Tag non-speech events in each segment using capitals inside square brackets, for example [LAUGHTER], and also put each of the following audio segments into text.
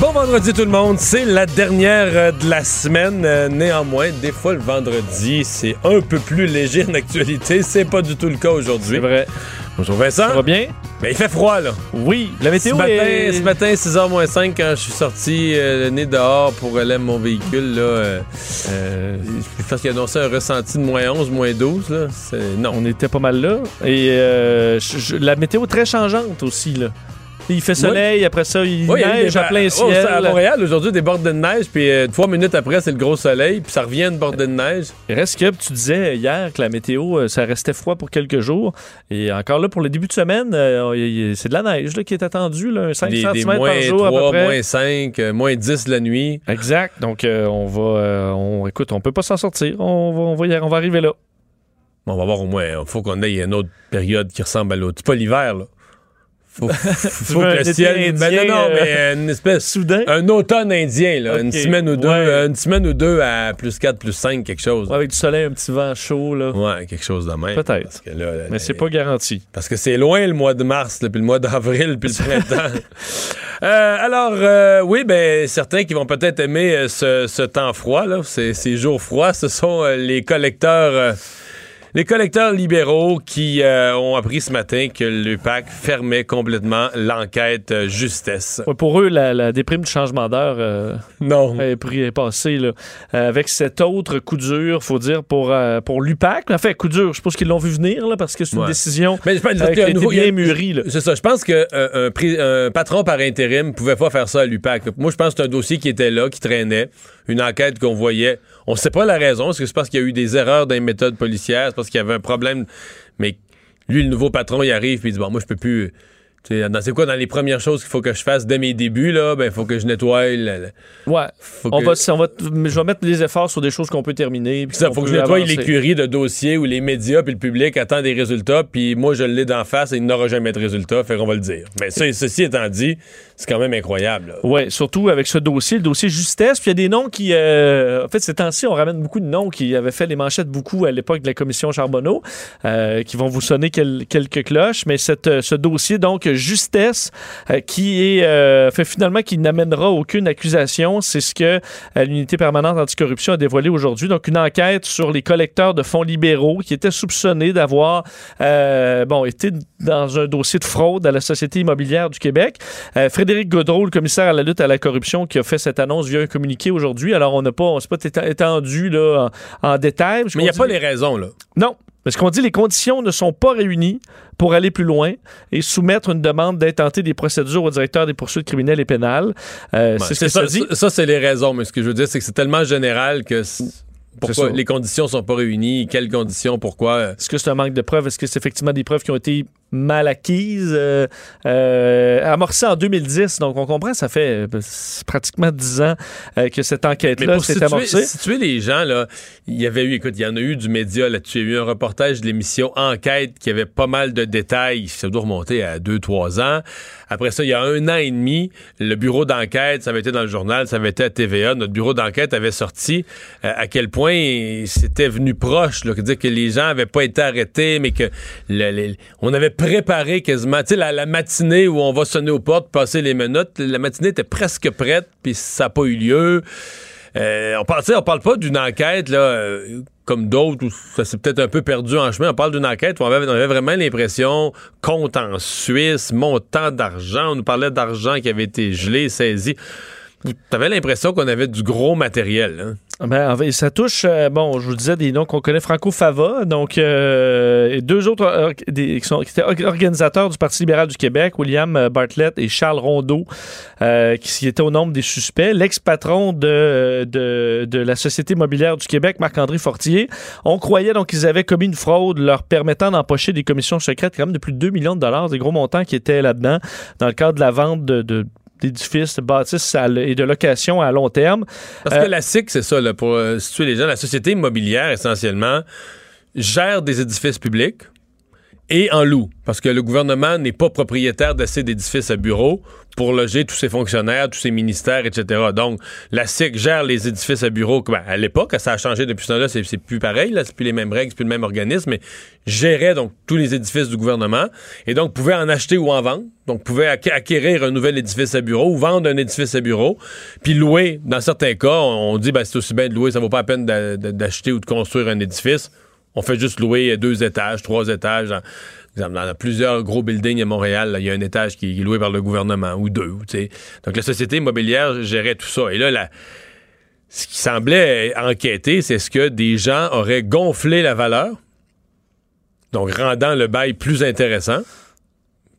Bon vendredi tout le monde, c'est la dernière euh, de la semaine. Euh, néanmoins, des fois le vendredi, c'est un peu plus léger en actualité. C'est pas du tout le cas aujourd'hui. C'est vrai. Bonjour Vincent. Ça va bien? Mais il fait froid là. Oui. La Ce météo matin, est... ce matin 6h moins 5 quand je suis sorti euh, le nez dehors pour aller à mon véhicule là, euh, euh, parce qu'il annonçait un ressenti de moins 11, moins 12 là. Non. On était pas mal là. Et euh, je- je- la météo très changeante aussi, là. Il fait soleil, après ça, il Oui, neige à plein oh, ciel. à Montréal, aujourd'hui, des bordées de neige, puis euh, trois minutes après, c'est le gros soleil, puis ça revient une bordée de neige. Il reste que tu disais hier que la météo, euh, ça restait froid pour quelques jours. Et encore là, pour le début de semaine, euh, c'est de la neige là, qui est attendue, là, un 5 Des, cm des par moins jour à 3, peu près. moins 5, euh, moins 10 la nuit. Exact. Donc, on va. on, écoute, on peut pas s'en sortir. On va, on, va y- on va arriver là. On va voir au moins. Il faut qu'on ait une autre période qui ressemble à l'autre. C'est pas l'hiver, là. [LAUGHS] Faut, faut que été ciel. Ben non, non, euh, mais une espèce. Soudain? Un automne indien, là. Une semaine ou deux. Ouais. euh, Une semaine ou deux à plus 4, plus 5, quelque chose. Ouais, avec du soleil, un petit vent chaud, là. Ouais, quelque chose de même. Peut-être. Mais c'est pas garanti. Parce que c'est loin le mois de mars, là, puis le mois d'avril, puis le [LAUGHS] printemps. Euh, alors, euh, oui, ben certains qui vont peut-être aimer euh, ce, ce temps froid, là, ces, ces jours froids, ce sont euh, les collecteurs. euh, les collecteurs libéraux qui euh, ont appris ce matin que l'UPAC fermait complètement l'enquête euh, justesse. Ouais, pour eux, la, la déprime du changement d'heure euh, Non. est, est passée. Là. Avec cet autre coup dur, faut dire, pour, pour l'UPAC. En fait, coup dur, je suppose qu'ils l'ont vu venir, là, parce que c'est une Ouais. décision Mais je pense qui a été bien mûrie. C'est ça. Je pense qu'un un, patron par intérim pouvait pas faire ça à l'UPAC. Moi, je pense que c'est un dossier qui était là, qui traînait, une enquête qu'on voyait. On sait pas la raison. Est-ce que c'est parce qu'il y a eu des erreurs dans les méthodes policières? Parce qu'il y avait un problème. Mais lui, le nouveau patron, il arrive et il dit Bon, moi, je peux plus. C'est quoi dans les premières choses qu'il faut que je fasse dès mes débuts? Là, ben, il faut que je nettoie. Ouais. faut On que- va, on va, je vais mettre des efforts sur des choses qu'on peut terminer. puis Ça, faut que je nettoie l'écurie de dossiers où les médias puis le public attendent des résultats, puis moi je l'ai d'en face et il n'aura jamais de résultats, fait qu'on va le dire. Mais ça, ceci étant dit, c'est quand même incroyable. Oui, surtout avec ce dossier, le dossier justesse. Puis il y a des noms qui. euh, en fait, ces temps-ci, on ramène beaucoup de noms qui avaient fait les manchettes beaucoup à l'époque de la commission Charbonneau, euh, qui vont vous sonner quel- quelques cloches. Mais cette, euh, ce dossier, donc, justesse, qui est. fait finalement, qui n'amènera aucune accusation. C'est ce que l'unité permanente anticorruption a dévoilé aujourd'hui. Donc, une enquête sur les collecteurs de fonds libéraux qui étaient soupçonnés d'avoir, bon, été dans un dossier de fraude à la Société immobilière du Québec. Euh, Frédéric Godreau, le commissaire à la lutte à la corruption, qui a fait cette annonce via un communiqué aujourd'hui. Alors, on n'a pas, on s'est pas étendu là, en, en détail. Mais il n'y a pas les raisons, là. Non. Parce qu'on dit les conditions ne sont pas réunies pour aller plus loin et soumettre une demande d'intenter des procédures au directeur des poursuites criminelles et pénales. Euh, c'est ce que ça, ça dit. ça, ça, c'est les raisons, mais ce que je veux dire, c'est que c'est tellement général que pourquoi les conditions sont pas réunies, quelles conditions, pourquoi. euh, Est-ce que c'est un manque de preuves? Est-ce que c'est effectivement des preuves qui ont été mal acquises? Euh, euh, amorcées en 2010, donc on comprend, ça fait euh, pratiquement 10 ans que cette Mais enquête-là pour s'est amorcée. situer les gens, là, il y avait eu, écoute, il y en a eu du média là-dessus. Il y a eu un reportage de l'émission Enquête qui avait pas mal de détails. Ça doit remonter à 2-3 ans. Après ça, il y a un an et demi, le bureau d'enquête, ça avait été dans le journal, ça avait été à TVA. Notre bureau d'enquête avait sorti à quel point c'était venu proche, là, dire que les gens avaient pas été arrêtés, mais que le- le- on avait préparé quasiment, tu sais, la, matinée où on va sonner aux portes, passer les menottes, la matinée était presque prête, puis ça n'a pas eu lieu. Euh, on parle, on parle pas d'une enquête là, euh, comme d'autres où ça s'est peut-être un peu perdu en chemin. On parle d'une enquête où on avait, on avait vraiment l'impression compte en Suisse, montant d'argent. On nous parlait d'argent qui avait été gelé, saisi. T'avais l'impression qu'on avait du gros matériel. hein? Ben, ça touche, euh, bon, je vous disais des noms qu'on connaît, Franco Fava, donc, euh, deux autres euh, qui, sont, qui étaient or- organisateurs du Parti libéral du Québec, William euh, Bartlett et Charles Rondeau, qui étaient au nombre des suspects. L'ex-patron de, de, de la Société immobilière du Québec, Marc-André Fortier, on croyait donc qu'ils avaient commis une fraude leur permettant d'empocher des commissions secrètes, quand même de plus de 2 millions de dollars, des gros montants qui étaient là-dedans, dans le cadre de la vente de, de d'édifices, de bâtisses et de location à long terme. Parce Euh, que la SIC, c'est ça, là, pour euh, situer les gens, la société immobilière, essentiellement, gère des édifices publics et en loue. Parce que le gouvernement n'est pas propriétaire d'assez d'édifices à bureaux pour loger tous ses fonctionnaires, tous ses ministères, etc. Donc, la SIC gère les édifices à bureaux. Ben, à l'époque, ça a changé depuis ce temps-là, c'est plus pareil, c'est plus les mêmes règles, c'est plus le même organisme, mais gérait donc tous les édifices du gouvernement et donc pouvait en acheter ou en vendre. Donc, pouvait acqu- acquérir un nouvel édifice à bureau ou vendre un édifice à bureau, puis louer. Dans certains cas, on, dit, ben, c'est aussi bien de louer, ça vaut pas la peine d'a- d'a- d'acheter ou de construire un édifice. On fait juste louer deux étages, trois étages. Dans, dans plusieurs gros buildings à Montréal, il y a un étage qui est loué par le gouvernement ou deux. Donc la société immobilière gérait tout ça. Et là, ce qui semblait enquêter, c'est ce que des gens auraient gonflé la valeur, donc rendant le bail plus intéressant,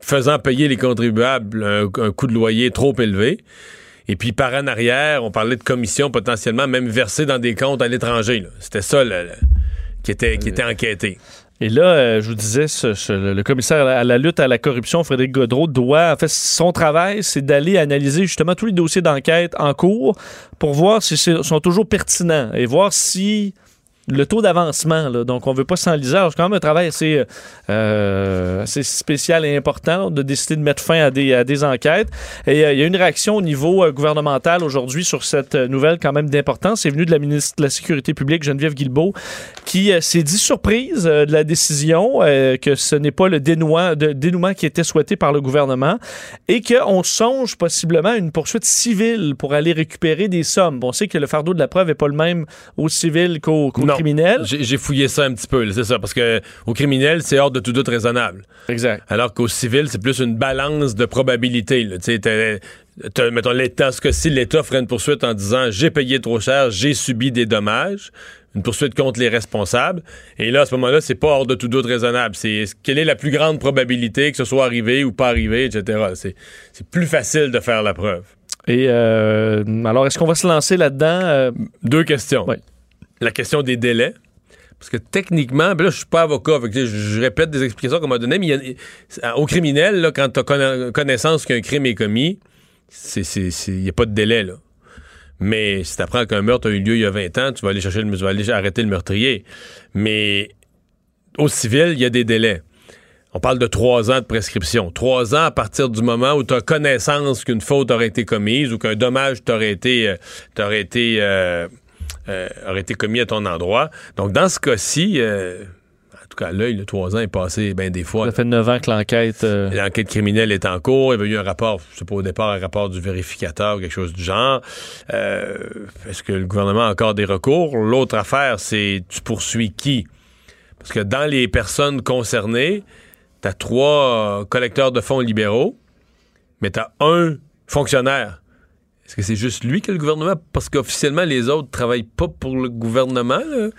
faisant payer les contribuables un, coût de loyer trop élevé. Et puis par en arrière, on parlait de commissions potentiellement même versées dans des comptes à l'étranger. C'était ça le- qui, était, qui était enquêté. Et là, euh, je vous disais, ce- ce- le commissaire à la, à la lutte à la corruption, Frédéric Godreau, doit, en fait, son travail, c'est d'aller analyser justement tous les dossiers d'enquête en cours pour voir si sont toujours pertinents et voir si le taux d'avancement, donc on veut pas s'enliser. Alors, C'est quand même un travail assez, euh, assez spécial et important de décider de mettre fin à des, à des enquêtes. Et euh, il y a une réaction au niveau euh, gouvernemental aujourd'hui sur cette euh, nouvelle quand même d'importance. C'est venu de la ministre de la Sécurité publique, Geneviève Guilbeault, qui euh, s'est dit surprise euh, de la décision, euh, que ce n'est pas le dénouement, qui était souhaité par le gouvernement et qu'on songe possiblement à une poursuite civile pour aller récupérer des sommes. Bon, on sait que le fardeau de la preuve n'est pas le même au civil qu'au qu'au. Criminel. J'ai fouillé ça un petit peu, c'est ça, parce que au criminel, c'est hors de tout doute raisonnable. Exact. Alors qu'au civil, c'est plus une balance de probabilité. Tu sais, mettons, l'État, ce que si l'État ferait une poursuite en disant j'ai payé trop cher, j'ai subi des dommages, une poursuite contre les responsables. Et là, à ce moment-là, c'est pas hors de tout doute raisonnable. C'est quelle est la plus grande probabilité que ce soit arrivé ou pas arrivé, etc. C'est c'est plus facile de faire la preuve. Et euh, alors, est-ce qu'on va se lancer là-dedans? Euh, Deux questions. Oui. La question des délais. Parce que techniquement, ben là, je suis pas avocat, je, répète des explications qu'on m'a données, mais au criminel, quand tu as connaissance qu'un crime est commis, il n'y a pas de délai. Là. Mais si tu apprends qu'un meurtre a eu lieu il y a 20 ans, tu vas aller chercher le, tu vas aller arrêter le meurtrier. Mais au civil, il y a des délais. On parle de trois ans de prescription. Trois ans à partir du moment où tu as connaissance qu'une faute aurait été commise ou qu'un dommage t'aurait été, euh, euh, euh, aurait été commis à ton endroit. Donc, dans ce cas-ci, euh, en tout cas, là, le trois ans est passé bien des fois. ça fait neuf ans que l'enquête... euh, L'enquête criminelle est en cours. Il y avait eu un rapport, je sais pas au départ, un rapport du vérificateur ou quelque chose du genre. Est-ce que le gouvernement a encore des recours? L'autre affaire, c'est tu poursuis qui? Parce que dans les personnes concernées, tu as trois collecteurs de fonds libéraux, mais tu as un fonctionnaire. Est-ce que c'est juste lui que le gouvernement? Parce qu'officiellement, les autres travaillent pas pour le gouvernement. là.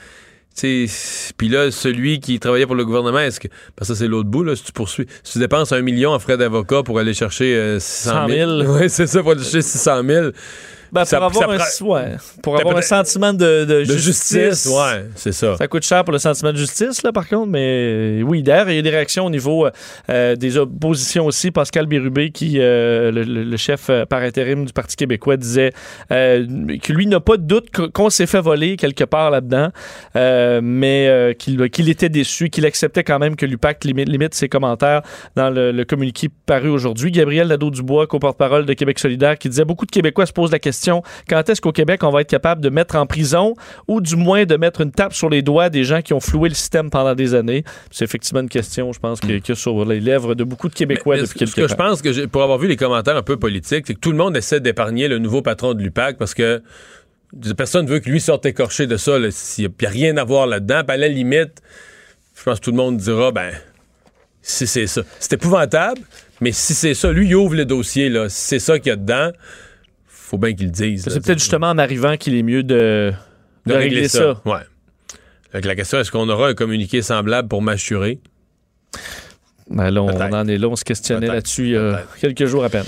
Tu sais, Puis là, celui qui travaillait pour le gouvernement, est-ce que. Parce que ça, c'est l'autre bout, là, si tu poursuis. Si tu dépenses un million en frais d'avocat pour aller chercher euh, 600 000. 100 000. Oui, c'est ça, pour aller chercher 600 000. Ben, ça- pour avoir, ça un, ouais, pour avoir un sentiment de, de De justice, ouais, c'est ça. Ça coûte cher pour le sentiment de justice, là, par contre, mais euh, oui, d'ailleurs, il y a des réactions au niveau euh, euh, des oppositions aussi. Pascal Bérubé, qui, euh, le, chef euh, par intérim du Parti québécois, disait que lui n'a pas de doute qu- qu'on s'est fait voler quelque part là-dedans, mais qu'il était déçu, qu'il acceptait quand même que l'UPAC limite, limite ses commentaires dans le, le communiqué paru aujourd'hui. Gabriel Nadeau-Dubois, co-porte-parole de Québec solidaire, qui disait beaucoup de Québécois se posent la question quand est-ce qu'au Québec on va être capable de mettre en prison ou du moins de mettre une tape sur les doigts des gens qui ont floué le système pendant des années? C'est effectivement une question, je pense, qui qui est sur les lèvres de beaucoup de Québécois Mais depuis quelques ce que je pense que pour avoir vu les commentaires un peu politiques, c'est que tout le monde essaie d'épargner le nouveau patron de l'UPAC parce que personne veut que lui sorte écorché de ça. s'il n'y a rien à voir là-dedans. À la limite, je pense que tout le monde dira, ben, si c'est ça. C'est épouvantable, mais si c'est ça, lui, il ouvre le dossier, là. Si c'est ça qu'il y a dedans, faut bien qu'il le dise. là. C'est peut-être justement en arrivant qu'il est mieux de, de régler, ça. Ouais. Fait que la question, est-ce qu'on aura un communiqué semblable pour m'assurer? Ben on Peut-être. en est là, on se questionnait là-dessus il y a quelques jours à peine.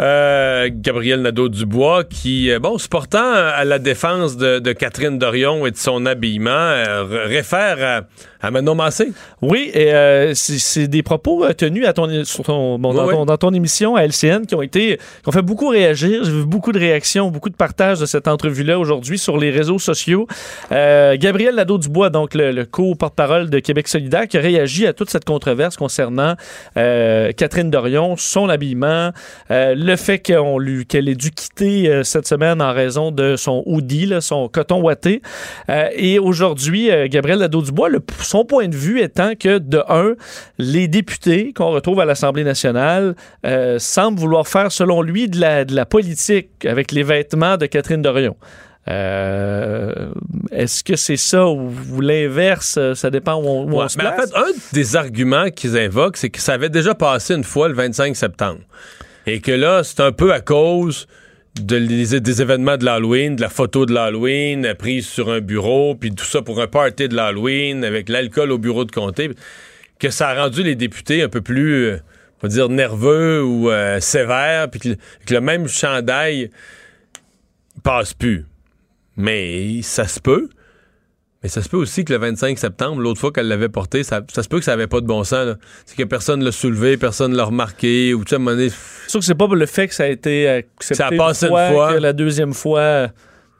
Euh, Gabriel Nadeau-Dubois, qui, euh, bon, se portant à la défense de, de Catherine Dorion et de son habillement, euh, réfère à Manon Massé. Oui, et euh, c'est des propos euh, tenus à ton, sur ton- bon, dans, Oui, ton, dans ton émission à LCN qui ont été qui ont fait beaucoup réagir. J'ai vu beaucoup de réactions, beaucoup de partages de cette entrevue-là aujourd'hui sur les réseaux sociaux. Euh, Gabriel Nadeau-Dubois, donc le, le co-porte-parole de Québec solidaire, qui a réagi à toute cette controverse concernant euh, Catherine Dorion, son habillement, euh, le fait qu'elle ait dû quitter euh, cette semaine en raison de son hoodie, là, son coton ouaté. Euh, et aujourd'hui, euh, Gabriel Nadeau-Dubois, le- son point de vue étant que, de un, les députés qu'on retrouve à l'Assemblée nationale euh, semblent vouloir faire, selon lui, de la, de la politique avec les vêtements de Catherine Dorion. Euh, Est-ce que c'est ça ou, ou l'inverse? euh, Ça dépend où on, où on Ouais, se mais en fait, un des arguments qu'ils invoquent, c'est que ça avait déjà passé une fois le 25 septembre. Et que là, c'est un peu à cause des événements de l'Halloween, de la photo de l'Halloween prise sur un bureau, puis tout ça pour un party de l'Halloween avec l'alcool au bureau de comté, que ça a rendu les députés un peu plus, euh, on va dire, nerveux ou euh, sévères, puis que, que le même chandail passe plus. Mais ça se peut. Mais ça se peut aussi que le 25 septembre, l'autre fois qu'elle l'avait porté, ça, ça se peut que ça avait pas de bon sens. C'est que personne l'a soulevé, personne l'a remarqué, ou tu sais, à un moment donné, C'est sûr que c'est pas le fait que ça a été accepté Ça a passé une fois, fois. que la deuxième fois,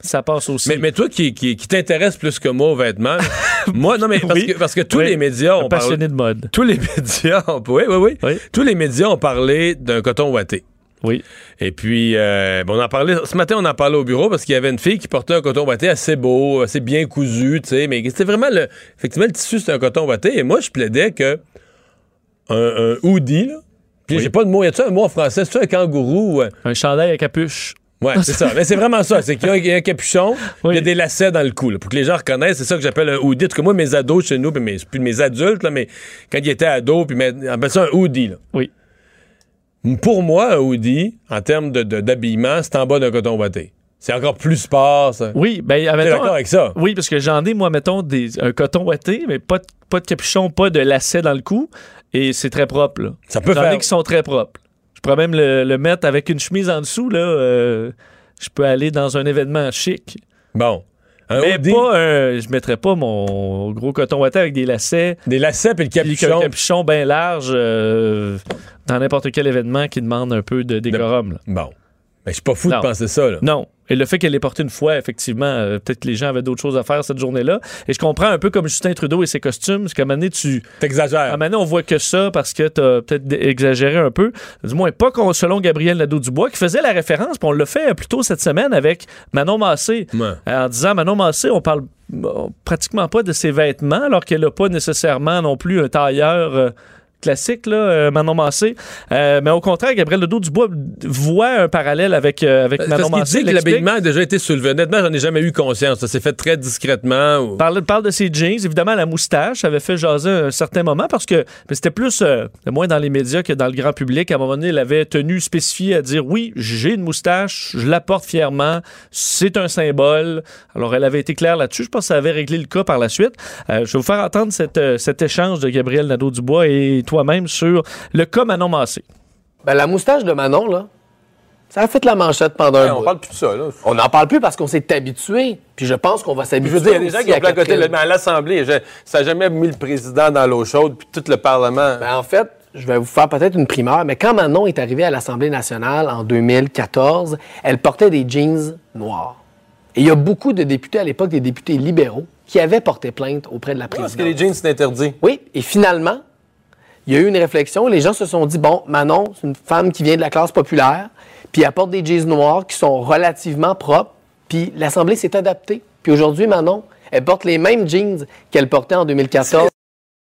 ça passe aussi. Mais, mais toi qui, qui, qui t'intéresse plus que moi aux vêtements, [LAUGHS] moi, non, mais parce, Oui. que, parce que tous Oui. les médias ont parlé. passionné de mode. Tous les [LAUGHS] médias ont. Oui, oui, oui. Oui. Tous les médias ont parlé d'un coton ouaté. Oui. Et puis, euh, bon, on en parlait. Ce matin, on en parlait au bureau parce qu'il y avait une fille qui portait un coton ouaté assez beau, assez bien cousu, tu sais. Mais c'était vraiment le. Effectivement, le tissu, c'était un coton ouaté. Et moi, je plaidais que. Un, un hoodie, là. Puis Oui. j'ai pas de mot. Y a-tu un mot en français? C'est-tu un kangourou? ou un- chandail à capuche. Ouais, c'est ça. Mais c'est vraiment ça. C'est qu'il y a- il y, a un capuchon, [LAUGHS] Oui. il y a des lacets dans le cou. là, pour que les gens reconnaissent, c'est ça que j'appelle un hoodie. En tout cas, moi, mes ados chez nous, puis mes, plus mes adultes, là, mais quand ils étaient ados, puis mais, on appelle ça un hoodie. Là. Oui. Pour moi, un hoodie, en termes de- de- d'habillement, c'est en bas d'un coton ouaté. C'est encore plus sport, ça. Oui, ben, d'accord avec ça? Oui, parce que j'en ai, moi, mettons, des, un coton ouaté, mais pas de, pas de capuchon, pas de lacet dans le cou. Et c'est très propre, là. Ça peut J'en faire. ai qui sont très propres. Je pourrais même le, le mettre avec une chemise en dessous, là. euh, je peux aller dans un événement chic. Bon. Un Mais hoodie, pas un. Je mettrais pas mon gros coton ouaté avec des lacets. des lacets puis le capuchon. un capuchon bien large euh, dans n'importe quel événement qui demande un peu de décorum. là. Bon. Mais je suis pas fou Non. de penser ça, là. Non. Et le fait qu'elle l'ait porté une fois, effectivement, euh, peut-être que les gens avaient d'autres choses à faire cette journée-là. Et je comprends un peu comme Justin Trudeau et ses costumes, c'est qu'à un moment donné, tu, à un T'exagères. moment donné, on voit que ça parce que t'as peut-être exagéré un peu. Du moins, pas qu'on- selon Gabriel Nadeau-Dubois, qui faisait la référence, puis on l'a fait plus tôt cette semaine avec Manon Massé. Ouais. En disant Manon Massé, on parle euh, pratiquement pas de ses vêtements, alors qu'elle n'a pas nécessairement non plus un tailleur euh, classique, là, euh, Manon Massé. Euh, mais au contraire, Gabriel Ledoux-Dubois voit un parallèle avec, euh, avec Parce Manon qu'il Massé. dit que l'habillement a déjà été soulevé. Honnêtement, j'en ai jamais eu conscience. Ça s'est fait très discrètement. ou- Parle, parle de ses jeans, évidemment la moustache avait fait jaser un certain moment parce que c'était plus euh, moins dans les médias que dans le grand public. À un moment donné, elle avait tenu spécifié à dire oui, j'ai une moustache, je la porte fièrement, c'est un symbole. Alors elle avait été claire là-dessus. Je pense que ça avait réglé le cas par la suite. Euh, je vais vous faire entendre cette, euh, cet échange de Gabriel Nadeau-Dubois et toi-même sur le cas Manon Massé. Ben, la moustache de Manon, là, ça a fait la manchette pendant un Hey, on bout. parle plus de ça, là. On n'en parle plus parce qu'on s'est habitué. Puis je pense qu'on va s'habituer. je veux dire, il y a des gens qui ont à placoté mais à l'Assemblée. Ça n'a jamais mis le président dans l'eau chaude, puis tout le Parlement. Ben, en fait, je vais vous faire peut-être une primeur, mais quand Manon est arrivée à l'Assemblée nationale en 2014, elle portait des jeans noirs. Et il y a beaucoup de députés à l'époque, des députés libéraux, qui avaient porté plainte auprès de la Parce présidente. que les jeans, c'est interdit. Oui, et finalement, il y a eu une réflexion. Les gens se sont dit, bon, Manon, c'est une femme qui vient de la classe populaire, puis elle porte des jeans noirs qui sont relativement propres, puis l'Assemblée s'est adaptée. Puis aujourd'hui, Manon, elle porte les mêmes jeans qu'elle portait en 2014.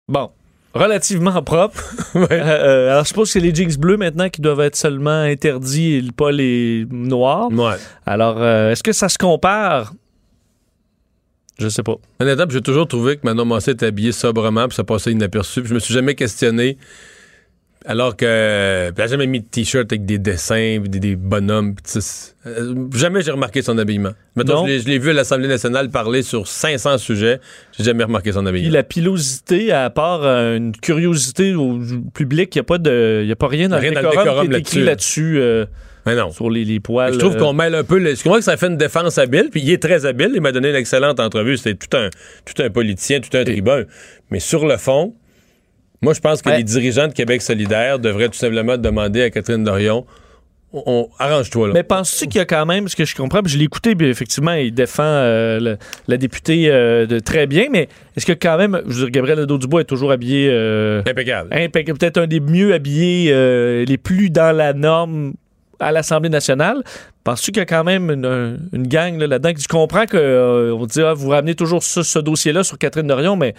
Bon. Relativement propre. [LAUGHS] Euh, euh, alors, je suppose que c'est les jeans bleus maintenant qui doivent être seulement interdits et pas les noirs. Ouais. Alors, euh, est-ce que ça se compare? Je sais pas. Honnêtement, puis j'ai toujours trouvé que Manon Massé était habillée sobrement, puis ça passait inaperçu. Puis je me suis jamais questionné. Alors que. Puis elle a jamais mis de t-shirt avec des dessins, puis des, des bonhommes. puis euh, jamais j'ai remarqué son habillement. Non. je l'ai- vu à l'Assemblée nationale parler sur 500 sujets. J'ai jamais remarqué son Puis habillement. la pilosité, à part euh, une curiosité au public, il n'y a, pas de- y a pas rien dans Rien le décorum, là-dessus. là-dessus. Mais non. sur les, les poils. Je trouve euh, qu'on mêle un peu. Le... Je que ça fait une défense habile, puis il est très habile. Il m'a donné une excellente entrevue. C'était tout un, tout un politicien, tout un tribun. Mais sur le fond, moi, je pense que Ouais. les dirigeants de Québec solidaire devraient tout simplement demander à Catherine Dorion on, arrange-toi là. Mais penses-tu qu'il y a quand même, ce que je comprends, puis je l'ai écouté, puis effectivement, il défend euh, le- la députée euh, de très bien, mais est-ce que quand même, je veux dire, Gabriel Nadeau-Dubois est toujours habillé euh, Impeccable. impeccable, peut-être un des mieux habillés, les plus dans la norme à l'Assemblée nationale. Penses-tu qu'il y a quand même une, un- une gang là, là-dedans? Je comprends qu'on dit, ah, vous ramenez toujours ce, ce dossier-là sur Catherine Dorion, mais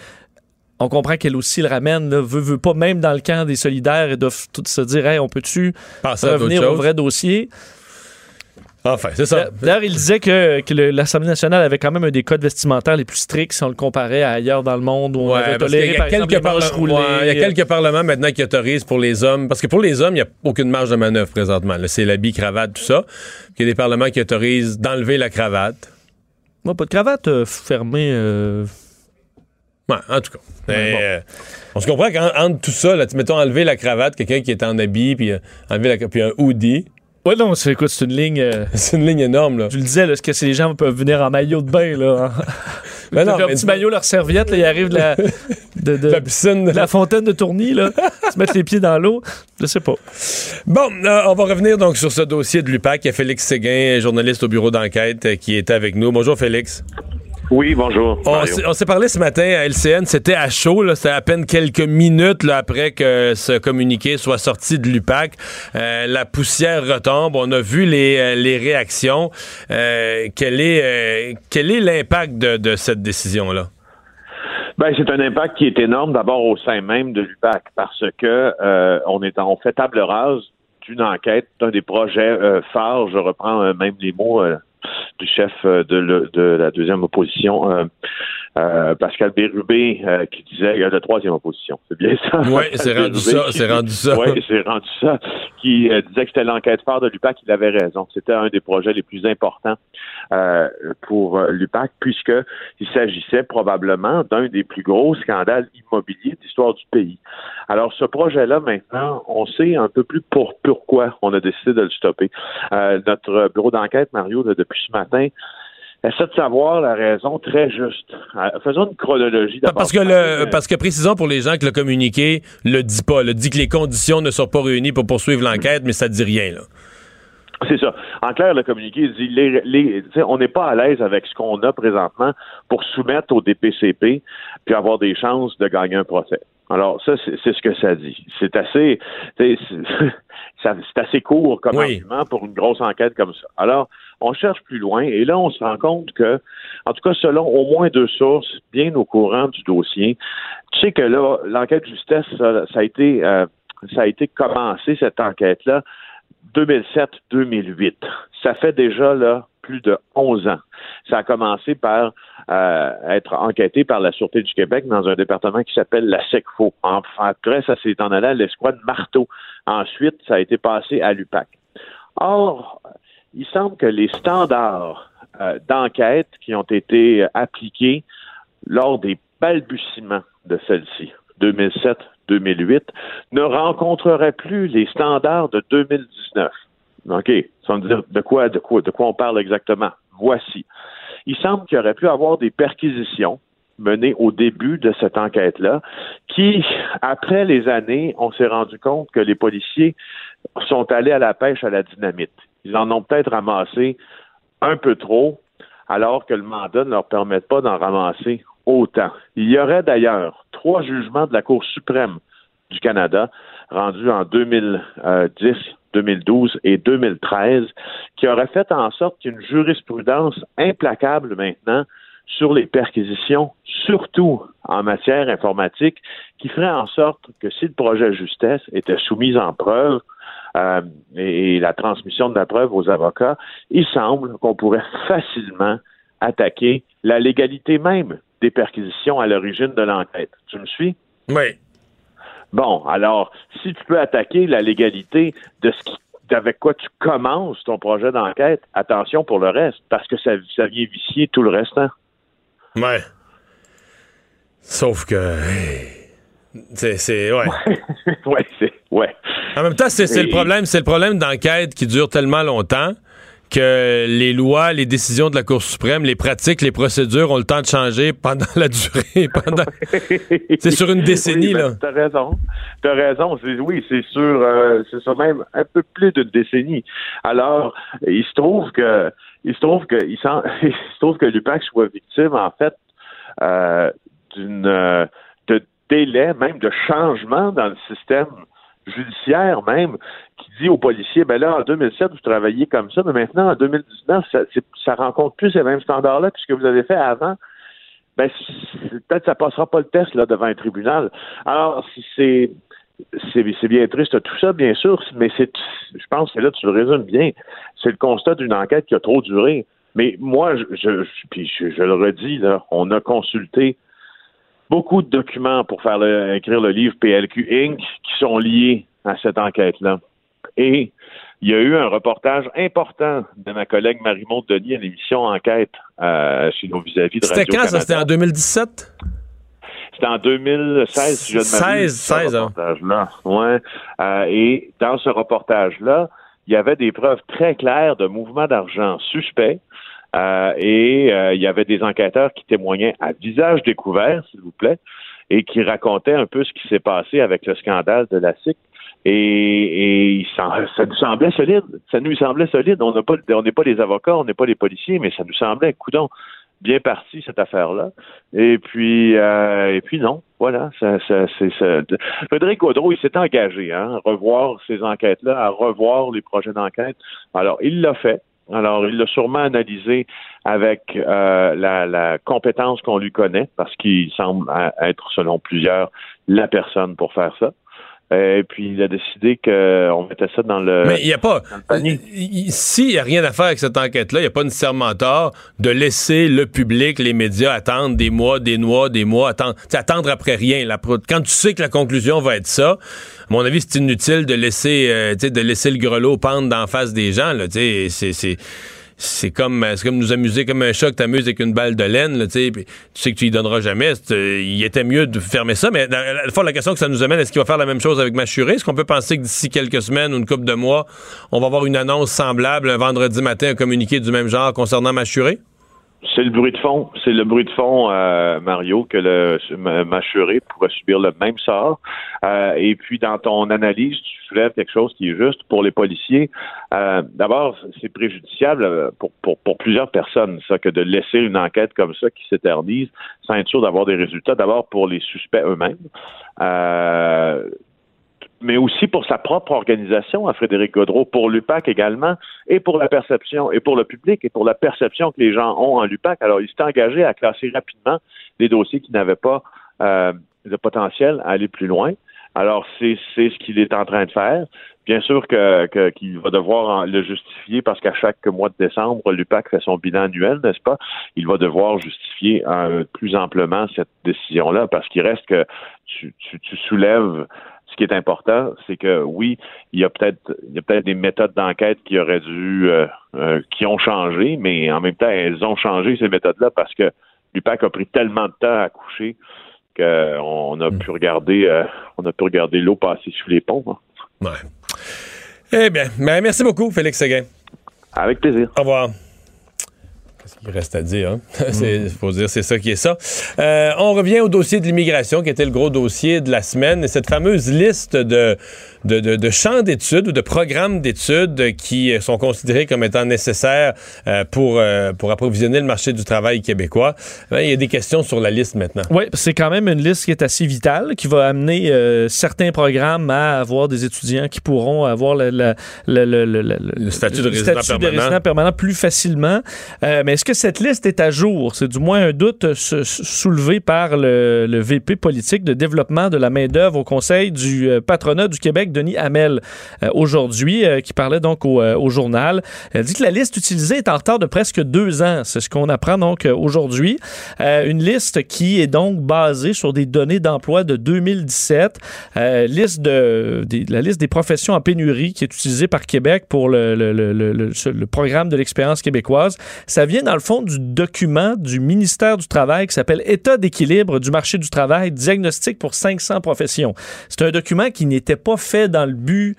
on comprend qu'elle aussi le ramène, là, veut, veut pas, même dans le camp des solidaires, ils doivent se dire, hey, on peut-tu revenir au vrai dossier? Enfin, c'est ça. D'ailleurs, il disait que, l'Assemblée nationale avait quand même un des codes vestimentaires les plus stricts si on le comparait à ailleurs dans le monde où on Ouais, avait toléré, par exemple, quelques les manches roulées. il y a quelques parlements maintenant qui autorisent pour les hommes. Parce que pour les hommes, il n'y a aucune marge de manœuvre présentement. C'est l'habit, cravate, tout ça. Puis Il y a des parlements qui autorisent d'enlever la cravate. Moi, pas de cravate euh, fermée. euh, Ouais, en tout cas. Mais, bon. euh, on se comprend qu'entre tout ça, là, mettons enlever la cravate, quelqu'un qui est en habit, puis euh, enlever la, puis un hoodie, Ouais, non, c'est, écoute, c'est une ligne. euh, [LAUGHS] c'est une ligne énorme. Là. je le disais, là, ce que c'est les gens peuvent venir en maillot de bain, là. hein. [LAUGHS] Mais non, leur mais petit maillot, leur serviette, là, ils arrivent de la, [LAUGHS] de, de- la piscine. de la fontaine de Tourny, là, se mettre les pieds dans l'eau. Je sais pas. Bon, euh, on va revenir donc sur ce dossier de l'UPAC. Il y a Félix Séguin, journaliste au bureau d'enquête, euh, qui était avec nous. Bonjour, Félix. Oui, bonjour. On s'est- on s'est parlé ce matin à LCN, c'était à chaud, c'était à peine quelques minutes là, après que ce communiqué soit sorti de l'UPAC. Euh, la poussière retombe, on a vu les, euh, les réactions. Euh, quel est euh, quel est l'impact de, de cette décision-là? Ben, c'est un impact qui est énorme d'abord au sein même de l'UPAC parce que euh, on est en- on fait table rase d'une enquête, d'un des projets euh, phares. Je reprends euh, même les mots euh, du chef euh, de, la deuxième opposition, euh, Pascal Bérubé, euh, qui disait euh, la troisième opposition. C'est bien ça. Oui, c'est rendu ça, c'est rendu ça. Oui, c'est rendu ça. Qui euh, disait que c'était l'enquête phare de l'UPAC. Il avait raison. C'était un des projets les plus importants euh, pour l'UPAC, puisque il s'agissait probablement d'un des plus gros scandales immobiliers de l'histoire du pays. Alors, ce projet-là, maintenant, on sait un peu plus pour pourquoi on a décidé de le stopper. Euh, notre bureau d'enquête, Mario, là, depuis ce matin, essaie de savoir la raison très juste. Euh, faisons une chronologie d'abord. Parce que le, parce que précisons pour les gens que le communiqué le dit pas, le dit que les conditions ne sont pas réunies pour poursuivre l'enquête, mais ça dit rien là. C'est ça. En clair, le communiqué dit les, les, on n'est pas à l'aise avec ce qu'on a présentement pour soumettre au DPCP puis avoir des chances de gagner un procès. Alors ça, c'est ce que ça dit. C'est assez, [LAUGHS] c'est assez court comme Oui. argument pour une grosse enquête comme ça. Alors, on cherche plus loin et là, on se rend compte que, en tout cas, selon au moins deux sources bien au courant du dossier, tu sais que là, l'enquête de justesse, ça, a été, euh, ça a été commencé cette enquête-là 2007-2008. Ça fait déjà là plus de 11 ans. Ça a commencé par euh, être enquêté par la Sûreté du Québec dans un département qui s'appelle la SECFO. Après, ça s'est en allé à l'escouade Marteau. Ensuite, ça a été passé à l'UPAC. Or, il semble que les standards euh, d'enquête qui ont été appliqués lors des balbutiements de celle-ci, 2007-2008, ne rencontreraient plus les standards de 2019. OK, ça veut dire de quoi, de quoi, de quoi on parle exactement? Voici. Il semble qu'il aurait pu avoir des perquisitions menées au début de cette enquête-là, qui, après les années, on s'est rendu compte que les policiers sont allés à la pêche à la dynamite. Ils en ont peut-être ramassé un peu trop, alors que le mandat ne leur permet pas d'en ramasser autant. Il y aurait d'ailleurs trois jugements de la Cour suprême du Canada rendus en 2010, 2012 et 2013 qui auraient fait en sorte qu'une jurisprudence implacable maintenant sur les perquisitions, surtout en matière informatique, qui ferait en sorte que si le projet justesse était soumis en preuve, euh, et, la transmission de la preuve aux avocats, il semble qu'on pourrait facilement attaquer la légalité même des perquisitions à l'origine de l'enquête. Tu me suis? Oui. Bon, alors, si tu peux attaquer la légalité de ce qui avec quoi tu commences ton projet d'enquête, attention pour le reste, parce que ça, ça vient vicier tout le restant. Ouais. Sauf que. C'est, c'est, ouais. [LAUGHS] ouais, c'est, ouais. En même temps, c'est, c'est le problème, c'est le problème d'enquête qui dure tellement longtemps que les lois, les décisions de la Cour suprême, les pratiques, les procédures ont le temps de changer pendant la durée, [LAUGHS] pendant. [LAUGHS] C'est sur une décennie, Oui, ben, là. T'as raison. T'as raison. C'est- oui, c'est sur, euh, c'est sur même un peu plus d'une décennie. Alors, il se trouve que, il se trouve que, il, il se trouve que l'UPAC soit victime, en fait, euh, d'une, euh, délai, même de changement dans le système judiciaire même, qui dit aux policiers, ben là, en 2007, vous travailliez comme ça, mais maintenant, en 2019, ça, ça rencontre plus ces mêmes standards-là que ce que vous avez fait avant ben, peut-être ça passera pas le test là, devant un tribunal. Alors, c'est c'est bien triste tout ça, bien sûr, mais c'est je pense que là, tu le résumes bien. C'est le constat d'une enquête qui a trop duré. Mais moi, je, je, puis je, je le redis, là, on a consulté beaucoup de documents pour faire le- écrire le livre PLQ Inc. qui sont liés à cette enquête-là. Et il y a eu un reportage important de ma collègue Marie-Maud Denis à l'émission Enquête euh, chez nos vis-à-vis de C'était quand, ça? C'était en 2017? C'était en 2016, si je ne m'abuse. 16, 16, ce hein. reportage-là. Ouais. Euh, et dans ce reportage-là, il y avait des preuves très claires de mouvements d'argent suspects. Euh, et euh, il y avait des enquêteurs qui témoignaient à visage découvert, s'il vous plaît, et qui racontaient un peu ce qui s'est passé avec le scandale de la SIC. Et, et ça nous semblait solide. Ça nous semblait solide. On n'est pas les avocats, on n'est pas les policiers, mais ça nous semblait, coudon, bien parti cette affaire-là. Et puis, euh, et puis non, voilà. Ça, ça, ça. Frédéric Gaudreau, il s'est engagé hein, à revoir ces enquêtes-là, à revoir les projets d'enquête. Alors, il l'a fait. Alors, il l'a sûrement analysé avec euh, la, la compétence qu'on lui connaît, parce qu'il semble à- être, selon plusieurs, la personne pour faire ça. Et puis, il a décidé qu'on mettait ça dans le... Mais il n'y a pas. il- S'il n'y a rien à faire avec cette enquête-là, il n'y a pas nécessairement tort de laisser le public, les médias attendre des mois, des mois, des mois, attendre, attendre après rien. Quand tu sais que la conclusion va être ça, à mon avis, c'est inutile de laisser, euh, de laisser le grelot pendre d'en face des gens. Là, c'est, c'est, comme, c'est comme nous amuser comme un chat que t'amuses avec une balle de laine. Là, tu sais, que tu y donneras jamais. Euh, il était mieux de fermer ça. Mais le fond, la question que ça nous amène, est-ce qu'il va faire la même chose avec Machuré? Est-ce qu'on peut penser que d'ici quelques semaines ou une couple de mois, on va avoir une annonce semblable un vendredi matin, un communiqué du même genre concernant Machuré? C'est le bruit de fond. C'est le bruit de fond, euh, Mario, que le ma- Machuré pourrait subir le même sort. Euh, et puis, dans ton analyse, tu soulèves quelque chose qui est juste pour les policiers. Euh, D'abord, c'est préjudiciable euh, pour, pour, pour plusieurs personnes, ça, que de laisser une enquête comme ça qui s'éternise sans être sûr d'avoir des résultats. D'abord, pour les suspects eux-mêmes. Mais aussi pour sa propre organisation à Frédéric Godreau, pour l'UPAC également, et pour la perception, et pour le public, et pour la perception que les gens ont en l'UPAC. Alors, il s'est engagé à classer rapidement des dossiers qui n'avaient pas euh, de potentiel à aller plus loin. Alors, c'est ce qu'il est en train de faire. Bien sûr que que- qu'il va devoir le justifier parce qu'à chaque mois de décembre, l'UPAC fait son bilan annuel, n'est-ce pas? Il va devoir justifier euh, plus amplement cette décision-là parce qu'il reste que tu, tu soulèves ce qui est important, c'est que oui, il y a peut-être il y a peut-être des méthodes d'enquête qui auraient dû euh, euh, qui ont changé, mais en même temps, elles ont changé ces méthodes-là parce que l'UPAC a pris tellement de temps à coucher qu'on a pu regarder euh, on a pu regarder l'eau passer sous les ponts. hein. Ouais. Eh bien, ben, merci beaucoup, Félix Séguin. Avec plaisir. Au revoir. Reste à dire? Hein? [LAUGHS] C'est, faut dire, c'est ça qui est ça. Euh, on revient au dossier de l'immigration, qui était le gros dossier de la semaine, et cette fameuse liste de, de, de, de champs d'études ou de programmes d'études qui sont considérés comme étant nécessaires euh, pour, euh, pour approvisionner le marché du travail québécois. Ben, il y a des questions sur la liste maintenant. Oui, c'est quand même une liste qui est assez vitale, qui va amener euh, certains programmes à avoir des étudiants qui pourront avoir le, statut de résident statut permanent. résident permanent plus facilement. Euh, mais est-ce que cette liste est à jour? C'est du moins un doute euh, sou- soulevé par le, le VP politique de développement de la main-d'œuvre au Conseil du euh, patronat du Québec, Denis Hamel, euh, aujourd'hui, euh, qui parlait donc au, euh, au journal. Elle dit que la liste utilisée est en retard de presque deux ans. C'est ce qu'on apprend donc aujourd'hui. Une liste qui est donc basée sur des données d'emploi de 2017. Euh, liste de, la liste des professions en pénurie qui est utilisée par Québec pour le, le programme de l'expérience québécoise. Ça vient dans le fond du document du ministère du Travail qui s'appelle État d'équilibre du marché du travail, diagnostic pour 500 professions. C'est un document qui n'était pas fait dans le but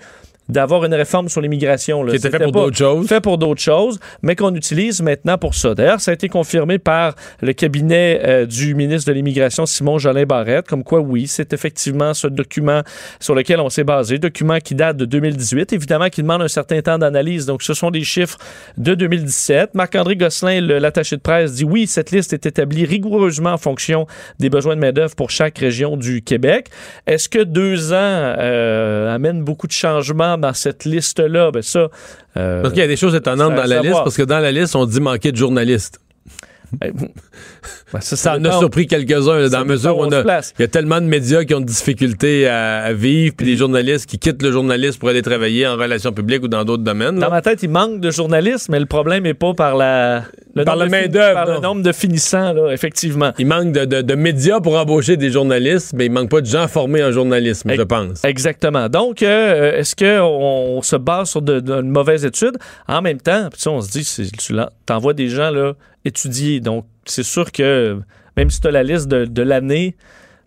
d'avoir une réforme sur l'immigration. Qui était fait pour d'autres choses. Fait pour d'autres choses, mais qu'on utilise maintenant pour ça. D'ailleurs, ça a été confirmé par le cabinet euh, du ministre de l'Immigration, Simon Jolin Barrette, comme quoi, oui, c'est effectivement ce document sur lequel on s'est basé, document qui date de 2018, évidemment qui demande un certain temps d'analyse. Donc, ce sont des chiffres de 2017. Marc-André Gosselin, l'attaché de presse, dit oui, cette liste est établie rigoureusement en fonction des besoins de main-d'œuvre pour chaque région du Québec. Est-ce que deux ans euh, amènent beaucoup de changements? Dans cette liste-là? Ben ça. euh, Parce qu'il y a des choses étonnantes dans la savoir. liste, parce que dans la liste, on dit manquer de journalistes. Ben, ben, ça, Ça en a surpris quelques-uns, dans la mesure où on a. Il y a tellement de médias qui ont des difficultés à, à vivre, puis des journalistes qui quittent le journaliste pour aller travailler en relations publiques ou dans d'autres domaines. là. Dans ma tête, il manque de journalistes, mais le problème n'est pas par la le Par nombre de fin- par le nombre de finissants, là, effectivement. Il manque de, de- de médias pour embaucher des journalistes, mais il manque pas de gens formés en journalisme, je pense. Exactement. Donc, euh, est-ce qu'on on se base sur de, de- une mauvaise étude? En même temps, on se dit, tu t'envoies des gens là, étudier. Donc, c'est sûr que même si tu as la liste de, de l'année,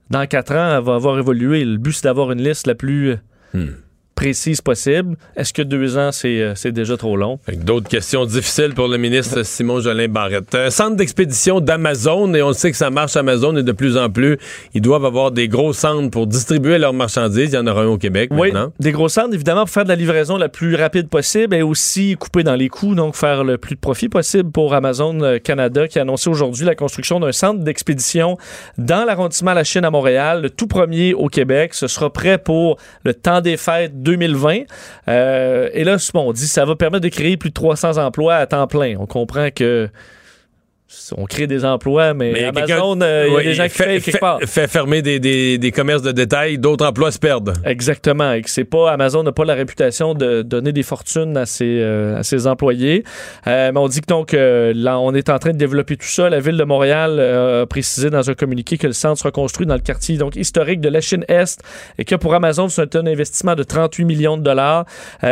dans quatre ans, elle va avoir évolué. Le but, c'est d'avoir une liste la plus Hmm. Précise possible. Est-ce que deux ans, c'est euh, c'est déjà trop long? D'autres questions difficiles pour le ministre Simon Jolin Barrette. Euh, centre d'expédition d'Amazon, et on le sait que ça marche Amazon et de plus en plus, ils doivent avoir des gros centres pour distribuer leurs marchandises. Il y en aura un au Québec Oui, maintenant. des gros centres, évidemment, pour faire de la livraison la plus rapide possible et aussi couper dans les coûts, donc faire le plus de profit possible pour Amazon euh, Canada qui a annoncé aujourd'hui la construction d'un centre d'expédition dans l'arrondissement La Chine à Montréal, le tout premier au Québec. Ce sera prêt pour le temps des fêtes 2020. Euh, et là, on dit ça va permettre de créer plus de 300 emplois à temps plein. On comprend que on crée des emplois, mais, Mais Amazon, euh, il y a Oui, des gens qui fait, payent quelque fait- part. fait fermer des, des- des commerces de détail, d'autres emplois se perdent. Exactement. Et que c'est pas Amazon n'a pas la réputation de donner des fortunes à ses, euh, à ses employés. Euh, mais on dit que donc là, on est en train de développer tout ça. La ville de Montréal a précisé dans un communiqué que le centre sera construit dans le quartier donc historique de la Chine Est et que pour Amazon c'est un investissement de 38 millions de dollars.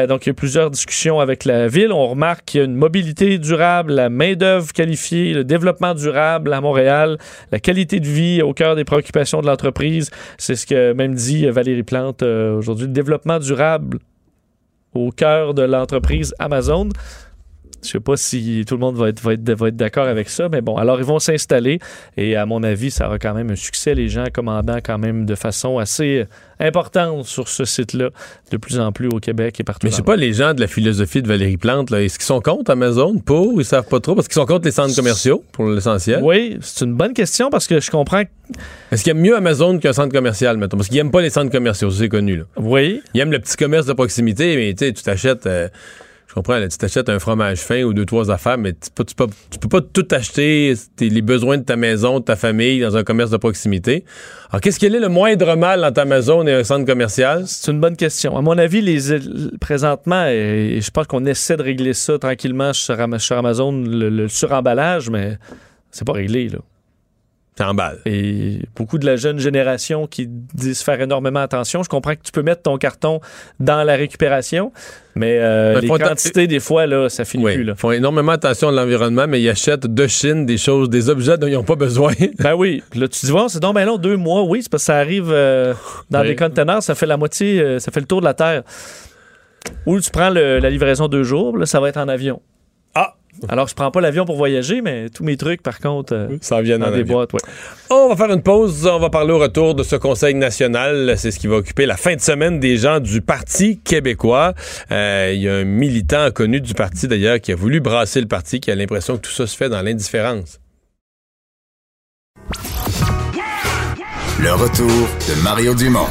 Donc il y a plusieurs discussions avec la ville. On remarque qu'il y a une mobilité durable, la main d'œuvre qualifiée, le développement durable à Montréal, la qualité de vie au cœur des préoccupations de l'entreprise. C'est ce que même dit Valérie Plante euh, aujourd'hui. Le développement durable au cœur de l'entreprise Amazon. Je sais pas si tout le monde va être, va être, va être d'accord avec ça, mais bon, alors ils vont s'installer et à mon avis, ça aura quand même un succès. Les gens commandant quand même de façon assez importante sur ce site-là, de plus en plus au Québec et partout. Mais je sais pas, les gens de la philosophie de Valérie Plante, là, est-ce qu'ils sont contre Amazon? Pour? Ils savent pas trop? Parce qu'ils sont contre les centres commerciaux, pour l'essentiel. Oui, c'est une bonne question parce que je comprends. Est-ce qu'ils aiment mieux Amazon qu'un centre commercial, mettons? Parce qu'ils aiment pas les centres commerciaux, c'est connu, là. Oui, Ils aiment le petit commerce de proximité, mais tu sais, tu t'achètes. euh, je comprends, tu t'achètes un fromage fin ou deux, trois affaires, mais tu peux, peux, pas tout acheter les besoins de ta maison, de ta famille dans un commerce de proximité. Alors, qu'est-ce qu'il est le moindre mal entre Amazon et un centre commercial? c'est une bonne question. À mon avis, les, présentement, et je pense qu'on essaie de régler ça tranquillement sur Amazon, le, le suremballage, mais c'est pas réglé, là. Et beaucoup de la jeune génération qui disent faire énormément attention. Je comprends que tu peux mettre ton carton dans la récupération, mais euh, les quantités, des fois, là, ça finit Oui, plus. Ils font énormément attention à l'environnement, mais ils achètent de Chine des choses, des objets dont ils n'ont pas besoin. [LAUGHS] Ben oui. Puis Là, tu dis, bon, c'est donc ben long, deux mois. Oui, c'est parce que ça arrive euh, dans Oui. des conteneurs, ça fait la moitié, euh, ça fait le tour de la Terre. Ou tu prends le- la livraison deux jours, là, ça va être en avion. Ah! Alors, je prends pas l'avion pour voyager, mais tous mes trucs, par contre, euh, Ça vient dans dans des boîtes, ouais. On va faire une pause. On va parler au retour de ce Conseil national. C'est ce qui va occuper la fin de semaine des gens du Parti québécois. Euh, Il y a un militant connu du parti, d'ailleurs, qui a voulu brasser le parti, qui a l'impression que tout ça se fait dans l'indifférence. Le retour de Mario Dumont.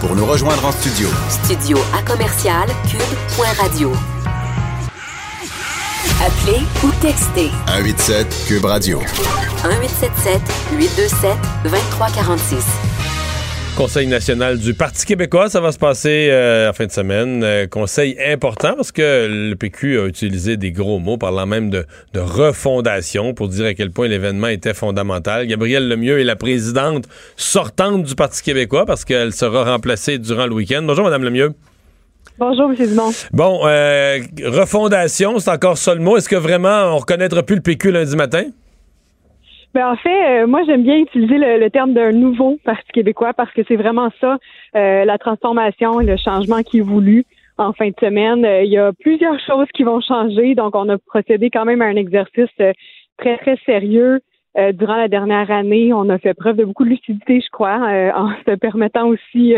Pour nous rejoindre en studio, Studio à commercial cube.radio. Appelez ou textez 187 Cube Radio. 1877 827 2346. Conseil national du Parti québécois, ça va se passer euh, en fin de semaine. Euh, conseil important parce que le PQ a utilisé des gros mots, parlant même de, de refondation pour dire à quel point l'événement était fondamental. Gabrielle Lemieux est la présidente sortante du Parti québécois parce qu'elle sera remplacée durant le week-end. Bonjour, Madame Lemieux. Bonjour, M. Dumont. Bon, euh, refondation, c'est encore ça le mot. Est-ce que vraiment on reconnaîtra plus le PQ lundi matin? Ben, en fait, euh, moi, j'aime bien utiliser le, le terme d'un nouveau Parti québécois parce que c'est vraiment ça, euh, la transformation et le changement qui est voulu en fin de semaine. Euh, il y a plusieurs choses qui vont changer, donc on a procédé quand même à un exercice très, très sérieux. Euh, durant la dernière année, on a fait preuve de beaucoup de lucidité, je crois, en se permettant aussi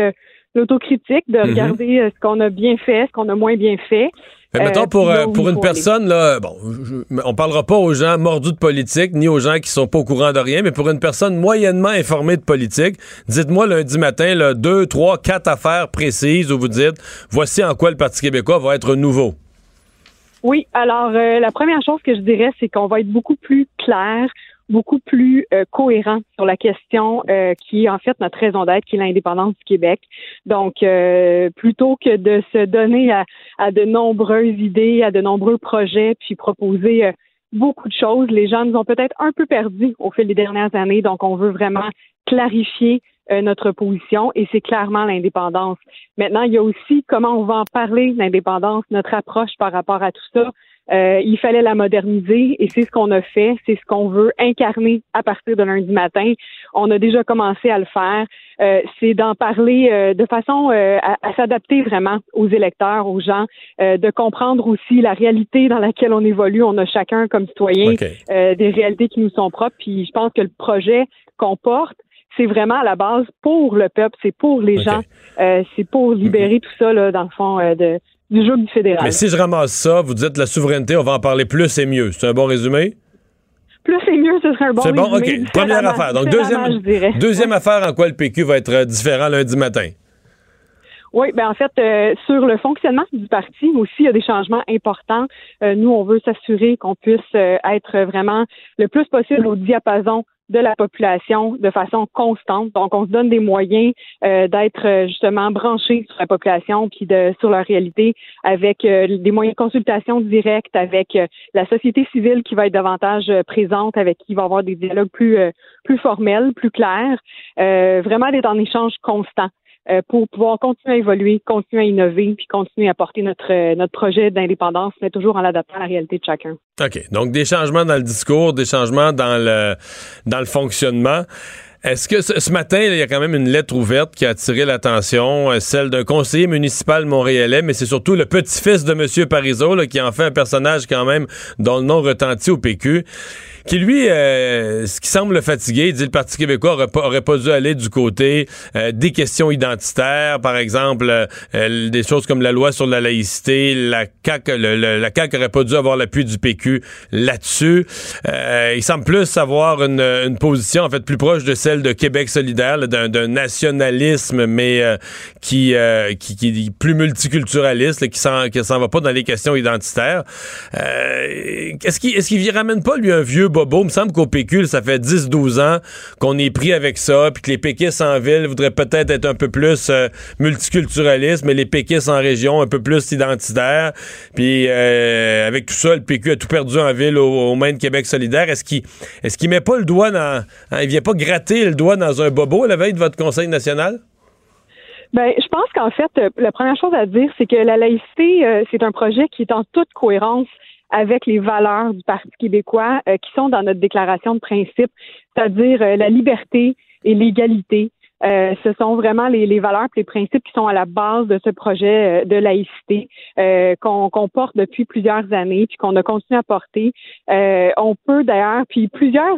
l'autocritique, de Mhm. regarder euh, ce qu'on a bien fait, ce qu'on a moins bien fait. Mais mettons, Euh, pour, euh, pour une personne, là, bon, je- on parlera pas aux gens mordus de politique, ni aux gens qui sont pas au courant de rien, mais pour une personne moyennement informée de politique, dites-moi lundi matin, là, deux, trois, quatre affaires précises où vous dites, voici en quoi le Parti québécois va être nouveau. Oui, alors euh, la première chose que je dirais, c'est qu'on va être beaucoup plus clair, beaucoup plus euh, cohérent sur la question euh, qui est en fait notre raison d'être, qui est l'indépendance du Québec. Donc, euh, plutôt que de se donner à, à de nombreuses idées, à de nombreux projets, puis proposer euh, beaucoup de choses, les gens nous ont peut-être un peu perdus au fil des dernières années. Donc, on veut vraiment clarifier euh, notre position et c'est clairement l'indépendance. Maintenant, il y a aussi comment on va en parler, l'indépendance, notre approche par rapport à tout ça. Euh, il fallait la moderniser et c'est ce qu'on a fait, c'est ce qu'on veut incarner à partir de lundi matin. On a déjà commencé à le faire. Euh, c'est d'en parler euh, de façon euh, à, à s'adapter vraiment aux électeurs, aux gens, euh, de comprendre aussi la réalité dans laquelle on évolue. On a chacun comme citoyen euh, des réalités qui nous sont propres. Puis je pense que le projet qu'on porte, c'est vraiment à la base pour le peuple, c'est pour les gens, euh, c'est pour libérer tout ça là, dans le fond euh, de, du jeu du fédéral. Mais si je ramasse ça, vous dites la souveraineté, on va en parler plus et mieux. C'est un bon résumé? Plus et mieux, ce serait un bon C'est bon, résumé. OK. Première affaire. Donc, deuxième, deuxième affaire en quoi le PQ va être différent lundi matin? Oui, ben en fait, euh, sur le fonctionnement du parti aussi, il y a des changements importants. Euh, nous, on veut s'assurer qu'on puisse euh, être vraiment le plus possible au diapason de la population de façon constante. Donc, on se donne des moyens euh, d'être euh, justement branchés sur la population puis de sur leur réalité avec euh, des moyens de consultation directe, avec euh, la société civile qui va être davantage euh, présente, avec qui il va avoir des dialogues plus euh, plus formels, plus clairs, vraiment d'être en échange constant pour pouvoir continuer à évoluer, continuer à innover, puis continuer à porter notre, euh, notre projet d'indépendance, mais toujours en l'adaptant à la réalité de chacun. OK. Donc, des changements dans le discours, des changements dans le, dans le fonctionnement. Est-ce que ce, matin, il y a quand même une lettre ouverte qui a attiré l'attention, euh, celle d'un conseiller municipal montréalais, mais c'est surtout le petit-fils de M. Parizeau qui en fait un personnage quand même dont le nom retentit au PQ, qui lui, euh, ce qui semble le fatiguer, il dit le Parti québécois aurait pas, aurait pas dû aller du côté euh, des questions identitaires, par exemple, euh, euh, des choses comme la loi sur la laïcité, la CAQ, le- le- la CAQ aurait pas dû avoir l'appui du PQ là-dessus. Euh, il semble plus avoir une, une position en fait plus proche de celle de Québec solidaire, d'un nationalisme, mais euh, qui, qui, qui est plus multiculturaliste, là, qui s'en va pas dans les questions identitaires. Est-ce qu'il est-ce qu'il ramène pas lui un vieux bobo? Il me semble qu'au PQ, ça fait 10-12 ans qu'on est pris avec ça, puis que les péquistes en ville voudraient peut-être être un peu plus euh, multiculturalistes, mais les péquistes en région un peu plus identitaires. Puis euh, avec tout ça, le PQ a tout perdu en ville au, mains de Québec solidaire. Est-ce qu'il qu'il met pas le doigt dans... hein, il vient pas gratter le doigt dans un bobo à la veille de votre conseil national? Ben, je pense qu'en fait, euh, la première chose à dire, c'est que la laïcité, c'est un projet qui est en toute cohérence avec les valeurs du Parti québécois euh, qui sont dans notre déclaration de principe, c'est-à-dire euh, la liberté et l'égalité. Euh, ce sont vraiment les, les valeurs et les principes qui sont à la base de ce projet euh, de laïcité euh, qu'on qu'on porte depuis plusieurs années puis qu'on a continué à porter. Euh, on peut d'ailleurs, puis plusieurs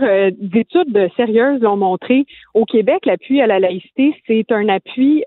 études sérieuses l'ont montré, au Québec, l'appui à la laïcité, c'est un appui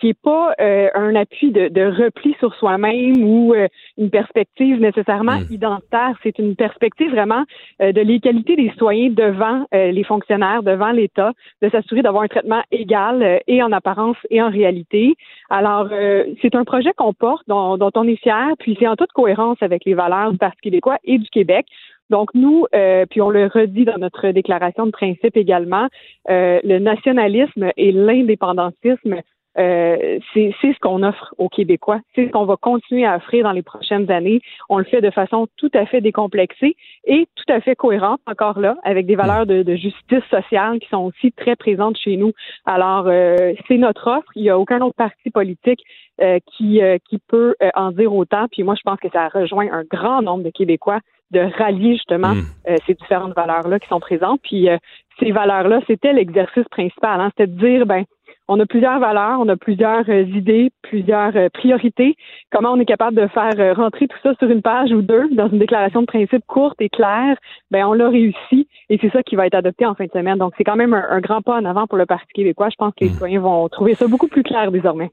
qui n'est pas euh, un appui de, de repli sur soi-même ou euh, une perspective nécessairement Mm. identitaire. C'est une perspective vraiment euh, de l'égalité des citoyens devant euh, les fonctionnaires, devant l'État, de s'assurer d'avoir un traitement égal euh, et en apparence et en réalité. Alors, euh, c'est un projet qu'on porte, dont, dont on est fier, puis c'est en toute cohérence avec les valeurs du Parti québécois et du Québec. Donc nous, euh, puis on le redit dans notre déclaration de principe également, euh, le nationalisme et l'indépendantisme euh, c'est ce qu'on offre aux Québécois. C'est ce qu'on va continuer à offrir dans les prochaines années. On le fait de façon tout à fait décomplexée et tout à fait cohérente, encore là, avec des valeurs de, de justice sociale qui sont aussi très présentes chez nous. Alors, euh, c'est notre offre. Il n'y a aucun autre parti politique euh, qui, qui peut en dire autant. Puis moi, je pense que ça rejoint un grand nombre de Québécois de rallier justement ces différentes valeurs-là qui sont présentes. Puis ces valeurs-là, c'était l'exercice principal. Hein? C'était de dire, ben, on a plusieurs valeurs, on a plusieurs euh, idées, plusieurs euh, priorités. Comment on est capable de faire euh, rentrer tout ça sur une page ou deux dans une déclaration de principe courte et claire, ben on l'a réussi et c'est ça qui va être adopté en fin de semaine. Donc c'est quand même un, grand pas en avant pour le Parti québécois. Je pense que les mmh. citoyens vont trouver ça beaucoup plus clair désormais.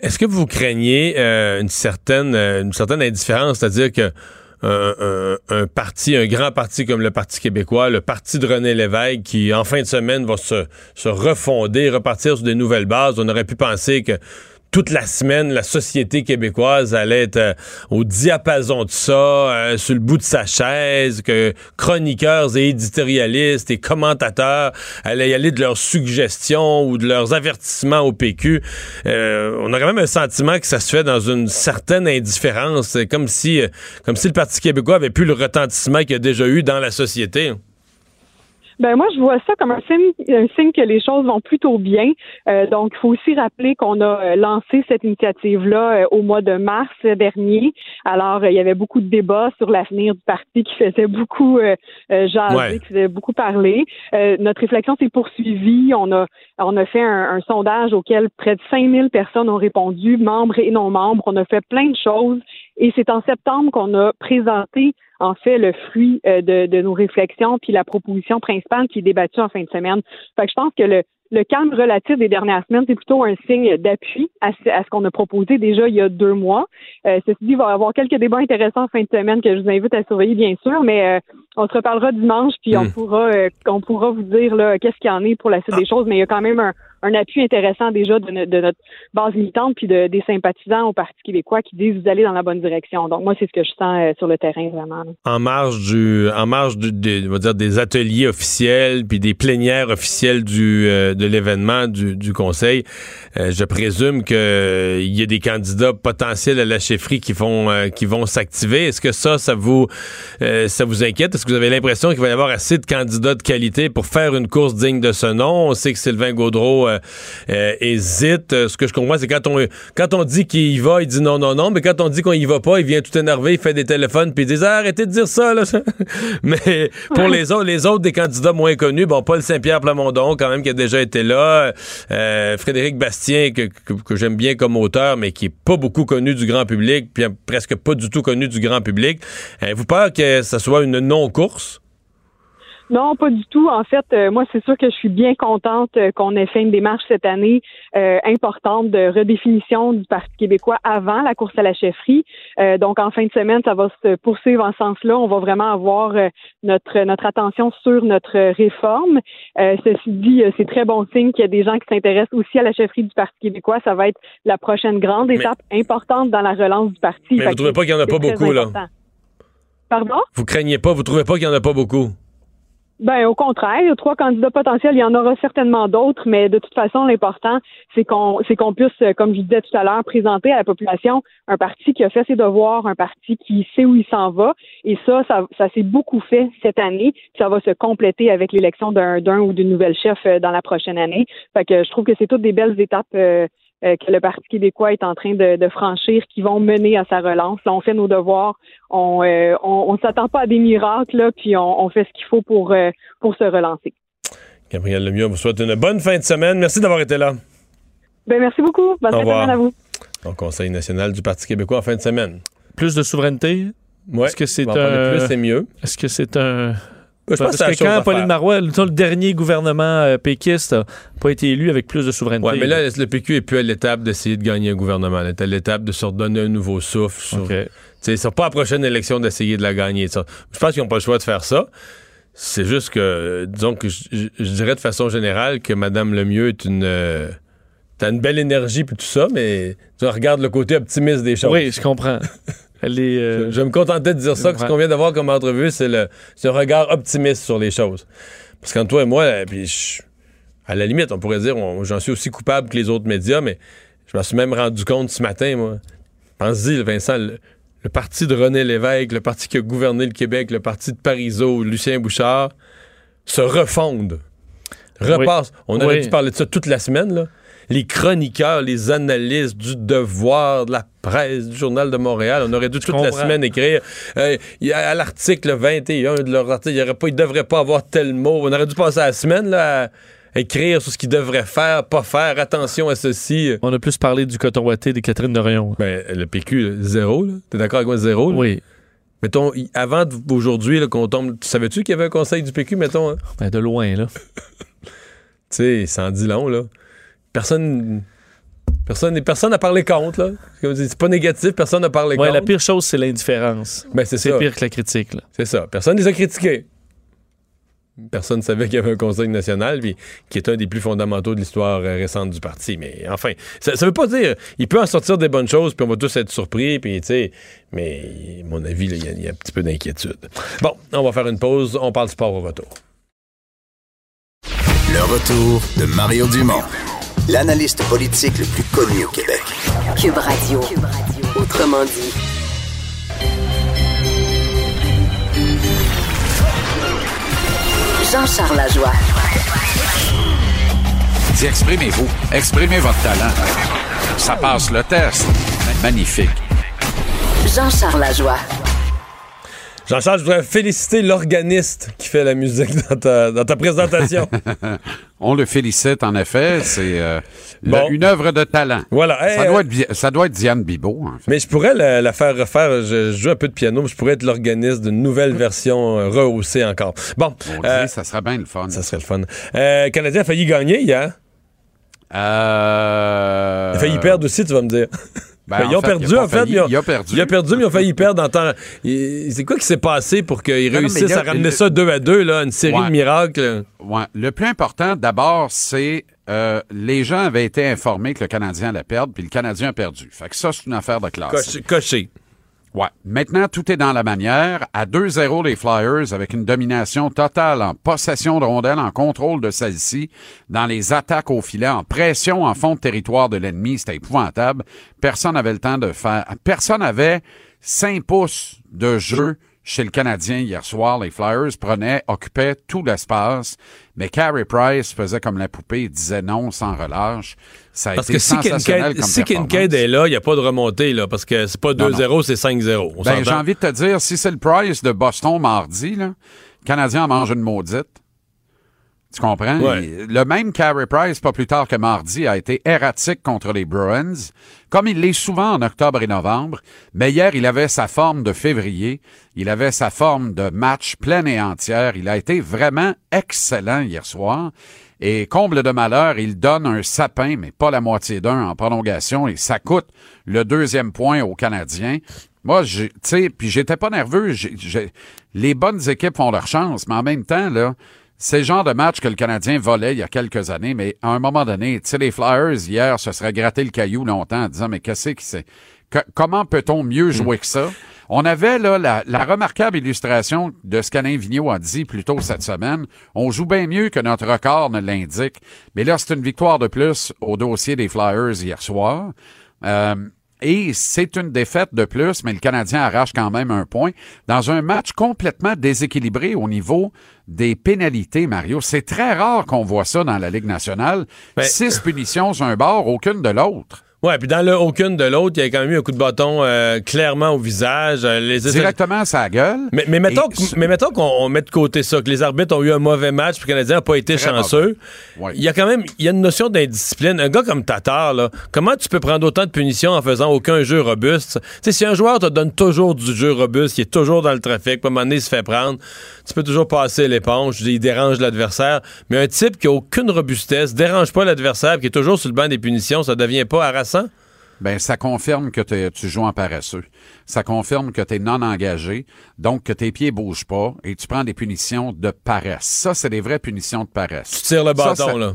Est-ce que vous craignez une certaine une certaine indifférence, c'est-à-dire que un, parti, un grand parti comme le Parti québécois, le parti de René Lévesque, qui en fin de semaine va se, se refonder, repartir sur de nouvelles bases. On aurait pu penser que toute la semaine, la société québécoise allait être euh, au diapason de ça, euh, sur le bout de sa chaise, que chroniqueurs et éditorialistes et commentateurs allaient y aller de leurs suggestions ou de leurs avertissements au PQ. Euh, on a quand même un sentiment que ça se fait dans une certaine indifférence, comme si, comme si le Parti québécois avait plus le retentissement qu'il a déjà eu dans la société. Ben moi, je vois ça comme un signe, un signe que les choses vont plutôt bien. Euh, donc, il faut aussi rappeler qu'on a euh, lancé cette initiative-là euh, au mois de mars dernier. Alors, il y avait beaucoup de débats sur l'avenir du parti qui faisait beaucoup jaser, qui faisait beaucoup parler. notre réflexion s'est poursuivie. On a on a fait un, un, sondage auquel près de 5000 personnes ont répondu, membres et non membres. On a fait plein de choses. Et c'est en septembre qu'on a présenté en fait le fruit euh, de, de, nos réflexions puis la proposition principale qui est débattue en fin de semaine. Fait que je pense que le, le calme relatif des dernières semaines, c'est plutôt un signe d'appui à, ce, qu'on a proposé déjà il y a deux mois. Euh, ceci dit, il va y avoir quelques débats intéressants en fin de semaine que je vous invite à surveiller, bien sûr, mais euh, on se reparlera dimanche, puis on hmm. pourra euh, on pourra vous dire là qu'est-ce qu'il y en est pour la suite des ah. choses, mais il y a quand même un, un appui intéressant déjà de, notre base militante puis de, des sympathisants au Parti québécois qui disent vous allez dans la bonne direction. Donc moi c'est ce que je sens euh, sur le terrain vraiment. En marge du en marge du, des, on va dire des ateliers officiels puis des plénières officielles du euh, de l'événement du, du conseil, je présume que il y a des candidats potentiels à la chefferie qui vont qui vont s'activer. Est-ce que ça ça vous ça vous inquiète? Est-ce que vous avez l'impression qu'il va y avoir assez de candidats de qualité pour faire une course digne de ce nom? On sait que Sylvain Gaudreau euh, euh, hésite. Euh, ce que je comprends, c'est quand on, quand on dit qu'il y va, il dit non, non, non. Mais quand on dit qu'on y va pas, il vient tout énervé, il fait des téléphones, puis il dit ah, arrêtez de dire ça. Là. [LAUGHS] mais pour les autres, les autres des candidats moins connus, bon, Paul Saint-Pierre Plamondon, quand même, qui a déjà été là. Frédéric Bastien, que, que, j'aime bien comme auteur, mais qui est pas beaucoup connu du grand public, puis presque pas du tout connu du grand public. vous peur que ça soit une Non, pas du tout. En fait, euh, moi, c'est sûr que je suis bien contente euh, qu'on ait fait une démarche cette année euh, importante de redéfinition du Parti québécois avant la course à la chefferie. donc, en fin de semaine, ça va se poursuivre en ce sens-là. On va vraiment avoir notre notre attention sur notre réforme. ceci dit, c'est très bon signe qu'il y a des gens qui s'intéressent aussi à la chefferie du Parti québécois. Ça va être la prochaine grande étape importante dans la relance du parti. Mais vous trouvez pas qu'il y en a pas beaucoup, là? Pardon? Vous craignez pas, vous trouvez pas qu'il y en a pas beaucoup? Ben au contraire, il y a trois candidats potentiels, il y en aura certainement d'autres, mais de toute façon, l'important, c'est qu'on c'est qu'on puisse, comme je disais tout à l'heure, présenter à la population un parti qui a fait ses devoirs, un parti qui sait où il s'en va. Et ça, ça, ça s'est beaucoup fait cette année. Ça va se compléter avec l'élection d'un d'un ou d'une nouvelle chef euh, dans la prochaine année. Fait que je trouve que c'est toutes des belles étapes euh, euh, que le Parti québécois est en train de, franchir, qui vont mener à sa relance. Là, on fait nos devoirs, on euh, on, s'attend pas à des miracles, là, puis on, fait ce qu'il faut pour, euh, pour se relancer. Gabriel Lemieux, on vous souhaite une bonne fin de semaine. Merci d'avoir été là. Ben, merci beaucoup. Bonne fin de semaine à vous. Au Conseil national du Parti québécois en fin de semaine. Plus de souveraineté? Ouais. Est-ce que c'est un... plus, c'est mieux. Est-ce que c'est un je pense Parce que quand Pauline Marois, le, dernier gouvernement euh, péquiste n'a pas été élu avec plus de souveraineté. Oui, mais là, le PQ est plus à l'étape d'essayer de gagner un gouvernement. Elle est à l'étape de se redonner un nouveau souffle. Sur, okay. C'est pas la prochaine élection d'essayer de la gagner. Je pense qu'ils n'ont pas le choix de faire ça. C'est juste que, disons que je, dirais de façon générale que Mme Lemieux est une... Euh, t'as une belle énergie puis tout ça, mais tu regardes le côté optimiste des choses. Oui, je comprends. [LAUGHS] Les, euh, Je, je me contentais de dire ça, que ce qu'on vient d'avoir comme entrevue, c'est le, un regard optimiste sur les choses. Parce qu'entre toi et moi, euh, puis je- à la limite, on pourrait dire, j'en suis aussi coupable que les autres médias, mais je m'en suis même rendu compte ce matin, moi. Pense-y, Vincent, le, le parti de René Lévesque, le parti qui a gouverné le Québec, le parti de Parizeau, Lucien Bouchard, se refondent. Repassent. On aurait Oui. dû parler de ça toute la semaine, là. Les chroniqueurs, les analystes du Devoir, de la presse, du Journal de Montréal, on aurait dû toute la semaine écrire euh, à l'article 21 de leur article, il pas, il devrait pas avoir tel mot. On aurait dû passer la semaine là, à écrire sur ce qu'ils devraient faire, pas faire, attention à ceci. on a plus parlé du coton ouaté des Catherine Dorion. Ben, le PQ, zéro, là. T'es d'accord avec moi, zéro? là? Oui. Mettons, avant d'aujourd'hui, là, qu'on tombe. Tu savais-tu qu'il y avait un conseil du PQ, mettons? hein? Ben, de loin, là. [LAUGHS] Tu sais, ça en dit long, là. Personne. Personne personne n'a parlé contre, là. C'est pas négatif, personne n'a parlé Ouais, contre. la pire chose, c'est l'indifférence. Ben, c'est pire que la critique, là. C'est ça. Personne les a critiqués. Personne ne savait qu'il y avait un conseil national, puis qui est un des plus fondamentaux de l'histoire euh, récente du parti. Mais enfin, ça, ça veut pas dire. Il peut en sortir des bonnes choses, puis on va tous être surpris, puis tu sais. Mais, à mon avis, il y y, a un petit peu d'inquiétude. Bon, on va faire une pause. On parle sport au retour. Le retour de Mario Dumont, l'analyste politique le plus connu au Québec. Cube Radio. Autrement dit. Jean-Charles Lajoie. Dis, exprimez-vous. Exprimez votre talent. Ça passe le test. Magnifique. Jean-Charles Lajoie. Jean-Charles, je voudrais féliciter l'organiste qui fait la musique dans ta, dans ta présentation. [LAUGHS] On le félicite, en effet. C'est euh, Bon. une œuvre de talent. voilà. Hey, Ça euh, doit, être, Di- ça doit être Diane Bibot, en fait. Mais je pourrais la, la faire refaire. Je, je joue un peu de piano, mais je pourrais être l'organiste d'une nouvelle version euh, rehaussée encore. Bon, On euh, dit, ça serait bien le fun. ça serait le fun. Euh, Canadien a failli gagner hier. Euh... Il a failli perdre aussi, tu vas me dire. [LAUGHS] Ben, ils ont fait, perdu, en fait. ils ont- il a perdu. Il a perdu, mais ils ont failli perdre en temps. C'est quoi qui s'est passé pour qu'ils Non, non, mais réussissent a- à ramener le- ça 2 à 2, là, une série Ouais. de miracles? Ouais. Le plus important, d'abord, c'est euh, les gens avaient été informés que le Canadien allait perdre, puis le Canadien a perdu. Fait que ça, c'est une affaire de classe. Coché. coché. Ouais. Maintenant, tout est dans la manière. À 2-0, les Flyers, avec une domination totale en possession de rondelles, en contrôle de celle-ci, dans les attaques au filet, en pression en fond de territoire de l'ennemi, c'était épouvantable. Personne n'avait le temps de faire... Personne n'avait 5 pouces de jeu chez le Canadien hier soir. Les Flyers prenaient, occupaient tout l'espace, mais Carey Price faisait comme la poupée, il disait non sans relâche. Ça a Parce été que si sensationnel Kincaid, comme si. Kincaid est là, il n'y a pas de remontée, là, parce que c'est pas Non, 2-0, c'est 5-0. On Ben, j'ai envie de te dire, si c'est le Price de Boston mardi, là, le Canadien en mange une maudite. Tu comprends? Ouais. Le même Carey Price, pas plus tard que mardi, a été erratique contre les Bruins, comme il l'est souvent en octobre et novembre. Mais hier, il avait sa forme de février. Il avait sa forme de match pleine et entière. Il a été vraiment excellent hier soir. Et comble de malheur, il donne un sapin, mais pas la moitié d'un en prolongation, et ça coûte le deuxième point aux Canadiens. Moi, tu sais, puis j'étais pas nerveux. Les bonnes équipes ont leur chance, mais en même temps, là, c'est le genre de match que le Canadien volait il y a quelques années, mais à un moment donné, tu sais, les Flyers, hier, se seraient gratté le caillou longtemps en disant, mais qu'est-ce que c'est? Que- comment peut-on mieux jouer que ça? On avait là la, la remarquable illustration de ce qu'Alain Vigneault a dit plus tôt cette semaine. On joue bien mieux que notre record ne l'indique. Mais là, c'est une victoire de plus au dossier des Flyers hier soir. Euh, et c'est une défaite de plus, mais le Canadien arrache quand même un point dans un match complètement déséquilibré au niveau des pénalités, Mario. C'est très rare qu'on voit ça dans la Ligue nationale. Ben- Six punitions sur un bord, aucune de l'autre. Ouais, puis dans le aucune de l'autre, il y a quand même eu un coup de bâton euh, clairement au visage. Euh, les Directement à sa gueule. Mais, mais mettons, Et- mais mettons qu'on on met de côté ça, que les arbitres ont eu un mauvais match, puis que le Canadien n'a pas été Très chanceux. Ouais. Il y a quand même il y a une notion d'indiscipline. Un gars comme Tatar, là, comment tu peux prendre autant de punitions en faisant aucun jeu robuste? Tu sais, si un joueur te donne toujours du jeu robuste, qui est toujours dans le trafic, à un moment donné, il se fait prendre, tu peux toujours passer l'éponge, il dérange l'adversaire. Mais un type qui a aucune robustesse, dérange pas l'adversaire, qui est toujours sur le banc des punitions, ça devient pas harassant? Ben, ça confirme que tu joues en paresseux. Ça confirme que tu es non engagé, donc que tes pieds bougent pas et tu prends des punitions de paresse. Ça, c'est des vraies punitions de paresse. Tu tires le Ça, bâton, ça- là.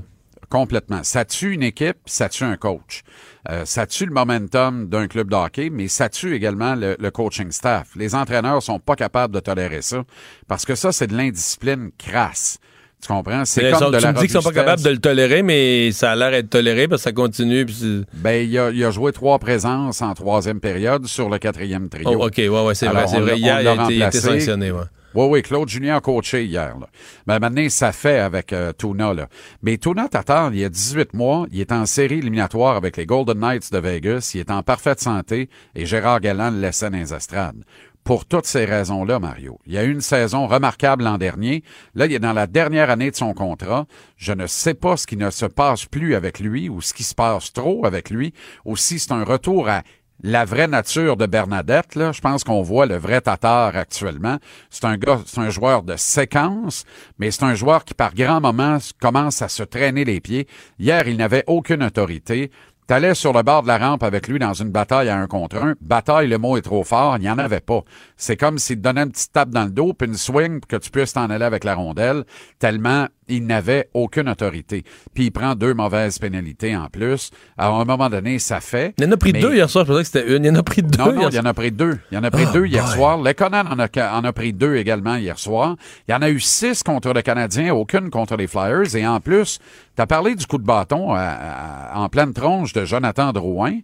complètement. Ça tue une équipe, ça tue un coach. Euh, ça tue le momentum d'un club de hockey, mais ça tue également le, le coaching staff. Les entraîneurs sont pas capables de tolérer ça parce que ça, c'est de l'indiscipline crasse. Tu comprends? C'est comme de tu la me dis qu'ils sont pas capables de le tolérer, mais ça a l'air d'être toléré parce que ça continue. puis Ben, il a, il a joué trois présences en troisième période sur le quatrième trio. Oh, OK, ouais, ouais, c'est vrai. C'est vrai. Hier, il a été, il a été remplacé. sanctionné. Ouais. Oui, oui, Claude Julien a coaché hier. Là. Ben, maintenant, ça fait avec euh, Tuna. Là. Mais Tuna Tatar, il y a 18 mois, il est en série éliminatoire avec les Golden Knights de Vegas. Il est en parfaite santé et Gérard Galland le laissait dans les estrades. Pour toutes ces raisons-là, Mario. Il y a eu une saison remarquable l'an dernier. Là, il est dans la dernière année de son contrat. Je ne sais pas ce qui ne se passe plus avec lui ou ce qui se passe trop avec lui. Aussi, c'est un retour à la vraie nature de Bernadette, là, je pense qu'on voit le vrai Tatar actuellement. C'est un gars, c'est un joueur de séquence, mais c'est un joueur qui, par grands moments, commence à se traîner les pieds. Hier, il n'avait aucune autorité. T'allais sur le bord de la rampe avec lui dans une bataille à un contre un. Bataille, le mot est trop fort, il n'y en avait pas. C'est comme s'il te donnait une petite tape dans le dos, puis une swing pour que tu puisses t'en aller avec la rondelle, tellement il n'avait aucune autorité. Puis il prend deux mauvaises pénalités en plus. Alors, à un moment donné, ça fait. Il y en a pris Mais- deux hier soir. Je pensais que c'était une. Il y en a pris deux. non, non, il y en a pris deux. Il y en a pris Ah, deux hier soir. Le Conan en a, en a pris deux également hier soir. Il y en a eu six contre le Canadien, aucune contre les Flyers. Et en plus, tu as parlé du coup de bâton à- à- en pleine tronche de Jonathan Drouin.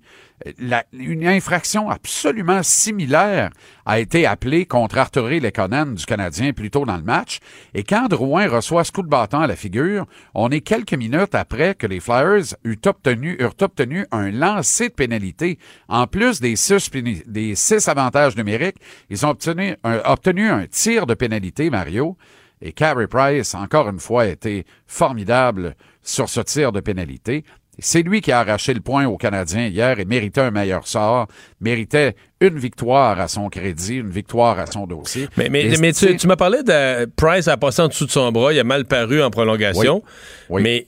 Une infraction absolument similaire a été appelée contre Arthur Lekonen du Canadien plus tôt dans le match. Et quand Drouin reçoit ce coup de bâton à la figure, on est quelques minutes après que les Flyers eurent obtenu, un lancer de pénalité. En plus des six, des six avantages numériques, ils ont obtenu un, obtenu un tir de pénalité, Mario. Et Carey Price, encore une fois, a été formidable sur ce tir de pénalité. C'est lui qui a arraché le point aux Canadiens hier et méritait un meilleur sort, méritait une victoire à son crédit, une victoire à son dossier. Mais, tu, tu m'as parlé de Price a passé en dessous de son bras, il a mal paru en prolongation. Oui. Oui. Mais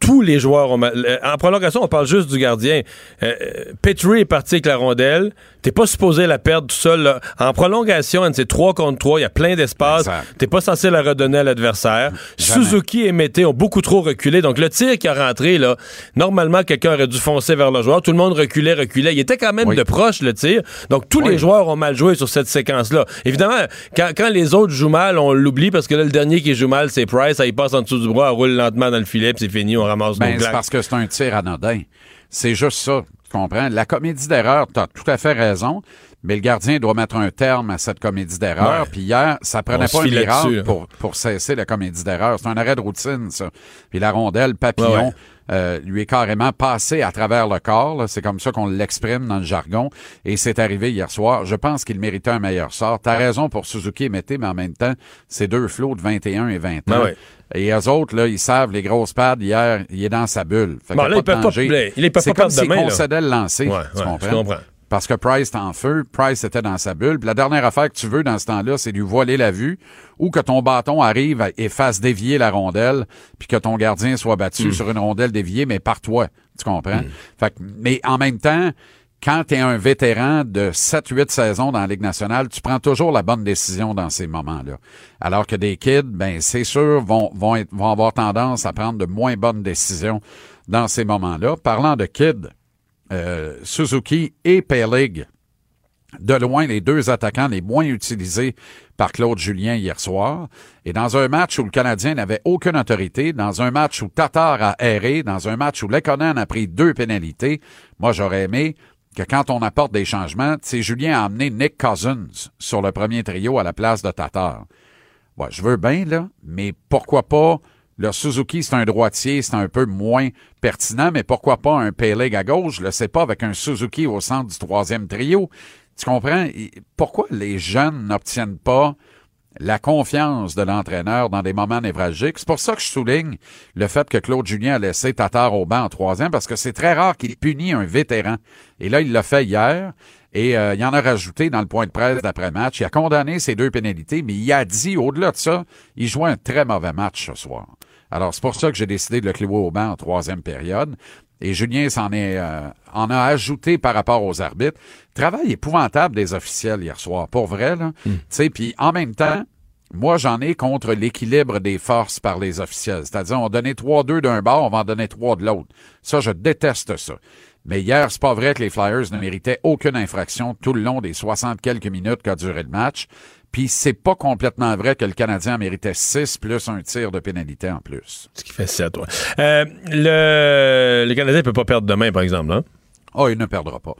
tous les joueurs ont mal. En prolongation, on parle juste du gardien. Euh, Petrie est parti avec la rondelle. T'es pas supposé la perdre tout seul. là. En prolongation, c'est 3 contre 3, il y a plein d'espace. T'es pas censé la redonner à l'adversaire. Suzuki et Mété ont beaucoup trop reculé. Donc le tir qui a rentré, là, normalement, quelqu'un aurait dû foncer vers le joueur. Tout le monde reculait, reculait. Il était quand même Oui. de proche, le tir. Donc tous Oui. les joueurs ont mal joué sur cette séquence-là. Évidemment, quand, quand les autres jouent mal, on l'oublie parce que là, le dernier qui joue mal, c'est Price. Ça, il passe en dessous du bras, elle roule lentement dans le filet, puis c'est fini, on ramasse Ben, nos c'est parce que c'est un tir anodin. C'est juste ça. Tu comprends? La comédie d'erreur, tu as tout à fait raison, mais le gardien doit mettre un terme à cette comédie d'erreur. Puis hier, ça prenait On pas un miracle là. pour, pour cesser la comédie d'erreur. C'est un arrêt de routine, ça. Puis la rondelle, papillon, Ouais, euh, lui est carrément passé à travers le corps. C'est comme ça qu'on l'exprime dans le jargon. Et c'est arrivé hier soir. Je pense qu'il méritait un meilleur sort. T'as raison pour Suzuki et Mété, mais en même temps, c'est deux flots de 21 et 20 ans. Ben ouais. Et eux autres, là, ils savent, les grosses pads, hier, il est dans sa bulle. Fait Bon, y là, pas de peuvent pas peuvent C'est pas comme demain, là. concédaient le lancer. Ouais, tu ouais, comprends? je comprends. Parce que Price est en feu, Price était dans sa bulle. Puis la dernière affaire que tu veux dans ce temps-là, c'est lui voiler la vue ou que ton bâton arrive et fasse dévier la rondelle, puis que ton gardien soit battu Hmm. sur une rondelle déviée, mais par toi. Tu comprends? Fait que- mais en même temps, quand tu es un vétéran de 7-8 saisons dans la Ligue nationale, tu prends toujours la bonne décision dans ces moments-là. Alors que des kids, ben c'est sûr, vont, vont, être- vont avoir tendance à prendre de moins bonnes décisions dans ces moments-là. Parlant de kids, euh, Suzuki et Pelig, de loin les deux attaquants les moins utilisés par Claude Julien hier soir. Et dans un match où le Canadien n'avait aucune autorité, dans un match où Tatar a erré, dans un match où Lekonen a pris deux pénalités, moi j'aurais aimé que quand on apporte des changements, c'est Julien a amené Nick Cousins sur le premier trio à la place de Tatar. Ouais, je veux bien, là, mais pourquoi pas le Suzuki, c'est un droitier, c'est un peu moins pertinent, mais pourquoi pas un Peleg à gauche? Je le sais pas, avec un Suzuki au centre du troisième trio. Tu comprends? Pourquoi les jeunes n'obtiennent pas la confiance de l'entraîneur dans des moments névralgiques? C'est pour ça que je souligne le fait que Claude Julien a laissé Tatar au banc en troisième, parce que c'est très rare qu'il punit un vétéran. Et là, il l'a fait hier. Et euh, il en a rajouté dans le point de presse d'après-match. Il a condamné ces deux pénalités, mais il a dit, au-delà de ça, il jouait un très mauvais match ce soir. Alors, c'est pour ça que j'ai décidé de le clouer au banc en troisième période. Et Julien s'en est, euh, en a ajouté par rapport aux arbitres. Travail épouvantable des officiels hier soir, pour vrai, là. Tu sais, puis en même temps, moi, j'en ai contre l'équilibre des forces par les officiels. C'est-à-dire, on donnait 3-2 d'un bord, on va en donner 3 de l'autre. Ça, je déteste ça. Mais hier, c'est pas vrai que les Flyers ne méritaient aucune infraction tout le long des 60 quelques minutes qu'a duré le match. Puis c'est pas complètement vrai que le Canadien en méritait 6 plus un tir de pénalité en plus. Ce qui fait ça, toi. Euh, le, le Canadien peut pas perdre demain, par exemple. Hein? Oh, il ne perdra pas.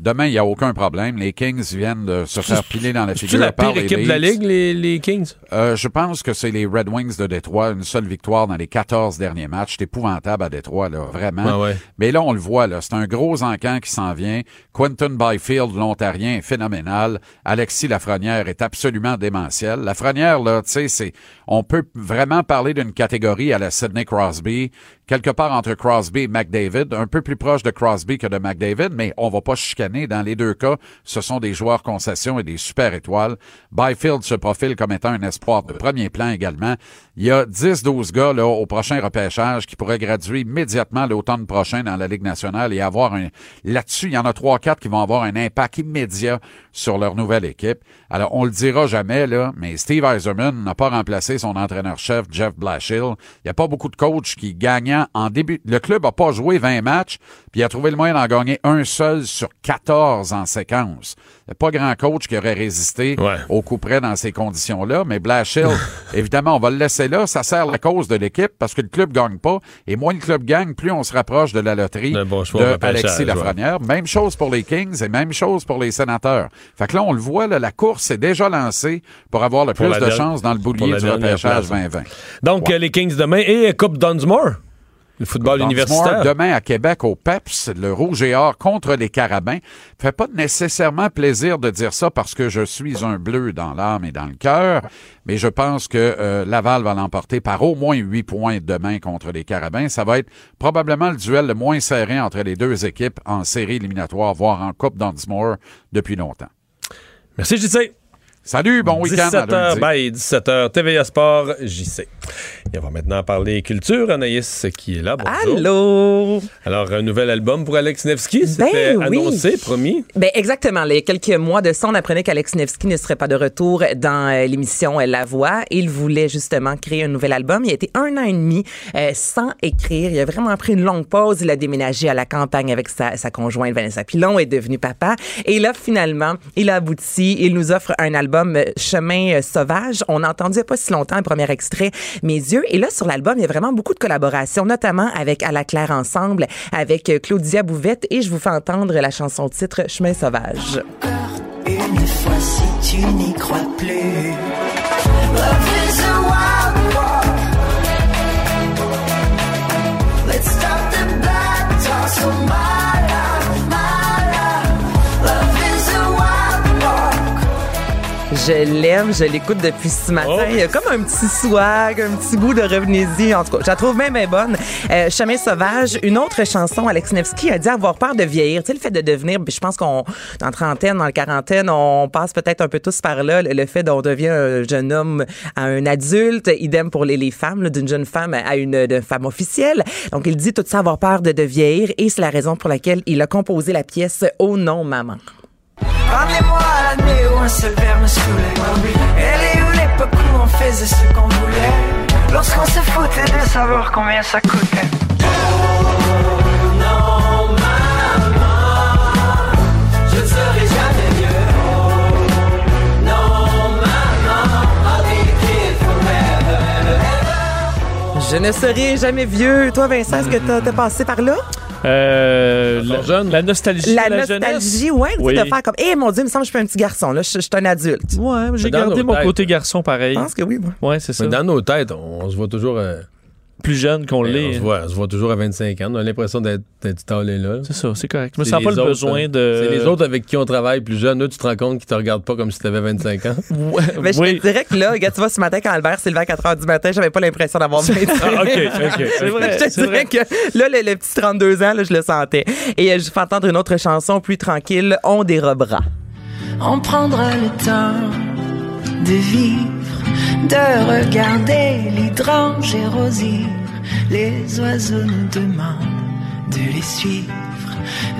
Demain, il n'y a aucun problème. Les Kings viennent de se faire piler dans la C'est figure la par pire les équipe de la. Ligue, les, les Kings? Euh, je pense que c'est les Red Wings de Détroit. Une seule victoire dans les 14 derniers matchs. C'est épouvantable à Détroit, là, vraiment. Ah ouais. Mais là, on le voit, là. C'est un gros encan qui s'en vient. Quentin Byfield, l'Ontarien, est phénoménal. Alexis Lafrenière est absolument démentiel. Lafrenière, là, tu sais, c'est, on peut vraiment parler d'une catégorie à la Sidney Crosby, quelque part entre Crosby et McDavid, un peu plus proche de Crosby que de McDavid, mais on va pas chicaner. Dans les deux cas, ce sont des joueurs concessions et des super étoiles. Byfield se profile comme étant un espoir de premier plan également. Il y a 10-12 gars là, au prochain repêchage qui pourraient graduer immédiatement l'automne prochain dans la Ligue nationale et avoir un... Là-dessus, il y en a 3-4 qui vont avoir un impact immédiat sur leur nouvelle équipe. Alors, on le dira jamais, là, mais Steve Eiserman n'a pas remplacé son entraîneur-chef Jeff Blashill. Il n'y a pas beaucoup de coachs qui gagnant en début... Le club a pas joué 20 matchs, puis il a trouvé le moyen d'en gagner un seul sur 14 en séquence. Il n'y a pas grand coach qui aurait résisté Ouais. au coup près dans ces conditions-là, mais Blashill, [LAUGHS] évidemment, on va le laisser là. Ça sert la cause de l'équipe parce que le club gagne pas. Et moins le club gagne, plus on se rapproche de la loterie bon choix de Alexis ouais. Lafrenière. Même chose pour les Kings et même chose pour les sénateurs. Fait que là, on le voit, là, la course est déjà lancée pour avoir le Pour plus de chances dans le boulier du repêchage place. 2020. Donc, Ouais. euh, les Kings demain et Coupe Dunsmore, le football universitaire. Demain à Québec au PEPS, le Rouge et Or contre les Carabins. Fait pas nécessairement plaisir de dire ça parce que je suis un bleu dans l'âme et dans le cœur, mais je pense que euh, Laval va l'emporter par au moins huit points demain contre les Carabins. Ça va être probablement le duel le moins serré entre les deux équipes en série éliminatoire, voire en Coupe Dunsmore depuis longtemps. Merci, JC. Salut, bon week-end à 17h, lundi. bye, 17h, TVA Sport, JC. Et on va maintenant parler culture. Anaïs qui est là. Bonjour. Allô? Alors, un nouvel album pour Alex Nevsky. C'était Ben oui. annoncé, promis? Ben exactement. Il y a quelques mois de ça, on apprenait qu'Alex Nevsky ne serait pas de retour dans euh, l'émission euh, La Voix. Il voulait justement créer un nouvel album. Il a été un an et demi euh, sans écrire. Il a vraiment pris une longue pause. Il a déménagé à la campagne avec sa, sa conjointe Vanessa Pilon, est devenu papa. Et là, finalement, il a abouti. Il nous offre un album euh, Chemin euh, sauvage. On a pas si longtemps un premier extrait, Mes yeux. Et là, sur l'album, il y a vraiment beaucoup de collaborations, notamment avec À la Claire Ensemble, avec euh, Claudia Bouvette. Et je vous fais entendre la chanson titre Chemin sauvage. Je l'aime, je l'écoute depuis ce matin. Oh. Il y a comme un petit swag, un petit goût de revenez-y. En tout cas, je la trouve même bien bonne. Euh, Chemin sauvage, une autre chanson, Alex Nevsky a dit avoir peur de vieillir. Tu sais, le fait de devenir, je pense qu'on, dans la trentaine, dans la quarantaine, on passe peut-être un peu tous par là, le, fait qu'on devient un jeune homme à un adulte, idem pour les, les femmes, d'une jeune femme à une femme officielle. Donc, il dit tout ça, avoir peur de, de vieillir, et c'est la raison pour laquelle il a composé la pièce Oh non, maman. Ramenez-moi à la nuit où un seul verre me saoulait. Elle est où l'époque où on faisait ce qu'on voulait? Lorsqu'on se foutait de savoir combien ça coûtait. Je ne serai jamais vieux. Toi, Vincent, est-ce que t'as as passé par là? Euh, la, jeune? la nostalgie La, de la jeunesse. nostalgie, ouais, Oui. de faire comme, eh mon Dieu, il me semble que je suis un petit garçon, là, je, je suis un adulte. Ouais, j'ai gardé mon têtes. côté garçon pareil. Je pense que oui, moi. Ouais, c'est ça. Mais dans nos têtes, on, on se voit toujours. euh, Plus jeune qu'on ben, on, l'est. se voit, on se voit toujours à 25 ans. On a l'impression d'être d'être installé là. C'est ça, c'est correct. Je me C'est sens pas les le autres, besoin hein. de. C'est les autres avec qui on travaille plus jeunes. Eux, tu te rends compte qu'ils te regardent pas comme si tu avais 25 ans. [LAUGHS] Ouais, [LAUGHS] Mais je oui. te dirais que là, regarde, tu vois, ce matin, quand Albert s'est levé à 4 h du matin, j'avais pas l'impression d'avoir 20 Ah, ok, ok. [LAUGHS] C'est vrai. Je te vrai. dirais que là, le, le petit 32 ans, là, je le sentais. Et euh, je fais entendre une autre chanson plus tranquille, On dérobera. On prendra le temps de vivre, de regarder l'hydrange et rosir. Les oiseaux nous demandent de les suivre.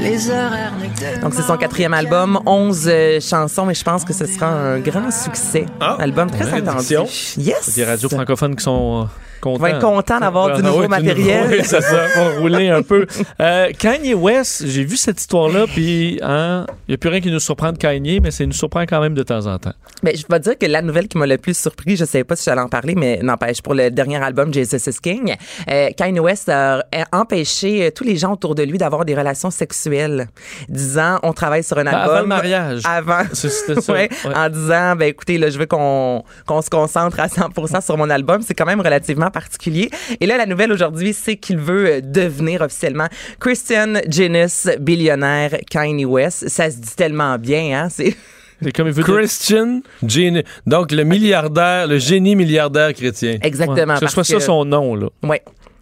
Les horaires n'étaient Donc, c'est son quatrième album, 11 euh, chansons, et je pense que ce sera un grand succès. album très attendu. Yes! Des radios francophones qui sont euh, contents. On va être contents d'avoir du Ah nouveau matériel. Oui, ça, [LAUGHS] ça va rouler un peu. Euh, Kanye West, j'ai vu cette histoire-là, puis hein, il n'y a plus rien qui nous surprend de Kanye, mais ça nous surprend quand même de temps en temps. Mais je vais dire que la nouvelle qui m'a le plus surpris, je ne savais pas si j'allais en parler, mais n'empêche, pour le dernier album, Jesus is King, euh, Kanye West a a empêché euh, tous les gens autour de lui d'avoir des relations sexuelles, disant on travaille sur un Ben, album. avant le mariage. Avant. [LAUGHS] C'était ça, [LAUGHS] Ouais, ouais. En disant, ben écoutez, là, je veux qu'on qu'on se concentre à 100% sur mon album. C'est quand même relativement particulier. Et là, la nouvelle aujourd'hui, c'est qu'il veut euh, devenir officiellement Christian Guinness billionnaire Kanye West. Ça se dit tellement bien, hein? C'est [LAUGHS] comme il veut Christian Genie. Donc, le milliardaire, le génie milliardaire chrétien. Exactement. Que ce soit ça que- son nom, là. Oui.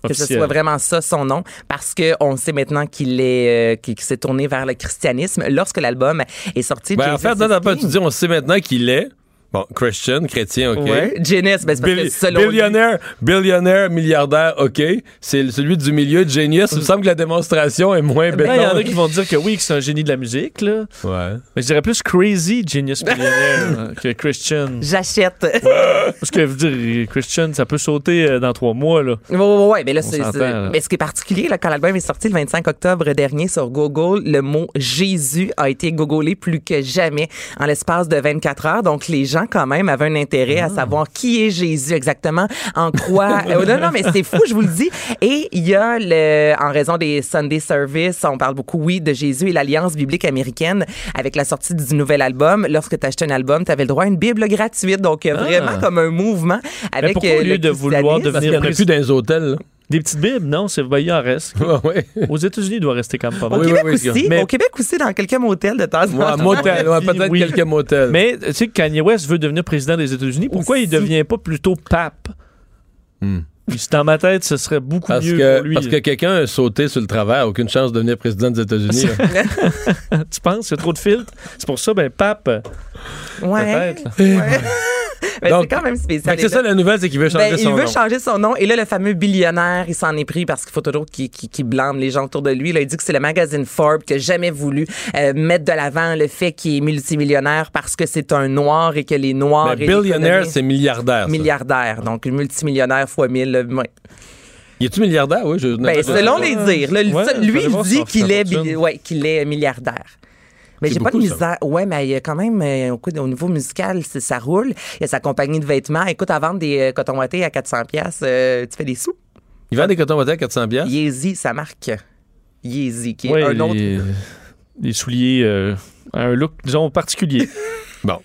Que ce soit vraiment ça son nom, parce qu'on sait maintenant qu'il est euh, qu'il s'est tourné vers le christianisme lorsque l'album est sorti. Ben, en fait, attends, King. tu dis, on sait maintenant qu'il est. Bon, Christian, chrétien, OK. Ouais. Guinness, ben, c'est parce Bill- que selon lui- billionnaire, billionnaire, milliardaire, OK. C'est celui du milieu Genius. Il me semble que la démonstration est moins Ben, béton. Il y en a qui vont dire que oui, que c'est un génie de la musique, là. Ouais. Mais je dirais plus crazy genius millionnaire euh, que Christian. J'achète. Parce que, vous dire, Christian, ça peut sauter euh, dans trois mois, là. Oui, oui, oui. Mais là, c'est, mais ce qui est particulier, là, quand l'album est sorti le 25 octobre dernier sur Google, le mot Jésus a été googlé plus que jamais en l'espace de 24 heures. Donc, les gens, quand même, avaient un intérêt Ah. à savoir qui est Jésus exactement, en quoi. [LAUGHS] Euh, non, non, mais c'est fou, je vous le dis. Et il y a, le, en raison des Sunday Service, on parle beaucoup, oui, de Jésus et l'Alliance biblique américaine avec la sortie du nouvel album. Lorsque tu achetais un album, tu avais le droit à une Bible gratuite. Donc, il y a Ah. vraiment comme un mouvement avec Mais pourquoi, euh, au lieu le de vouloir devenir Parce qu'il y en a plus dans les hôtels, là. Des petites bibles, non, c'est ben, il en reste. [LAUGHS] Ouais. Aux États-Unis, il doit rester quand même pas Au mal. Québec oui, aussi. Mais- Au Québec aussi, dans quelques motels de temps en Ouais, temps. motel, ouais, peut-être Oui. quelques motels. Mais tu sais que Kanye West veut devenir président des États-Unis. Pourquoi Aussi. il devient pas plutôt pape? Hmm. Dans ma tête, ce serait beaucoup Parce mieux que, pour lui. parce que quelqu'un a sauté sur le travers, aucune chance de devenir président des États-Unis. [LAUGHS] tu penses, il y a trop de filtres? C'est pour ça, ben, pape, Ouais. peut-être. là. Ouais. Donc, c'est quand même spécial. c'est ça la nouvelle, c'est qu'il veut changer Ben, son il veut nom. changer son nom. Et là, le fameux billionnaire, il s'en est pris parce qu'il faut toujours qu'il qu'il- qu'il blâme les gens autour de lui. Là, il dit que c'est le magazine Forbes qui a jamais voulu euh, mettre de l'avant le fait qu'il est multimillionnaire parce que c'est un noir et que les noirs... Et billionnaire, c'est milliardaire. ça. Milliardaire. Donc, multimillionnaire fois mille. euh, ouais. Il est-tu milliardaire? Oui, je. Ben, selon les dires. là, Ouais, lui, il dit qu'il est, ouais, qu'il est milliardaire. Mais j'ai pas de beaucoup, ça. misère. Ouais, mais il y a quand même, euh, au, niveau musical, ça roule. Il y a sa compagnie de vêtements. Écoute, à vendre des euh, cotons à 400$, piastres, euh, tu fais des sous. Il vend des cotons à 400 piastres? Yeezy, sa marque. Yeezy, qui est Ouais, un autre. les, les souliers euh, à un look, disons, particulier. [LAUGHS] Bon.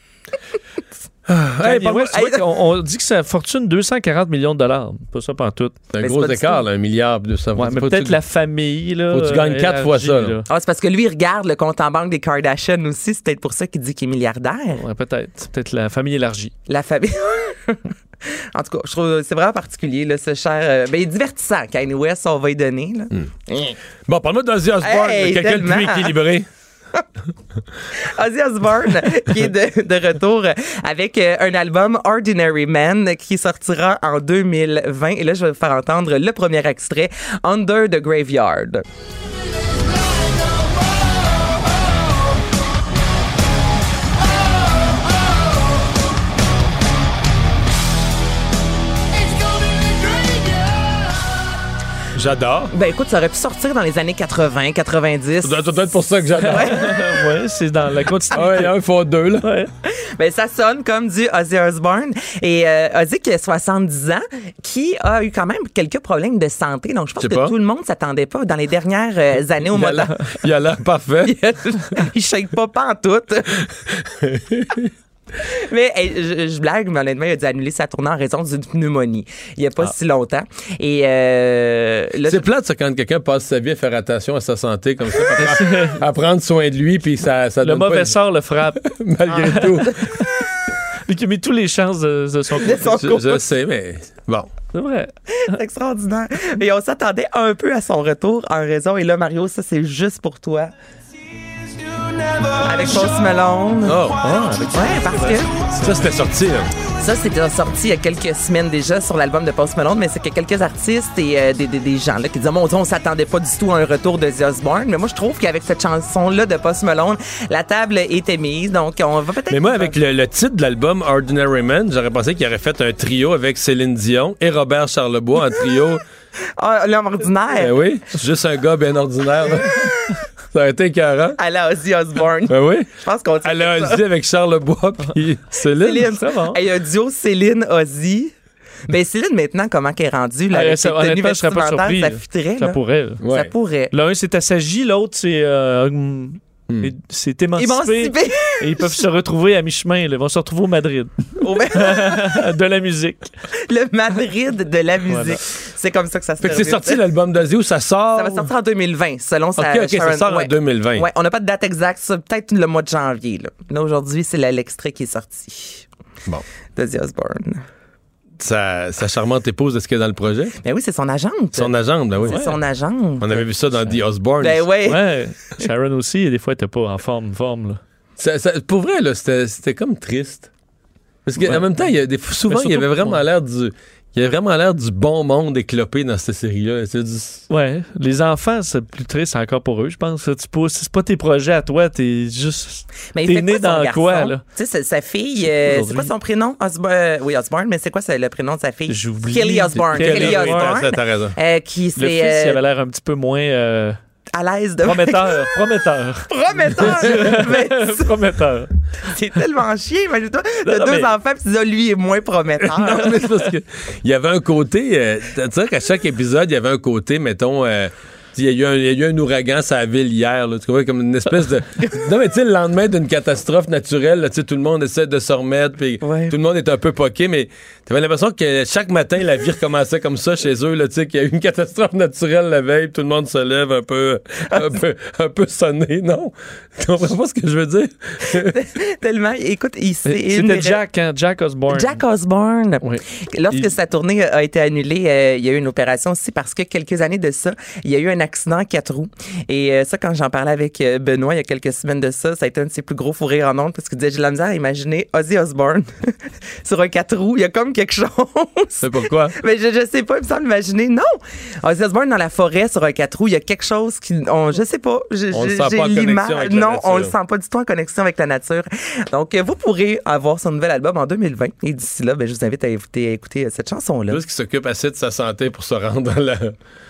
Qu'on- on, dit que sa fortune 240 millions de dollars. Pas ça pantoute. C'est un Mais gros pas écart, tout. là, un milliard de ça. Ouais, mais peut-être la famille. Là, Faut que tu gagnes euh, quatre fois ça. Ah, c'est parce que lui, il regarde le compte en banque des Kardashians aussi. C'est peut-être pour ça qu'il dit qu'il est milliardaire. Ouais, peut-être. C'est peut-être la famille élargie. La famille. [LAUGHS] en tout cas, je trouve c'est vraiment particulier, là, ce cher. euh, ben, il est divertissant, Kanye West, on va y donner. Là. Bon, parle-moi d'Ozzy Osbourne, Hey, quelqu'un de plus équilibré. [LAUGHS] Ozzy Osbourne, qui est de, retour avec euh, un album Ordinary Man qui sortira en 2020. Et là, je vais vous faire entendre le premier extrait, Under the Graveyard. J'adore. Ben écoute, ça aurait pu sortir dans les années 80, 90. Ça doit ça doit être pour ça que j'adore. [LAUGHS] ouais, c'est dans la continuité. Ah ouais, un fois deux, là. Ouais. Ben, ça sonne comme du Ozzy Osbourne. Et euh, Ozzy qui a 70 ans, qui a eu quand même quelques problèmes de santé. Donc, je pense que pas. tout le monde s'attendait pas dans les dernières euh, années au Il a l'air- Il a l'air parfait. [LAUGHS] il shake pas pantoute. [LAUGHS] [LAUGHS] Mais hey, je, je blague, mais honnêtement, il a dû annuler sa tournée en raison d'une pneumonie. Il n'y a pas si longtemps. Et euh, là, C'est plate, ça, quand quelqu'un passe sa vie à faire attention à sa santé comme ça, à prendre- [LAUGHS] à prendre soin de lui, puis ça, ça Le donne pas mauvais une- sort le frappe. [LAUGHS] malgré Ah. tout. Lui qui a mis tous les chances de, de son côté. Je, je sais, mais bon. C'est vrai. c'est extraordinaire. Mais on s'attendait un peu à son retour en raison. Et là, Mario, ça, c'est juste pour toi. Avec Post Malone. Oh, Ouais, parce que ça, c'était sorti, là. Ça, c'était sorti il y a quelques semaines déjà sur l'album de Post Malone, mais c'est que quelques artistes et euh, des, des- des gens là, qui disaient, mon Dieu, on s'attendait pas du tout à un retour de The Osbourne. Mais moi, je trouve qu'avec cette chanson-là de Post Malone, la table était mise. Donc, on va peut-être... Mais moi, avec le, le titre de l'album Ordinary Man, j'aurais pensé qu'il aurait fait un trio avec Céline Dion et Robert Charlebois, un trio. [LAUGHS] Ah, l'homme ordinaire. Ben oui, juste un gars bien ordinaire. là. [LAUGHS] Ça a été écœurant. À la Ozzy Osbourne. Ben oui. Je pense qu'on Elle a dit avec Charlebois puis Céline. Céline. Ça va. Il y a un duo Céline Ozzy. Ben Céline maintenant comment qu'elle est rendue là, Ah, avec ça, honnêtement, je serais pas surpris. ça là. fitterait, Ça là. pourrait. là. Ouais. Ça pourrait. L'un, c'est assagi, l'autre, c'est euh, hum, et- c'est émancipé. Émancipé. [LAUGHS] Et ils peuvent se retrouver à mi-chemin. Ils vont se retrouver au Madrid. [LAUGHS] De la musique. le Madrid de la musique. Voilà. C'est comme ça que ça se Fait que c'est sorti l'album d'Ozzy où ça sort. Ça va sortir en 2020, selon sa Ok, ok, ça Sharon- sort en ouais. 2020. Ouais, on n'a pas de date exacte, ça, peut-être le mois de janvier. Là, Là, aujourd'hui, c'est l'extrait qui est sorti. Bon. De The Osbourne. Sa, sa charmante épouse, est-ce qu'elle est dans le projet? Ben oui, c'est son agente. Son agente, ben oui. C'est son agente. On avait vu ça dans The Osbourne. Ben. Ouais. Sharon aussi, des fois, elle était pas en forme. forme là. Ça- ça- pour vrai, là, c'était c'était comme triste. Parce qu'en Ouais. même temps, il y a des, souvent, il y avait vraiment l'air du. Il y avait vraiment l'air du bon monde éclopé dans cette série-là. Du- Ouais. Les enfants, c'est plus triste encore pour eux, je pense. C'est pas, c'est pas tes projets à toi, t'es juste. Mais il T'es fait né dans garçon? quoi, là? Tu sais, sa- fille, euh, c'est quoi son prénom? Osborne, euh, oui, Osborne, mais c'est quoi c'est le prénom de sa fille? J'oublie. Kelly Osborne. Kelly Kelly. Osborne. T'as- T'as raison. euh, qui Le fils, il euh, avait l'air un petit peu moins euh, à l'aise de. prometteur. [LAUGHS] prometteur. Prometteur! Mais [LAUGHS] prometteur. c'est tellement chiant, imagine-toi. T'as Non, deux mais- enfants, puis tu dis, ah, lui est moins prometteur. Non, mais c'est parce que il y avait un côté. euh, tu sais qu'à chaque épisode, il y avait un côté, mettons. euh, il y, a eu un, il y a eu un ouragan sur la ville hier, là, tu vois, comme une espèce de. [LAUGHS] non, mais tu sais, le lendemain d'une catastrophe naturelle, là, tu sais, tout le monde essaie de se remettre, puis Ouais. tout le monde est un peu poqué, mais tu avais l'impression que chaque matin, la vie recommençait comme ça chez eux, là, tu sais, qu'il y a eu une catastrophe naturelle la veille, puis tout le monde se lève un peu, un peu, un peu sonné, non? Tu comprends pas ce que je veux dire? [LAUGHS] Tellement, écoute, il c'est une C'était Jack, hein, Jack Osborne. Jack Osborne. Oui. Lorsque Il- sa tournée a été annulée, euh, il y a eu une opération aussi parce que quelques années de ça, il y a eu un accident à quatre roues. Et euh, ça, quand j'en parlais avec euh, Benoît il y a quelques semaines de ça, ça a été un de ses plus gros fous rires en ondes parce qu'il disait j'ai la misère à imaginer Ozzy Osbourne [LAUGHS] sur un quatre roues. Il y a comme quelque chose. C'est pourquoi? [LAUGHS] Mais je, je sais pas, il me semble imaginer. Non! Ozzy Osbourne dans la forêt sur un quatre roues, il y a quelque chose qui. On, je sais pas. Je- On le je- sent j'ai pas en connexion l'image- avec la Non, on le sent pas du tout en connexion avec la nature. Donc, euh, vous pourrez avoir son nouvel album en 2020. Et d'ici là, ben, je vous invite à écouter, à écouter cette chanson-là. Juste qu'il s'occupe assez de sa santé pour se rendre dans la.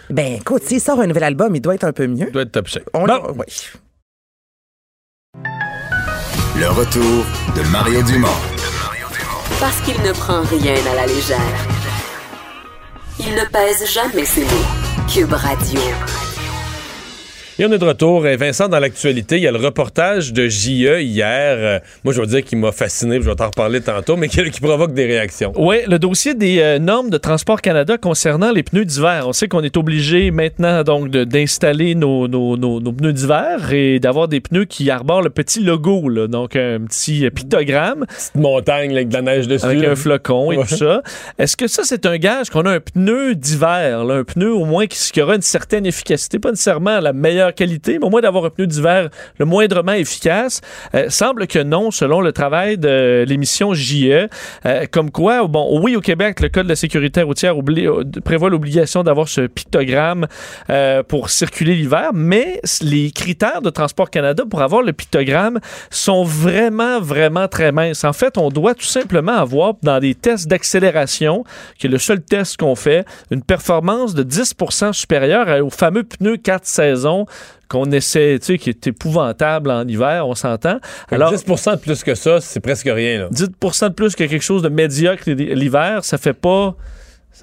Ben, écoute, s'il sort un nouvel album, il doit être un peu mieux. Il doit être top shape. On Bon. oui. Le retour de Mario Dumont. Parce qu'il ne prend rien à la légère. Il ne pèse jamais ses mots. Cube Radio. Et on est de retour. Et Vincent, dans l'actualité, il y a le reportage de JE hier. Euh, moi, je veux dire qu'il m'a fasciné, je vais t'en reparler tantôt, mais [LAUGHS] qui, qui provoque des réactions. Oui, le dossier des euh, normes de Transport Canada concernant les pneus d'hiver. On sait qu'on est obligé maintenant donc d'installer nos, nos- nos- nos pneus d'hiver et d'avoir des pneus qui arborent le petit logo, là, donc un petit pictogramme Petite montagne là, avec de la neige dessus. avec là. un flocon et Ouais. tout ça. Est-ce que ça, c'est un gage qu'on a un pneu d'hiver, un pneu au moins qui, qui aura une certaine efficacité, pas nécessairement la meilleure qualité, mais au moins d'avoir un pneu d'hiver le moindrement efficace? Euh, semble que non, selon le travail de l'émission JE. Euh, comme quoi, bon, oui, au Québec, le Code de la sécurité routière euh, prévoit l'obligation d'avoir ce pictogramme pour circuler l'hiver, mais les critères de Transport Canada pour avoir le pictogramme sont vraiment, vraiment très minces. En fait, on doit tout simplement avoir dans des tests d'accélération, qui est le seul test qu'on fait, une performance de 10% supérieure au fameux pneu 4 saisons qu'on essaie, tu sais, qui est épouvantable en hiver, on s'entend. Alors, 10% de plus que ça, c'est presque rien. Là. 10% de plus que quelque chose de médiocre l'hiver, ça fait pas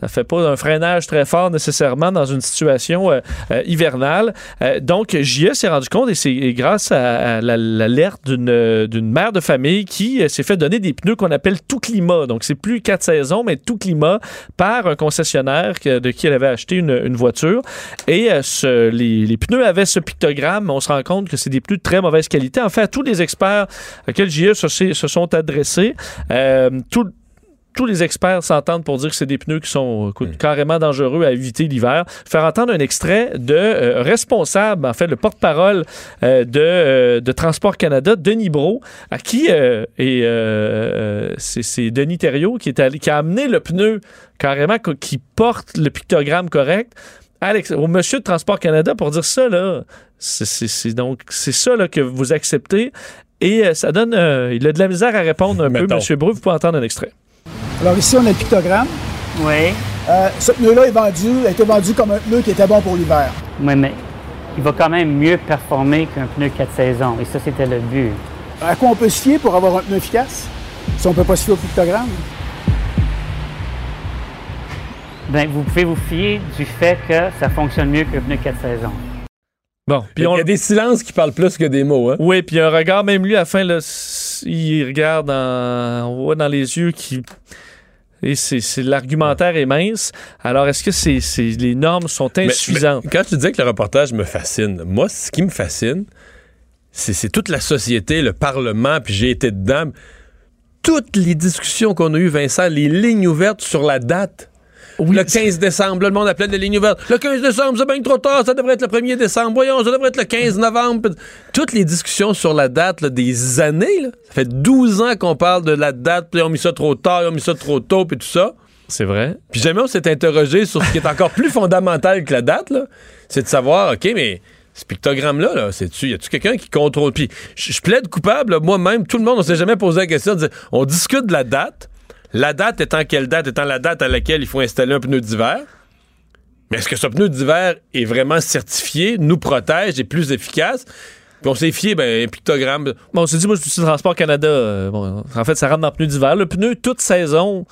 ça fait pas un freinage très fort nécessairement dans une situation euh, euh, hivernale. Euh, donc, JE s'est rendu compte, et c'est grâce à, à la- l'alerte d'une mère de famille qui s'est fait donner des pneus qu'on appelle tout climat. Donc, c'est plus quatre saisons, mais tout climat par un concessionnaire de qui elle avait acheté une, voiture. Et les, pneus avaient ce pictogramme, on se rend compte que c'est des pneus de très mauvaise qualité. En fait, tous les experts auxquels JE se, sont adressés, tout tous les experts s'entendent pour dire que c'est des pneus qui sont écoute, Hmm. carrément dangereux à éviter l'hiver. Faire entendre un extrait de euh, responsable, en fait, le porte-parole euh, de, euh, de Transport Canada, Denis Bro, à qui et c'est Denis Thériault qui, est allé, qui a amené le pneu carrément qui porte le pictogramme correct à l'ex- au monsieur de Transport Canada pour dire ça là. C'est- donc c'est ça là, que vous acceptez. Et ça donne. il a de la misère à répondre un peu. Monsieur Bru. Vous pouvez entendre un extrait. Alors ici, on a le pictogramme. Oui. Euh, ce pneu-là est vendu, a été vendu comme un pneu qui était bon pour l'hiver. Oui, mais il va quand même mieux performer qu'un pneu 4 saisons. Et ça, c'était le but. À quoi on peut se fier pour avoir un pneu efficace? Si on peut pas se fier au pictogramme? Ben, vous pouvez vous fier du fait que ça fonctionne mieux qu'un pneu 4 saisons. Bon, puis Il on y a des silences qui parlent plus que des mots. Hein? Oui, puis un regard, même lui, à la fin, là, il regarde, en- on voit dans les yeux qui. Et c'est, l'argumentaire est mince. Alors, est-ce que c'est, les normes sont insuffisantes? mais quand tu disais que le reportage me fascine, moi, ce qui me fascine, c'est toute la société, le Parlement, puis j'ai été dedans. Toutes les discussions qu'on a eues, Vincent, les lignes ouvertes sur la date. Le 15 décembre, là, le monde appelait des lignes ouvertes. Le 15 décembre, c'est bien trop tard, ça devrait être le 1er décembre. Voyons, ça devrait être le 15 novembre. Toutes les discussions sur la date là, des années, là, ça fait 12 ans qu'on parle de la date, puis ont mis ça trop tard, ont mis ça trop tôt, puis tout ça. C'est vrai. Puis jamais on s'est interrogé sur ce qui est encore plus [LAUGHS] fondamental que la date, là. C'est de savoir, OK, mais ce pictogramme-là, là, c'est-tu, y a-tu quelqu'un qui contrôle? Puis je plaide coupable, moi-même, tout le monde, on s'est jamais posé la question de on discute de la date. La date étant quelle date? Étant la date à laquelle il faut installer un pneu d'hiver. Mais est-ce que ce pneu d'hiver est vraiment certifié, nous protège, est plus efficace? Puis on s'est fié, ben, un pictogramme. Bon, on s'est dit, moi, je suis Transport Canada. euh, bon, en fait, ça rentre dans le pneu d'hiver. Le pneu, toute saison,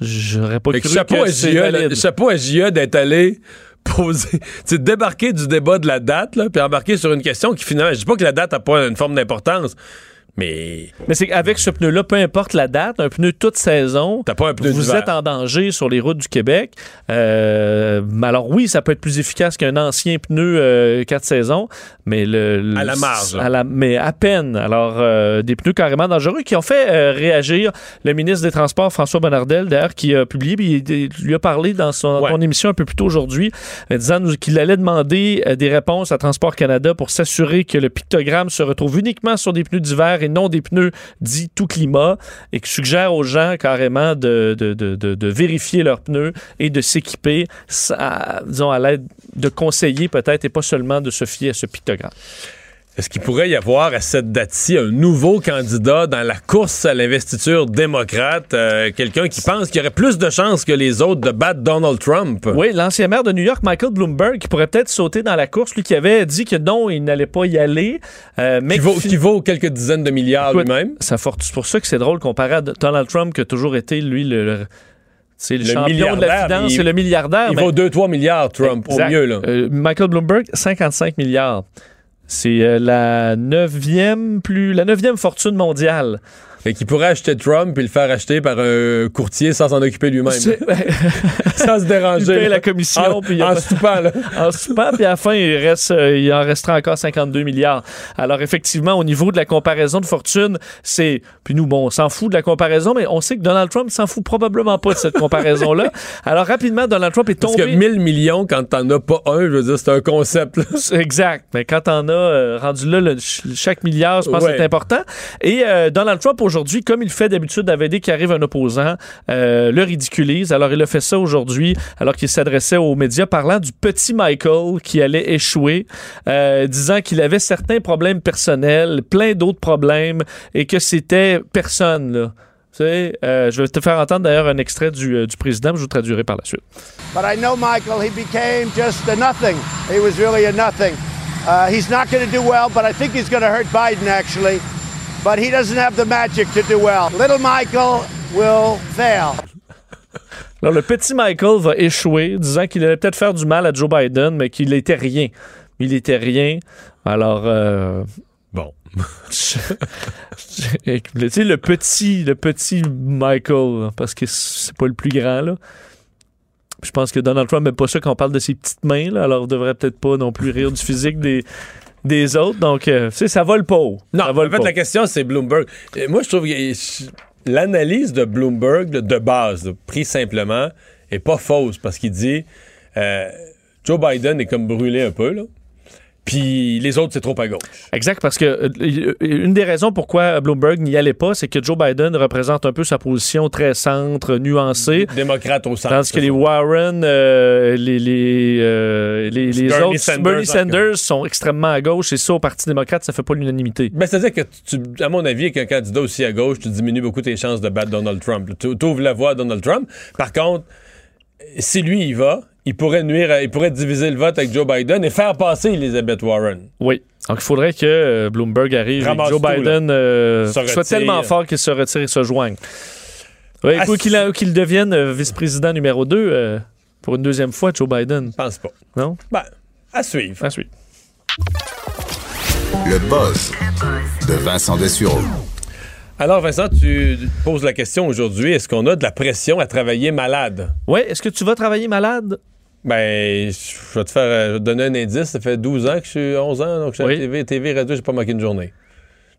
j'aurais pas Fait cru que chapeau, que c'est là, valide. chapeau à JA d'être allé poser, [LAUGHS] tu débarquer du débat de la date, là, puis embarquer sur une question qui finalement, je dis pas que la date a pas une forme d'importance, mais Mais c'est qu'avec ce pneu-là, peu importe la date, un pneu toute saison, t'as pas un pneu vous êtes en danger sur les routes du Québec. Euh, alors oui, ça peut être plus efficace qu'un ancien pneu euh, 4 saisons, mais le, le- À la marge, à la- mais à peine. Alors euh, des pneus carrément dangereux qui ont fait réagir le ministre des Transports François Bonnardel d'ailleurs qui a publié, puis il, lui a parlé dans son, Ouais. ton émission un peu plus tôt aujourd'hui, disant qu'il allait demander des réponses à Transport Canada pour s'assurer que le pictogramme se retrouve uniquement sur des pneus d'hiver et non des pneus dits tout climat et qui suggère aux gens carrément de, de, de, vérifier leurs pneus et de s'équiper, disons, à l'aide de conseillers peut-être et pas seulement de se fier à ce pictogramme. Est-ce qu'il pourrait y avoir à cette date-ci un nouveau candidat dans la course à l'investiture démocrate, euh, quelqu'un qui pense qu'il y aurait plus de chances que les autres de battre Donald Trump? Oui, l'ancien maire de New York, Michael Bloomberg, qui pourrait peut-être sauter dans la course, lui qui avait dit que non, il n'allait pas y aller. euh, mais Qui vaut, fi- qui vaut quelques dizaines de milliards lui-même. C'est pour ça que c'est drôle comparé à Donald Trump, qui a toujours été, lui, le, le- c'est le, Le champion de la finance, c'est le milliardaire. Il mais- vaut 2-3 milliards, Trump, Exact. au mieux. Là. Euh, Michael Bloomberg, 55 milliards. C'est euh, la neuvième plus la neuvième fortune mondiale. Fait qu'il pourrait acheter Trump et le faire acheter par un courtier sans s'en occuper lui-même. [LAUGHS] Sans se déranger. Il paye la commission, En, puis en pas- soupant, là. [LAUGHS] en soupant, puis à la fin, il, reste, euh, il en restera encore 52 milliards. Alors, effectivement, au niveau de la comparaison de fortune, c'est. Puis nous, bon, on s'en fout de la comparaison, mais on sait que Donald Trump s'en fout probablement pas de cette comparaison-là. [LAUGHS] Alors, rapidement, Donald Trump est Parce tombé. que 1000 millions, quand t'en as pas un, je veux dire, c'est un concept. là. Exact. Mais quand on a euh, rendu là, le- chaque milliard, je pense Ouais. que c'est important. Et euh, Donald Trump, aujourd'hui, comme il fait d'habitude avec dès arrive un opposant, euh, le ridiculise. Alors, il a fait ça aujourd'hui, alors qu'il s'adressait aux médias, parlant du petit Michael qui allait échouer, euh, disant qu'il avait certains problèmes personnels, plein d'autres problèmes, et que c'était personne, euh, je vais te faire entendre d'ailleurs un extrait du, président, je vous traduirai par la suite. But I know Michael, he became just a nothing. He was really a nothing. Uh, he's not going to do well, but I think he's going to hurt Biden. But he doesn't have the magic to do well. Little Michael will fail. Alors, le petit Michael va échouer, disant qu'il allait peut-être faire du mal à Joe Biden, mais qu'il n'était rien. Il était rien. Alors, euh, Bon. [LAUGHS] tu sais, le petit, le petit Michael, parce que c'est pas le plus grand, là. Je pense que Donald Trump n'aime pas ça quand on parle de ses petites mains, là, alors on devrait peut-être pas non plus rire du physique des, des autres. Donc, euh, ça vole pas haut. Non, ça en fait, pas la question, c'est Bloomberg. Euh, moi, je trouve que. l'analyse de Bloomberg, de base, pris simplement, est pas fausse parce qu'il dit euh, Joe Biden est comme brûlé un peu, là. Puis les autres, c'est trop à gauche. Exact, parce que euh, une des raisons pourquoi Bloomberg n'y allait pas, c'est que Joe Biden représente un peu sa position très centre, nuancée. Démocrate au centre. Tandis que les Warren, euh, les, les, euh, les, les Bernie autres, Sanders, Bernie. Sanders sont extrêmement à gauche et ça, au Parti démocrate, ça fait pas l'unanimité. Ben, c'est-à-dire que, tu, à mon avis, avec un candidat aussi à gauche, tu diminues beaucoup tes chances de battre Donald Trump. Tu ouvres la voie à Donald Trump. Par contre, si lui y va, il pourrait nuire, à- il pourrait diviser le vote avec Joe Biden et faire passer Elizabeth Warren. Oui. Donc, il faudrait que euh, Bloomberg arrive et que Ramasse Joe tout, là. Biden euh, soit tellement fort qu'il se retire et se joigne. Ouais, Ah, qu'il devienne euh, vice-président numéro 2 pour une deuxième fois, Joe Biden. Je pense pas. Non? Ben, à suivre. À suivre. Le buzz de Vincent Dessureau. Alors, Vincent, tu poses la question aujourd'hui est-ce qu'on a de la pression à travailler malade? Oui, est-ce que tu vas travailler malade? Ben, je vais te faire euh, je vais te donner un indice. Ça fait 12 ans que je suis 11 ans, donc je suis Oui. à TV, TV, radio, j'ai pas manqué une journée.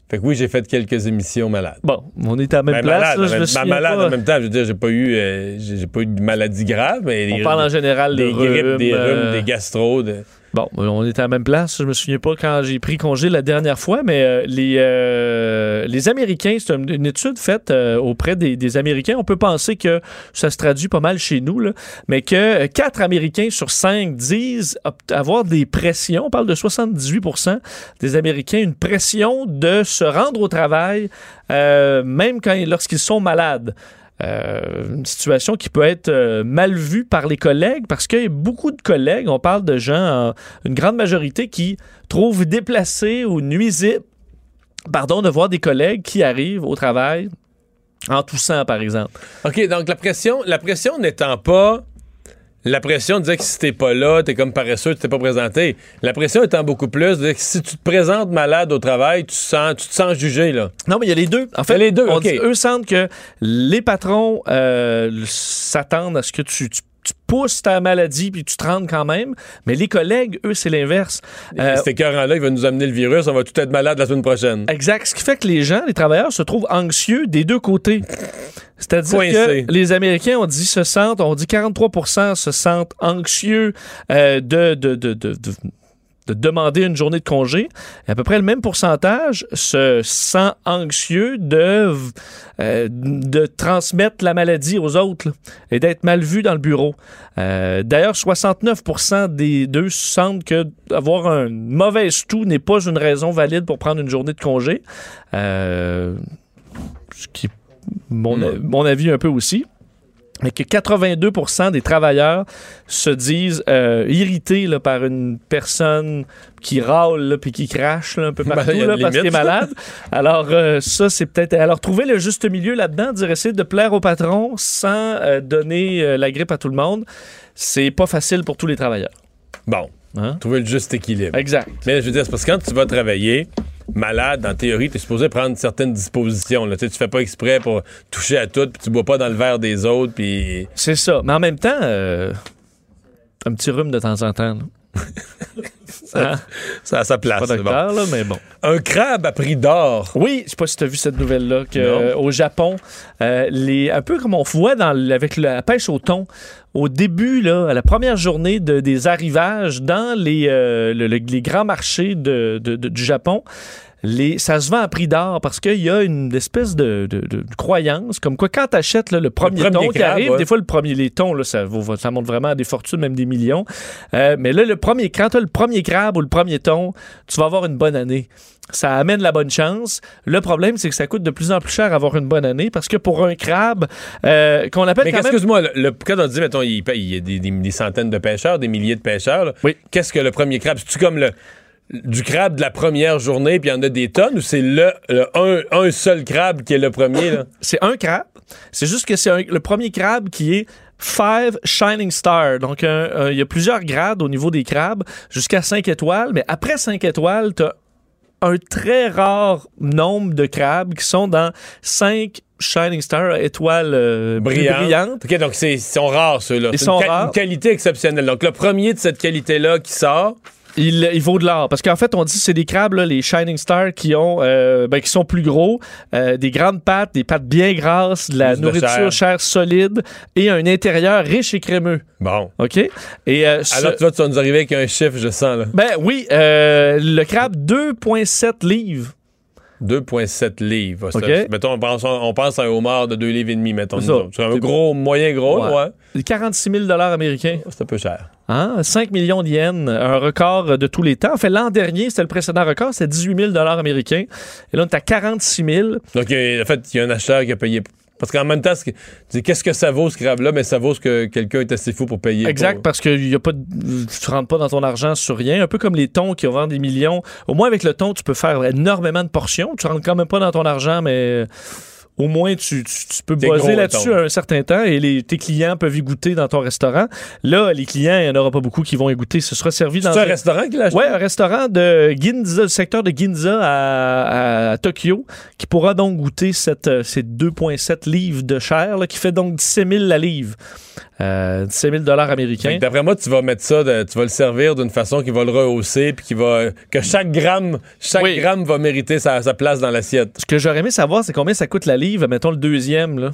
Fait que oui, j'ai fait quelques émissions malades. Bon, on est à la même Ben, place. malade, là, en je même- me ben, souviens malade pas. en même temps. Je veux dire, j'ai pas eu, euh, j'ai pas eu de maladie grave, mais On parle en général de des grippes, rhume, des rhumes, euh, des gastro. de- Bon, on est à la même place. Je me souviens pas quand j'ai pris congé la dernière fois, mais euh, les, euh, les Américains, c'est une, étude faite euh, auprès des, des Américains. On peut penser que ça se traduit pas mal chez nous, là, mais que 4 Américains sur 5 disent avoir des pressions. On parle de 78% des Américains, une pression de se rendre au travail, euh, même quand, lorsqu'ils sont malades. Euh, une situation qui peut être euh, mal vue par les collègues parce a beaucoup de collègues, on parle de gens, en- une grande majorité qui trouvent déplacé ou nuisible, pardon, de voir des collègues qui arrivent au travail en toussant, par exemple. OK, donc la pression, la pression n'étant pas la pression dire que si t'es pas là, t'es comme paresseux, tu t'es pas présenté. La pression étant beaucoup plus que si tu te présentes malade au travail, tu, sens, tu te sens jugé, là. Non, mais il y a les deux. En fait, les deux, on OK. dit- eux sentent que les patrons euh, s'attendent à ce que tu, tu- tu pousses ta maladie puis tu te rendes quand même. Mais les collègues, eux, c'est l'inverse. Euh, Cet écœurant-là, il va nous amener le virus, on va tout être malade la semaine prochaine. Exact. Ce qui fait que les gens, les travailleurs, se trouvent anxieux des deux côtés. C'est-à-dire que les Américains, on dit se sentent, on dit 43% se sentent anxieux euh, de, de, de, de, de- de demander une journée de congé. Et à peu près le même pourcentage se sent anxieux de, euh, de transmettre la maladie aux autres là, et d'être mal vu dans le bureau. Euh, D'ailleurs, 69% des deux sentent que avoir un mauvais toux n'est pas une raison valide pour prendre une journée de congé. Euh, ce qui est mon, mon avis un peu aussi. Mais que 82% des travailleurs se disent euh, irrités là, par une personne qui râle puis qui crache là, un peu [LAUGHS] Ben, partout là, parce qu'il est [LAUGHS] malade. Alors, euh, ça, c'est peut-être. Alors, trouver le juste milieu là-dedans, dire essayer de plaire au patron sans euh, donner la grippe à tout le monde, c'est pas facile pour tous les travailleurs. Bon. Hein? Trouver le juste équilibre. Exact. Mais je veux dire, c'est parce que quand tu vas travailler malade, en théorie, tu es supposé prendre certaines dispositions. Là. Tu sais, tu fais pas exprès pour toucher à tout, puis tu bois pas dans le verre des autres, puis... C'est ça. Mais en même temps, euh, un petit rhume de temps en temps. [LAUGHS] là. Hein? Ça a sa place. Pas c'est docteur, bon. là, mais bon. Un crabe a pris d'or. Oui, je sais pas si tu as vu cette nouvelle-là, euh, au Japon, euh, les, un peu comme on voit dans, avec la pêche au thon, au début, là, à la première journée de- des arrivages dans les, euh, le- le- les grands marchés de- du Japon, les, ça se vend à prix d'or parce qu'il y a une espèce de, de- de croyance comme quoi quand tu achètes le premier, premier thon qui crabe, arrive, ouais. des fois le premier les thons, là, ça, vaut- ça monte vraiment à des fortunes, même des millions. Euh, mais là, le premier, quand tu as le premier crabe ou le premier thon, tu vas avoir une bonne année. Ça amène la bonne chance. Le problème, c'est que ça coûte de plus en plus cher avoir une bonne année parce que pour un crabe, euh, qu'on appelle Mais même... excuse-moi, le, le- quand on dit, mettons, il, paye- il y a des, des- des centaines de pêcheurs, des milliers de pêcheurs, là, qu'est-ce que le premier crabe? C'est-tu comme le du crabe de la première journée, puis il y en a des tonnes, ou c'est le, le un, un seul crabe qui est le premier? [LAUGHS] C'est un crabe. C'est juste que c'est le premier crabe qui est Five Shining Star. Donc, il y a plusieurs grades au niveau des crabes, jusqu'à 5 étoiles. Mais après 5 étoiles, tu as un très rare nombre de crabes qui sont dans 5 Shining Star, étoiles euh, Brillante. brillantes. OK, donc c'est- ils sont rares, ceux-là. Ils sont une, rares. une qualité exceptionnelle. Donc, le premier de cette qualité-là qui sort, Il, il vaut de l'or. Parce qu'en fait, on dit que c'est des crabes, là, les Shining Stars, qui ont euh, ben, qui sont plus gros, euh, des grandes pattes, des pattes bien grasses, de la Plus de nourriture chair. chair solide et un intérieur riche et crémeux. Bon. OK? Et, euh, ce- Alors, tu vas, tu vas nous arriver avec un chiffre, je sens, là. ben oui, euh, le crabe, 2,7 livres. 2,7 livres. Mettons, on pense, on pense à un homard de 2 livres et demi, mettons. C'est un gros, moyen gros, Ouais. ouais. 46 000 américains. C'est un peu cher. Hein? 5 millions de yens, un record de tous les temps. En fait, l'an dernier, c'était le précédent record, c'était 18 000 américains. Et là, on est à 46 000. Donc, en fait, il y a un acheteur qui a payé. Parce qu'en même temps, qu'est-ce que ça vaut, ce crabe-là? Mais ça vaut ce que quelqu'un est assez fou pour payer. Exact, pour- parce que y a pas de- tu rentres pas dans ton argent sur rien. Un peu comme les thons qui vendent des millions. Au moins, avec le thon, tu peux faire énormément de portions. Tu rentres quand même pas dans ton argent, mais au moins, tu, tu- tu peux baser là-dessus un certain temps et les, tes clients peuvent y goûter dans ton restaurant. Là, les clients, il n'y en aura pas beaucoup qui vont y goûter. Ce sera servi dans C'est un restaurant qui l'a acheté? Ouais, un restaurant de Ginza, le secteur de Ginza à, à Tokyo, qui pourra donc goûter cette, euh, ces 2,7 livres de chair, là, qui fait donc 17 000 la livre. Euh, 17 000 dollars américains. D'après moi, tu vas mettre ça, de- tu vas le servir d'une façon qui va le rehausser, puis qui va que chaque gramme, chaque Oui. gramme va mériter sa, sa place dans l'assiette. Ce que j'aurais aimé savoir, c'est combien ça coûte la livre, mettons le deuxième, là.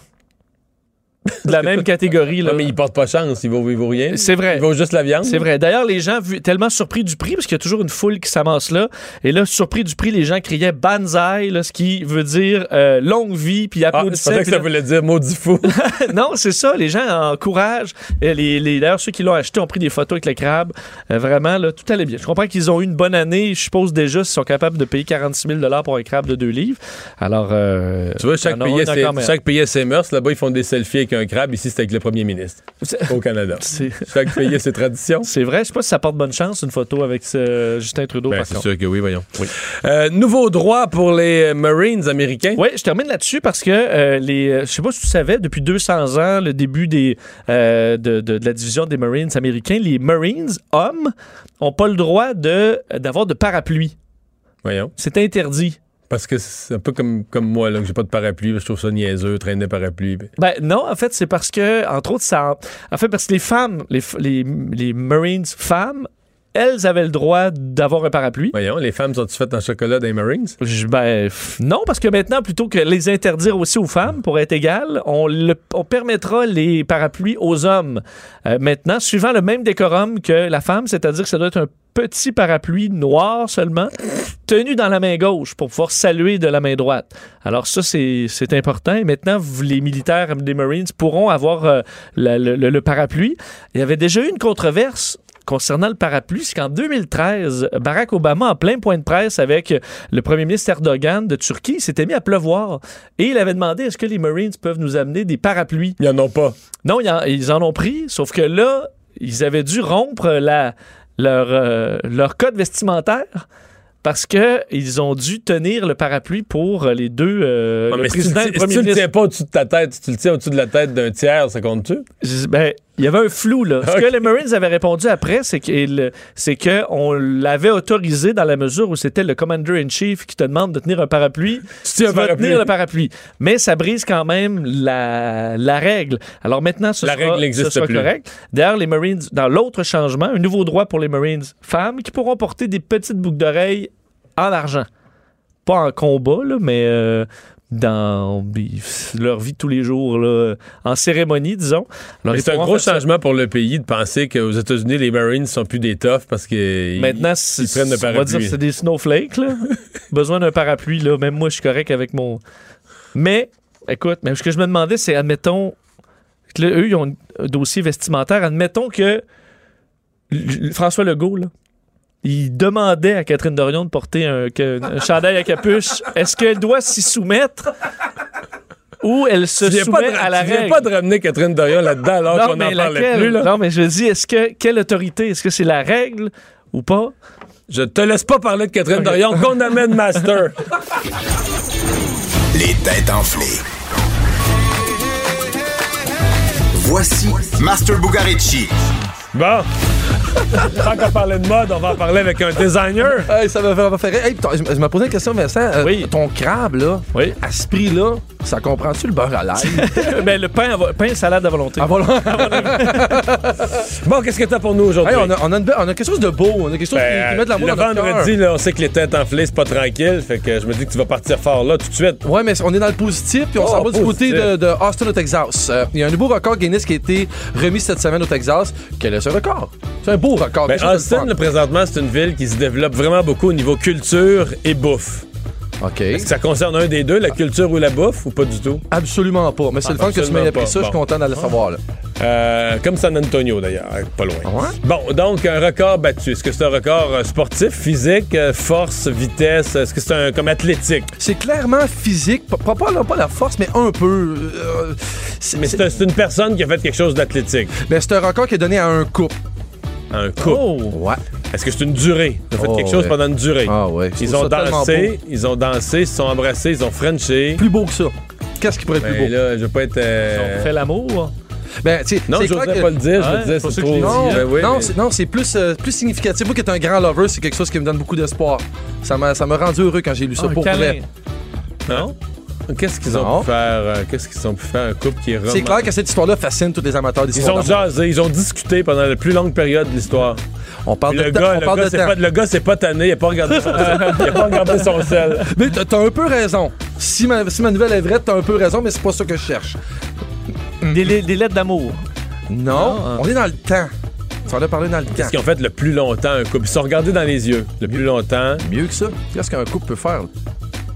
De la même catégorie, là. Non, mais il porte pas chance, il vaut, il vaut rien. C'est vrai. Il vaut juste la viande. C'est vrai. D'ailleurs, les gens tellement surpris du prix, parce qu'il y a toujours une foule qui s'amasse là. Et là, surpris du prix, les gens criaient Banzai, là, ce qui veut dire euh, longue vie, puis Ah, applaudissaient. pensais que puis ça là- voulait dire maudit fou. [LAUGHS] non, c'est ça. Les gens encouragent. Et Les, les- D'ailleurs, ceux qui l'ont acheté ont pris des photos avec le crabe. Euh, vraiment, là, tout allait bien. Je comprends qu'ils ont eu une bonne année. Je suppose déjà qu'ils sont capables de payer 46 000 pour un crabe de 2 livres. Alors, euh, tu vois, chaque pays, a ses, chaque pays a ses mœurs. Là-bas, ils font des selfies avec un crabe. Ici, c'est avec le premier ministre au Canada. [LAUGHS] C'est- Chaque pays a ses traditions. C'est vrai. Je sais pas si ça porte bonne chance, une photo avec ce Justin Trudeau, Ben, c'est sûr que oui, voyons. Euh, nouveau droit pour les Marines américains. Oui, je termine là-dessus parce que euh, les, euh, je sais pas si tu savais, depuis 200 ans, le début des, euh, de, de- de la division des Marines américains, les Marines hommes ont pas le droit de d'avoir de parapluie. Voyons. C'est interdit. Parce que c'est un peu comme, comme moi, là, que j'ai pas de parapluie. Je trouve ça niaiseux, traîner parapluie. Ben non, en fait, c'est parce que, entre autres, ça. En fait, parce que les femmes, les, les, les Marines femmes, elles avaient le droit d'avoir un parapluie. Voyons, les femmes sont-tu faites en chocolat des Marines? Je- ben, non, parce que maintenant, plutôt que les interdire aussi aux femmes pour être égales, on, le- on permettra les parapluies aux hommes. Euh, maintenant, suivant le même décorum que la femme, c'est-à-dire que ça doit être un petit parapluie noir seulement, tenu dans la main gauche pour pouvoir saluer de la main droite. Alors ça, c'est important. Et maintenant, vous- les militaires des Marines pourront avoir euh, la- le, le- parapluie. Il y avait déjà eu une controverse concernant le parapluie, c'est qu'en 2013, Barack Obama, en plein point de presse avec le premier ministre Erdogan de Turquie, s'était mis à pleuvoir. Et il avait demandé est-ce que les Marines peuvent nous amener des parapluies? Ils en ont pas. Non, ils en ont pris, sauf que là, ils avaient dû rompre la, leur, euh, leur code vestimentaire. Parce que ils ont dû tenir le parapluie pour les deux, euh, Ouais, le mais si tu, président si le tu premier le tiens pas au-dessus de ta tête, si tu le tiens au-dessus de la tête d'un tiers, ça compte-tu? Ben, il y avait un flou, là. Ce [LAUGHS] que les Marines avaient répondu après, c'est que- qu'on l'avait autorisé dans la mesure où c'était le Commander-in-Chief qui te demande de tenir un parapluie. Tu, vas parapluie. tenir le parapluie. Mais ça brise quand même la, la règle. Alors maintenant, ce La sera, règle n'existe ce sera plus. correct. D'ailleurs, les Marines, dans l'autre changement, un nouveau droit pour les Marines femmes qui pourront porter des petites boucles d'oreilles en argent. Pas en combat, là, mais euh, dans leur vie de tous les jours, là, en cérémonie, disons. C'est un gros ça. changement pour le pays de penser qu'aux États-Unis, les Marines sont plus des toughs parce qu'ils Maintenant, ils prennent le on va parapluie. dire que c'est des snowflakes. Là. [LAUGHS] Besoin d'un parapluie. Là. Même moi, je suis correct avec mon. Mais, écoute, mais ce que je me demandais, c'est, admettons, que là, eux, ils ont un dossier vestimentaire. Admettons que François Legault, là, il demandait à Catherine Dorion de porter un, chandail à capuche. Est-ce qu'elle doit s'y soumettre ou elle se soumet de- à la tu viens règle? pas de ramener Catherine Dorion là-dedans alors non, qu'on mais n'en parlait laquelle? plus. Là? Non, mais je dis, est-ce que quelle autorité? Est-ce que c'est la règle ou pas? Je te laisse pas parler de Catherine Dorion qu'on amène Master. Les têtes enflées. Voici Master Bugarici. Bon. Tant qu'on parlait de mode, on va en parler avec un designer. Hey, ça m'a fait. Hey, je, me posais une question, Vincent. Euh, Ton crabe, là, à ce prix-là, ça comprend-tu le beurre à l'ail? [LAUGHS] ben, le pain, à vo- pain salade à volonté. [LAUGHS] [LAUGHS] Bon, qu'est-ce que t'as pour nous aujourd'hui? Hey, on, a, on, a une be- on a quelque chose de beau, on a quelque chose qui, qui met de l'amour Ben, le dans notre vendredi, cœur. là, on sait que les têtes enflées, c'est pas tranquille. Fait que je me dis que tu vas partir fort là tout de suite. Ouais, mais on est dans le positif, puis on Oh, s'en va du côté positif. de, de Austin au Texas. Euh, Il y a un nouveau record Guinness qui a été remis cette semaine au Texas. Quel est ce record? C'est un beau record. Ben, quelque chose de Austin, fun. là, présentement, c'est une ville qui se développe vraiment beaucoup au niveau culture et bouffe. OK. Est-ce que ça concerne un des deux, la culture ou la bouffe, ou pas du tout? Absolument pas. Mais c'est le fun que tu m'aies appris ça. Je suis content d'aller savoir. Là. Euh, comme San Antonio, d'ailleurs, pas loin. Bon, donc, un record battu. Est-ce que c'est un record euh, sportif, physique, euh, force, vitesse? Est-ce que c'est un comme athlétique? C'est clairement physique. Pas, pas, la force, mais un peu. Euh, Mais c'est un- c'est une personne qui a fait quelque chose d'athlétique. Ben, c'est un record qui est donné à un couple. Un couple? Ouais. Est-ce que c'est une durée? Ils ont fait Oh, quelque chose ouais. pendant une durée. Ah ouais. Je Ils ont dansé, ils ont dansé, ils se sont embrassés, ils ont frenché. Plus beau que ça. Qu'est-ce qui pourrait être Ben plus beau? là, je veux pas être. euh, On fait l'amour. Ben, tu sais, Non, j'osais clair que- pas le dire, je Ouais, me disais, c'est je trop. Non, Ben oui, non, mais- c'est, plus, euh, plus significatif. Moi qui est un grand lover, c'est quelque chose qui me donne beaucoup d'espoir. Ça m'a, rendu heureux quand j'ai lu ça Ah, pour câlin. vrai. Non? Qu'est-ce qu'ils ont Non. pu faire? euh, Qu'est-ce qu'ils ont pu faire? Un couple qui est C'est clair que cette histoire-là fascine tous les amateurs Ils d'histoire ont d'amour. jasé, ils ont discuté pendant la plus longue période de l'histoire. On parle de le temps. gars, on le parle gars, de pas, le gars, c'est pas tanné, il a pas regardé son [LAUGHS] sel. Il a pas regardé son sel. Mais t'as, un peu raison. Si ma, si ma nouvelle est vraie, t'as un peu raison, mais c'est pas ça que je cherche. Des, les- des lettres d'amour. Non, Ah. on est dans le temps. Tu en as parlé dans le temps. Qu'est-ce qu'ils ont fait le plus longtemps, un couple? Ils se sont regardés dans les yeux. Le plus longtemps. Mieux que ça. Qu'est-ce qu'un couple peut faire?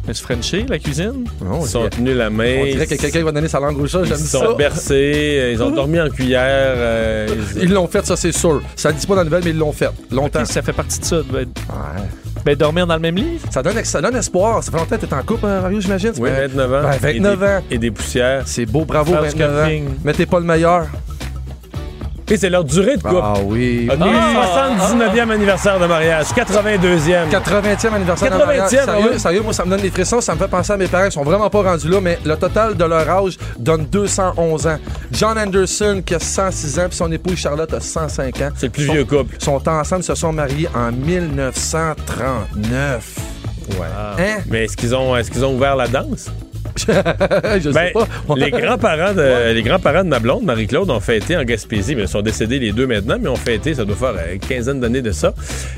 Mais se frencher, la cuisine? Non, Ils sont tenus la main. On dirait que quelqu'un va donner sa langue au chat, Ils j'aime se ça. sont bercés, ils ont dormi en cuillère. euh, ils- Ils l'ont fait, ça c'est sûr. Ça le dit pas dans la nouvelle, mais ils l'ont fait. Longtemps. Ça fait partie de ça. Ben, Ouais. ben, dormir dans le même lit? Ça donne, ça donne espoir. Ça fait longtemps que t'es en couple, hein, Mario, j'imagine. Oui, Ben, 29 ans. ben, 29 et des, ans. Et des poussières. C'est beau, bravo, Faire du 29 ans. camping. Mais t'es pas le meilleur. Et c'est leur durée de couple. Ah oui. Ok, 79e anniversaire de mariage, 82e. 80e anniversaire de 80e, mariage. ah Sérieux, oui. sérieux, moi, ça me donne des frissons. Ça me fait penser à mes parents. Ils sont vraiment pas rendus là, mais le total de leur âge donne 211 ans. John Anderson, qui a 106 ans, puis son épouse Charlotte a 105 ans. C'est le plus Sont- vieux couple. sont ensemble, se sont mariés en 1939. Ouais. Hein? Mais est-ce qu'ils ont, est-ce qu'ils ont ouvert la danse? [LAUGHS] Je Ben, sais pas. les grands-parents de, les grands-parents de ma blonde, Marie-Claude, ont fêté en Gaspésie, mais ils sont décédés les deux maintenant, mais ont fêté, ça doit faire une quinzaine d'années de ça,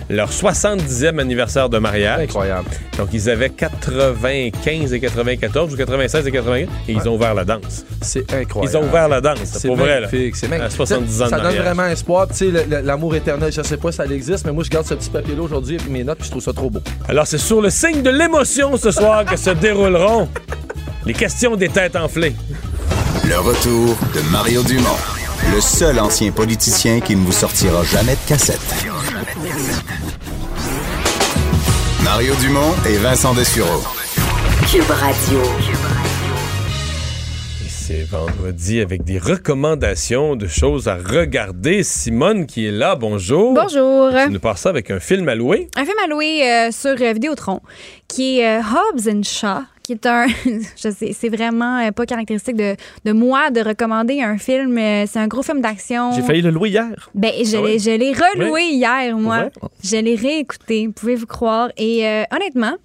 leur 70e anniversaire de mariage. Incroyable. Donc, ils avaient 95 et 94 ou 96 et 95 et ils ont ouvert la danse. C'est incroyable. Ils ont ouvert la danse, c'est C'est pour vrai. Là. magnifique, c'est À magnifique. 70 ans de Ça donne vraiment espoir. Tu sais, l'amour éternel, je sais pas si ça existe, mais moi, je garde ce petit papier-là aujourd'hui avec mes notes, puis je trouve ça trop beau. Alors, c'est sur le signe de l'émotion ce soir que se dérouleront les questions des têtes enflées. Le retour de Mario Dumont, le seul ancien politicien qui ne vous sortira jamais de cassette. Mario Dumont et Vincent Dessureau. Cube Radio. C'est vendredi avec des recommandations de choses à regarder. Simone qui est là, bonjour. Bonjour. Tu nous passes ça avec un film à louer. Un film à louer euh, sur euh, Vidéotron qui est euh, Hobbs and Shaw qui est un [LAUGHS] je sais c'est vraiment euh, pas caractéristique de, de moi de recommander un film euh, c'est un gros film d'action J'ai failli le louer hier. ben je Ah l'ai oui? je l'ai reloué Oui? hier moi je l'ai réécouté pouvez-vous croire et euh, honnêtement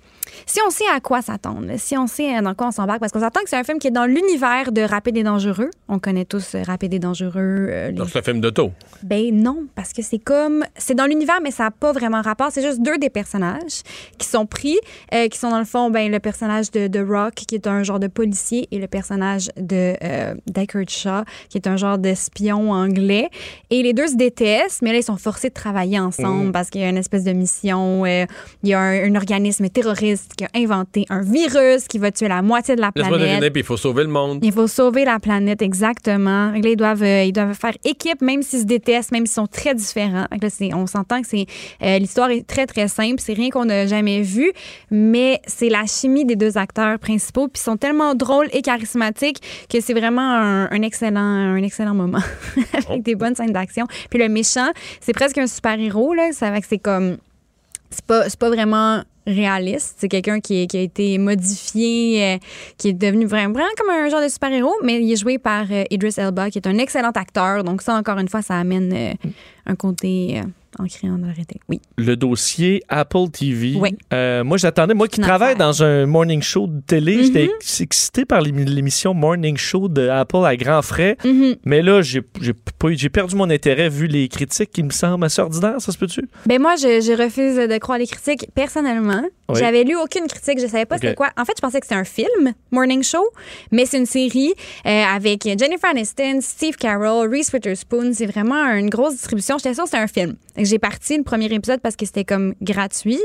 si on sait à quoi s'attendre, si on sait euh, dans quoi on s'embarque, parce qu'on s'attend que c'est un film qui est dans l'univers de Rapide et Dangereux. On connaît tous euh, Rapide et Dangereux. euh, les Donc, c'est un film d'auto. ben non, parce que c'est comme c'est dans l'univers, mais ça n'a pas vraiment rapport. C'est juste deux des personnages qui sont pris, euh, qui sont dans le fond, ben le personnage de, de Rock, qui est un genre de policier, et le personnage de euh, Deckard Shaw, qui est un genre d'espion anglais. Et les deux se détestent, mais là ils sont forcés de travailler ensemble Mm. parce qu'il y a une espèce de mission. il y a un, un organisme terroriste qui a inventé un virus qui va tuer la moitié de la planète. il faut sauver le monde. Il faut sauver la planète, exactement. Là, ils doivent, euh, ils doivent faire équipe, même s'ils se détestent, même s'ils sont très différents. Là, on s'entend que c'est euh, l'histoire est très, très simple. C'est rien qu'on n'a jamais vu, mais c'est la chimie des deux acteurs principaux. Puis ils sont tellement drôles et charismatiques que c'est vraiment un, un excellent, un excellent moment. [LAUGHS] Avec des bonnes scènes d'action. Puis le méchant, c'est presque un super-héros. là. Ça c'est comme c'est pas, pas vraiment réaliste. C'est quelqu'un qui a été modifié, euh, qui est devenu vraiment, vraiment comme un genre de super-héros, mais il est joué par euh, Idris Elba, qui est un excellent acteur. Donc ça, encore une fois, ça amène euh, un côté euh, ancré en arrêté. Oui. Le dossier Apple TV. Oui. Euh, moi, j'attendais. Moi qui travaille dans un morning show de télé, Mhm. j'étais ex- excité par l'émi- l'émission Morning Show de Apple à grands frais. Mhm. Mais là, j'ai perdu mon intérêt vu les critiques qui me semblent assez ordinaires, ça se peut-tu? Ben moi, je, je refuse de croire les critiques personnellement. Oui. J'avais lu aucune critique, je savais pas Ok. c'était quoi. En fait, je pensais que c'était un film, Morning Show, mais c'est une série euh, avec Jennifer Aniston, Steve Carell, Reese Witherspoon. C'est vraiment une grosse distribution. J'étais sûre que c'était un film. J'ai parti le premier épisode parce que c'était comme gratuit.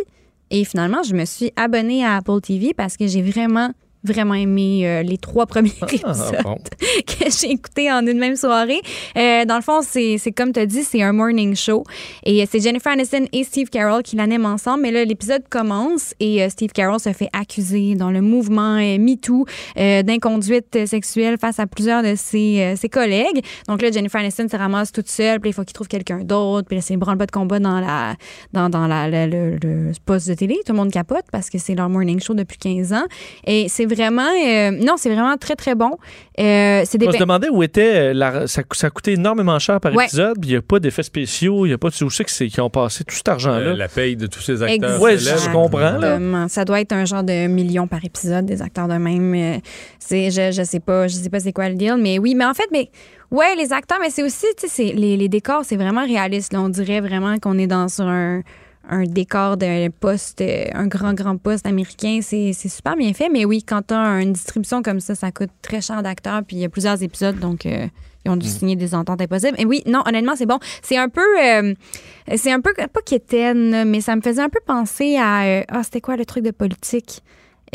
Et finalement, je me suis abonnée à Apple TV parce que j'ai vraiment, vraiment aimé euh, les trois premiers épisodes bon. [LAUGHS] que j'ai écouté en une même soirée. Euh, dans le fond, c'est comme tu as dit, c'est un morning show. Et c'est Jennifer Aniston et Steve Carell qui l'animent ensemble. Mais là, l'épisode commence et euh, Steve Carell se fait accuser dans le mouvement euh, MeToo euh, d'inconduite sexuelle face à plusieurs de ses, euh, ses collègues. Donc là, Jennifer Aniston se ramasse toute seule. Puis il faut qu'il trouve quelqu'un d'autre. Puis là, c'est branle-bas de combat dans, la, dans, dans la, le, le- le poste de télé. Tout le monde capote parce que c'est leur morning show depuis 15 ans. Et c'est vraiment... euh, non, c'est vraiment très, très bon. Euh, c'est des On se demandait où était. euh, la- ça, ça coûtait énormément cher par Ouais. épisode, puis il n'y a pas d'effets spéciaux, il n'y a pas de. Que c'est- qu'ils ont passé tout cet argent-là. Euh, la paye de tous ces acteurs. Ouais, célèbres. je comprends, là. Ça doit être un genre de million par épisode des acteurs de même. Euh, C'est, je, je sais pas, je sais pas c'est quoi le deal, mais oui, mais en fait, mais ouais, les acteurs, mais c'est aussi, tu sais, les, les décors, c'est vraiment réaliste. là. On dirait vraiment qu'on est dans sur un un décor d'un poste, euh, un grand, grand poste américain. C'est c'est super bien fait. Mais oui, quand tu as une distribution comme ça, ça coûte très cher d'acteurs. Puis il y a plusieurs épisodes, donc euh, ils ont dû signer des ententes impossibles. Et oui, non, honnêtement, c'est bon. C'est un peu. euh, c'est un peu. Pas quétaine, mais ça me faisait un peu penser à. euh, Ah, c'était quoi le truc de politique?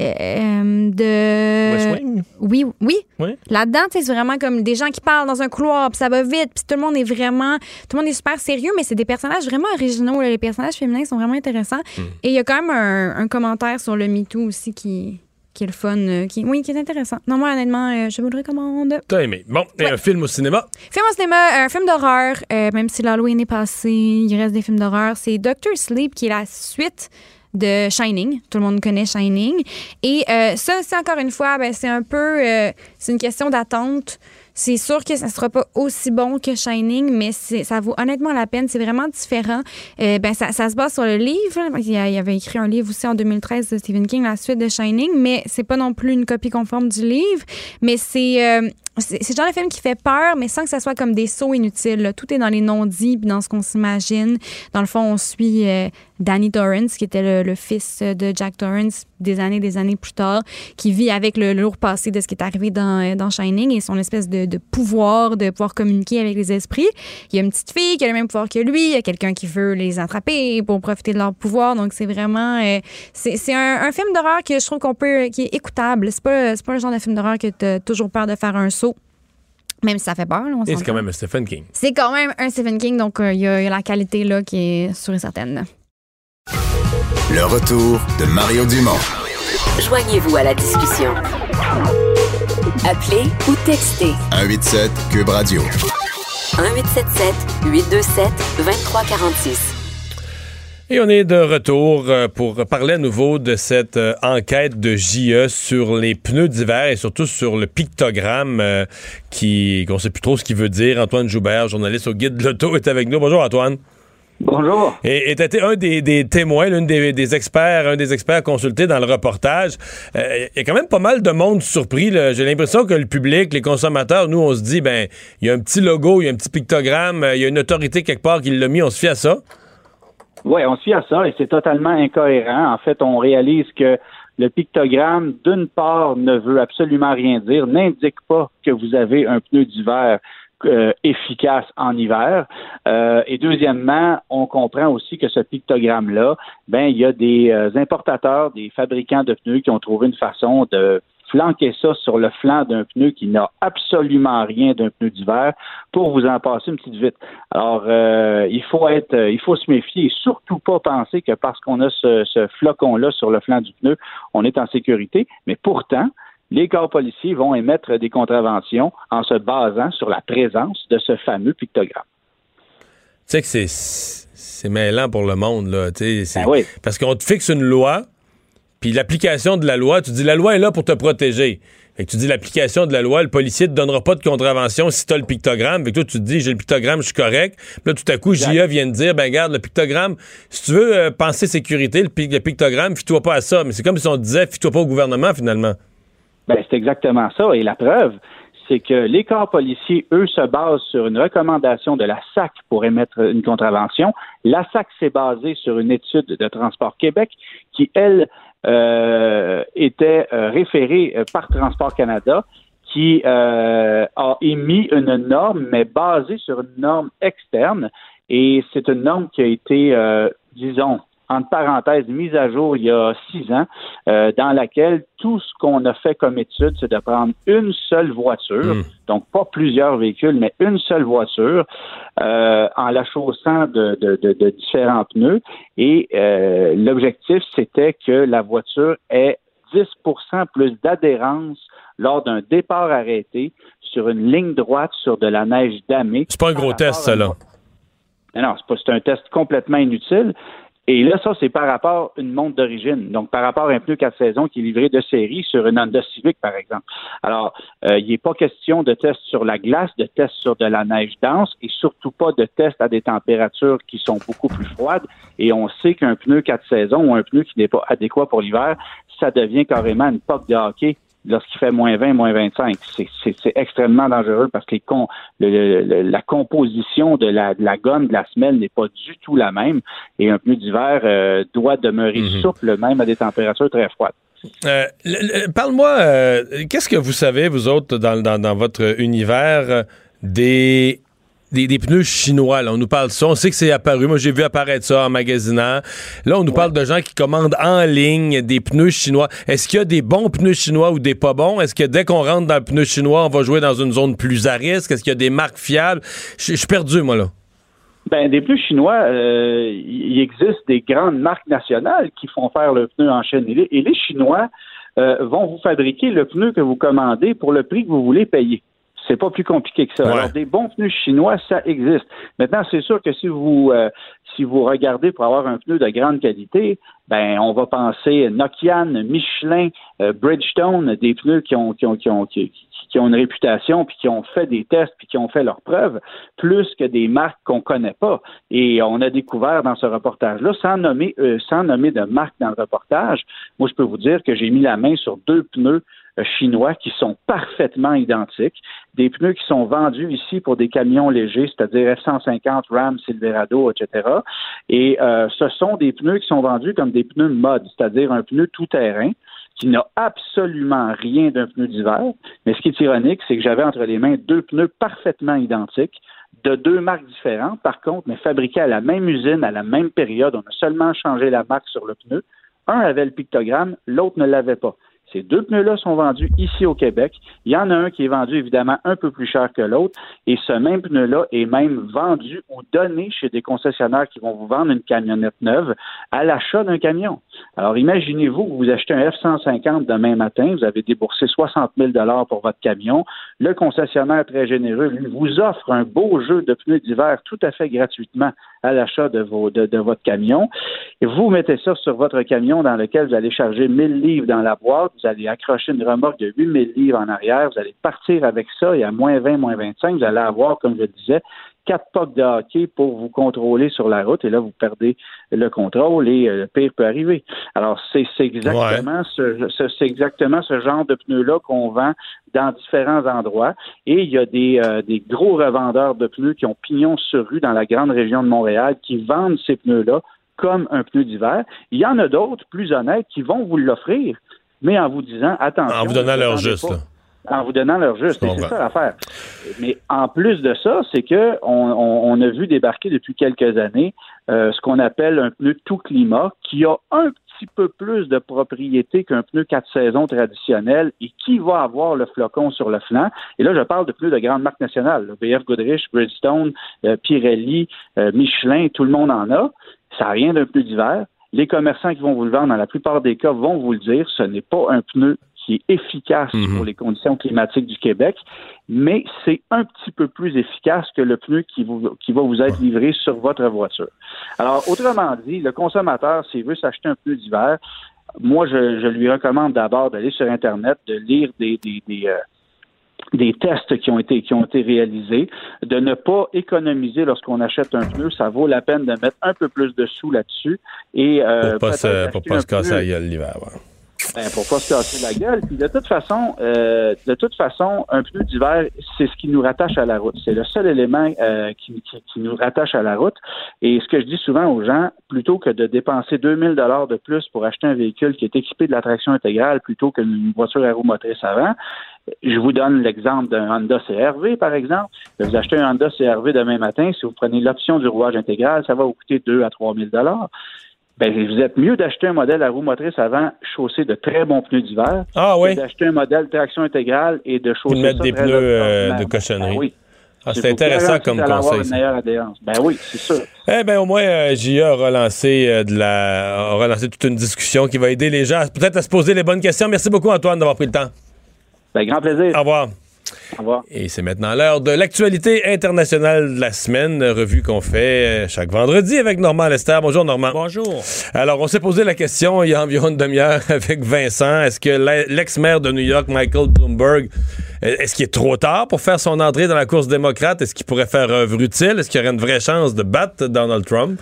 Euh, euh, de. West Wing? Oui, oui. Oui. Là-dedans, c'est vraiment comme des gens qui parlent dans un couloir, puis ça va vite, puis tout le monde est vraiment, tout le monde est super sérieux, mais c'est des personnages vraiment originaux. là. Les personnages féminins sont vraiment intéressants. Et il y a quand même un, un commentaire sur le MeToo aussi qui, qui est le fun, euh, qui, oui, qui est intéressant. Non, moi, honnêtement, euh, je vous le recommande. T'as aimé. Bon, et un film au cinéma? Film au cinéma, un film d'horreur, euh, même si l'Halloween est passé, il reste des films d'horreur. C'est Doctor Sleep qui est la suite de Shining. Tout le monde connaît Shining. Et euh, ça, c'est encore une fois, ben, c'est un peu, euh, c'est une question d'attente. C'est sûr que ça sera pas aussi bon que Shining, mais ça vaut honnêtement la peine. C'est vraiment différent. Euh, ben, ça, se base sur le livre. Il a- avait écrit un livre aussi en 2013 de Stephen King, la suite de Shining, mais c'est pas non plus une copie conforme du livre. Mais c'est euh, c'est genre de film qui fait peur, mais sans que ça soit comme des sauts inutiles. Tout est dans les non-dits puis dans ce qu'on s'imagine. Dans le fond, on suit euh, Danny Torrance, qui était le, fils de Jack Torrance des années des années plus tard, qui vit avec le lourd passé de ce qui est arrivé dans, euh, dans Shining et son espèce de, pouvoir de pouvoir communiquer avec les esprits. Il y a une petite fille qui a le même pouvoir que lui. Il y a quelqu'un qui veut les attraper pour profiter de leur pouvoir. Donc, c'est vraiment... euh, c'est un, un film d'horreur que je trouve qu'on peut... qui est écoutable. C'est pas, pas le genre de film d'horreur que tu as toujours peur de faire un saut. Même si ça fait peur, là, on Et c'est quand même un Stephen King. C'est quand même un Stephen King, donc euh, il y, a il y a la qualité là qui est sûre et certaine. Le retour de Mario Dumont. Joignez-vous à la discussion. Appelez ou textez 187 Cube Radio. 1877 827 2346. Et on est de retour euh, pour parler à nouveau de cette euh, enquête de JE sur les pneus d'hiver et surtout sur le pictogramme euh, qui qu'on sait plus trop ce qu'il veut dire. Antoine Joubert, journaliste au Guide de l'Auto, est avec nous. Bonjour Antoine. Bonjour. Et tu été un des, des témoins, l'un des, des experts, un des experts consultés dans le reportage. Euh, Il y a quand même pas mal de monde surpris. J'ai l'impression que le public, les consommateurs, nous, on se dit, ben, il y a un petit logo, il y a un petit pictogramme, il y a une autorité quelque part qui l'a mis, on se fie à ça. Oui, on se fie à ça et c'est totalement incohérent. En fait, on réalise que le pictogramme, d'une part, ne veut absolument rien dire, n'indique pas que vous avez un pneu d'hiver euh, efficace en hiver. Euh, et deuxièmement, on comprend aussi que ce pictogramme-là, ben, il y a des euh, importateurs, des fabricants de pneus qui ont trouvé une façon de flanquer ça sur le flanc d'un pneu qui n'a absolument rien d'un pneu d'hiver pour vous en passer une petite vite. Alors, euh, il faut être, euh, il faut se méfier et surtout pas penser que parce qu'on a ce, ce flocon-là sur le flanc du pneu, on est en sécurité. Mais pourtant, les corps policiers vont émettre des contraventions en se basant sur la présence de ce fameux pictogramme. Tu sais que c'est mêlant pour le monde, là. Ben oui. Parce qu'on te fixe une loi, Puis l'application de la loi, tu dis la loi est là pour te protéger. Fait que tu dis l'application de la loi, le policier te donnera pas de contravention si tu as le pictogramme. Fait que toi, tu te dis j'ai le pictogramme, je suis correct. Puis là, tout à coup, JA vient de dire ben garde, le pictogramme, si tu veux euh, penser sécurité, le, le pictogramme, fie-toi pas à ça. Mais c'est comme si on disait fie-toi pas au gouvernement finalement. Ben, c'est exactement ça. Et la preuve, c'est que les corps policiers, eux, se basent sur une recommandation de la SAC pour émettre une contravention. La SAC s'est basée sur une étude de Transport Québec qui, elle, euh, était euh, référée euh, par Transport Canada qui euh, a émis une norme, mais basée sur une norme externe. Et c'est une norme qui a été, euh, disons, entre parenthèses, mise à jour il y a six ans, euh, dans laquelle tout ce qu'on a fait comme étude, c'est de prendre une seule voiture, donc pas plusieurs véhicules, mais une seule voiture, euh, en la chaussant de, de- de- de différents pneus. Et euh, l'objectif, c'était que la voiture ait 10% plus d'adhérence lors d'un départ arrêté sur une ligne droite sur de la neige damée. C'est pas un gros test, ça, là. Non, c'est pas c'est un test complètement inutile. Et là, ça, c'est par rapport à une montre d'origine. Donc, par rapport à un pneu 4 saisons qui est livré de série sur une Honda Civic, par exemple. Alors, euh, il n'est pas question de test sur la glace, de test sur de la neige dense et surtout pas de test à des températures qui sont beaucoup plus froides. Et on sait qu'un pneu 4 saisons ou un pneu qui n'est pas adéquat pour l'hiver, ça devient carrément une poque de hockey lorsqu'il fait moins 20, moins 25. C'est- extrêmement dangereux parce que les con- le- le- le- la composition de la, de la gomme de la semelle n'est pas du tout la même et un pneu d'hiver euh, doit demeurer souple même à des températures très froides. Euh, le- le- Parle-moi, euh, qu'est-ce que vous savez, vous autres, dans, dans- dans votre univers, des, des, des pneus chinois? Là, on nous parle de ça. On sait que c'est apparu. Moi, j'ai vu apparaître ça en magasinant. Là, on nous parle de gens qui commandent en ligne des pneus chinois. Est-ce qu'il y a des bons pneus chinois ou des pas bons? Est-ce que dès qu'on rentre dans le pneu chinois, on va jouer dans une zone plus à risque? Est-ce qu'il y a des marques fiables? Je suis perdu, moi, là. Ben, des pneus chinois, euh, il existe des grandes marques nationales qui font faire le pneu en chaîne. Et les, et les Chinois euh, vont vous fabriquer le pneu que vous commandez pour le prix que vous voulez payer. C'est pas plus compliqué que ça. Alors, des bons pneus chinois, ça existe. Maintenant, c'est sûr que si vous euh, si vous regardez pour avoir un pneu de grande qualité, ben on va penser Nokian, Michelin, euh, Bridgestone, des pneus qui ont qui ont qui ont qui, qui ont une réputation puis qui ont fait des tests puis qui ont fait leurs preuves, plus que des marques qu'on connaît pas. Et on a découvert dans ce reportage-là, sans nommer euh, sans nommer de marque dans le reportage, moi je peux vous dire que j'ai mis la main sur deux pneus chinois qui sont parfaitement identiques, des pneus qui sont vendus ici pour des camions légers, c'est-à-dire F-150, Ram, Silverado, etc. Et euh, ce sont des pneus qui sont vendus comme des pneus mode, c'est-à-dire un pneu tout-terrain qui n'a absolument rien d'un pneu d'hiver. Mais ce qui est ironique, c'est que j'avais entre les mains deux pneus parfaitement identiques de deux marques différentes, par contre, mais fabriqués à la même usine, à la même période. On a seulement changé la marque sur le pneu. Un avait le pictogramme, l'autre ne l'avait pas. Ces deux pneus-là sont vendus ici au Québec. Il y en a un qui est vendu évidemment un peu plus cher que l'autre. Et ce même pneu-là est même vendu ou donné chez des concessionnaires qui vont vous vendre une camionnette neuve à l'achat d'un camion. Alors imaginez-vous vous achetez un F-150 demain matin, vous avez déboursé 60 000 pour votre camion. Le concessionnaire très généreux, lui, vous offre un beau jeu de pneus d'hiver tout à fait gratuitement à l'achat de, de, votre camion. Et vous mettez ça sur votre camion dans lequel vous allez charger 1000 livres dans la boîte, vous allez accrocher une remorque de 8000 livres en arrière, vous allez partir avec ça et à moins 20, moins 25, vous allez avoir, comme je disais, quatre pucks de hockey pour vous contrôler sur la route et là, vous perdez le contrôle et euh, le pire peut arriver. Alors, c'est exactement, ce, ce- c'est exactement ce genre de pneus-là qu'on vend dans différents endroits et il y a des, euh, des gros revendeurs de pneus qui ont pignon sur rue dans la grande région de Montréal qui vendent ces pneus-là comme un pneu d'hiver. Il y en a d'autres, plus honnêtes, qui vont vous l'offrir, mais en vous disant, attention. En vous donnant ne leur juste, pas. En vous donnant leur juste. C'est ça l'affaire. Mais en plus de ça, c'est que on, on- on a vu débarquer depuis quelques années euh, ce qu'on appelle un pneu tout climat qui a un petit peu plus de propriété qu'un pneu quatre saisons traditionnel et qui va avoir le flocon sur le flanc. Et là, je parle de pneus de grandes marques nationales. là. BF Goodrich, Bridgestone, euh, Pirelli, euh, Michelin, tout le monde en a. Ça n'a rien d'un pneu d'hiver. Les commerçants qui vont vous le vendre, dans la plupart des cas, vont vous le dire, ce n'est pas un pneu qui est efficace pour les conditions climatiques du Québec, mais c'est un petit peu plus efficace que le pneu qui, vous, qui va vous être livré sur votre voiture. Alors, autrement dit, le consommateur, s'il veut s'acheter un pneu d'hiver, moi, je, je lui recommande d'abord d'aller sur Internet, de lire des, des, des, euh, des tests qui ont été qui ont été réalisés, de ne pas économiser lorsqu'on achète un pneu, ça vaut la peine de mettre un peu plus de sous là-dessus et euh, Pour pas se, pour pas se casser l'hiver. ouais. Ben, pour pas se casser la gueule. Puis de toute façon, euh, de toute façon, un pneu d'hiver, c'est ce qui nous rattache à la route. C'est le seul élément euh, qui, qui- qui nous rattache à la route. Et ce que je dis souvent aux gens, plutôt que de dépenser 2000 dollars de plus pour acheter un véhicule qui est équipé de la traction intégrale plutôt qu'une voiture aéromotrice avant, je vous donne l'exemple d'un Honda CRV, par exemple. Vous achetez un Honda CRV demain matin, si vous prenez l'option du rouage intégral, ça va vous coûter 2 à 3 000 dollars. Ben, vous êtes mieux d'acheter un modèle à roue motrice avant chaussé de très bons pneus d'hiver. Ah oui? que D'acheter un modèle traction intégrale et de chausser de mettre ça des pneus euh, de cochonnerie. Ben oui. Ah, c'est intéressant comme allez avoir conseil. une meilleure adhérence. Ben oui, c'est sûr. Eh bien, au moins, euh, JA a relancé, euh, de la, a relancé toute une discussion qui va aider les gens peut-être à se poser les bonnes questions. Merci beaucoup, Antoine, d'avoir pris le temps. Ben, grand plaisir. Au revoir. Au revoir. Et c'est maintenant l'heure de l'actualité internationale de la semaine, revue qu'on fait euh, chaque vendredi avec Normand Lester. Bonjour, Normand. Bonjour. Alors, on s'est posé la question il y a environ une demi-heure [LAUGHS] avec Vincent. Est-ce que l'ex-maire de New York, Michael Bloomberg, euh, est-ce qu'il est trop tard pour faire son entrée dans la course démocrate? Est-ce qu'il pourrait faire œuvre utile? Est-ce qu'il y aurait une vraie chance de battre Donald Trump?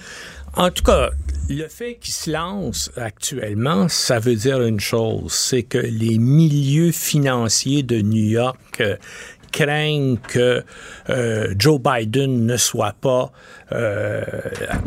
En tout cas, le fait qu'il se lance actuellement, ça veut dire une chose, c'est que les milieux financiers de New York euh, craignent que euh, Joe Biden ne soit pas euh,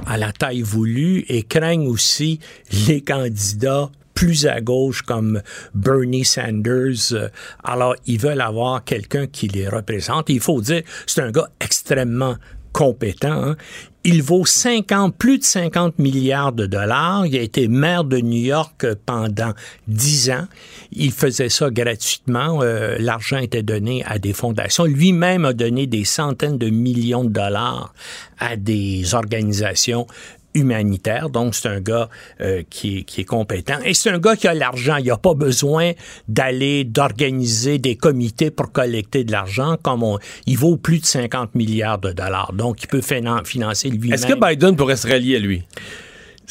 à la taille voulue et craignent aussi les candidats plus à gauche comme Bernie Sanders. Alors, ils veulent avoir quelqu'un qui les représente. Il faut dire, c'est un gars extrêmement compétent. hein. Il vaut 50, plus de 50 milliards de dollars. Il a été maire de New York euh, pendant 10 ans. Il faisait ça gratuitement. Euh, L'argent était donné à des fondations. Lui-même a donné des centaines de millions de dollars à des organisations humanitaires. Donc, c'est un gars euh, qui, est, qui est compétent. Et c'est un gars qui a l'argent. Il n'a pas besoin d'aller, d'organiser des comités pour collecter de l'argent. Comme on, il vaut plus de 50 milliards de dollars. Donc, il peut finan- financer lui-même. Est-ce que Biden pourrait se rallier à lui?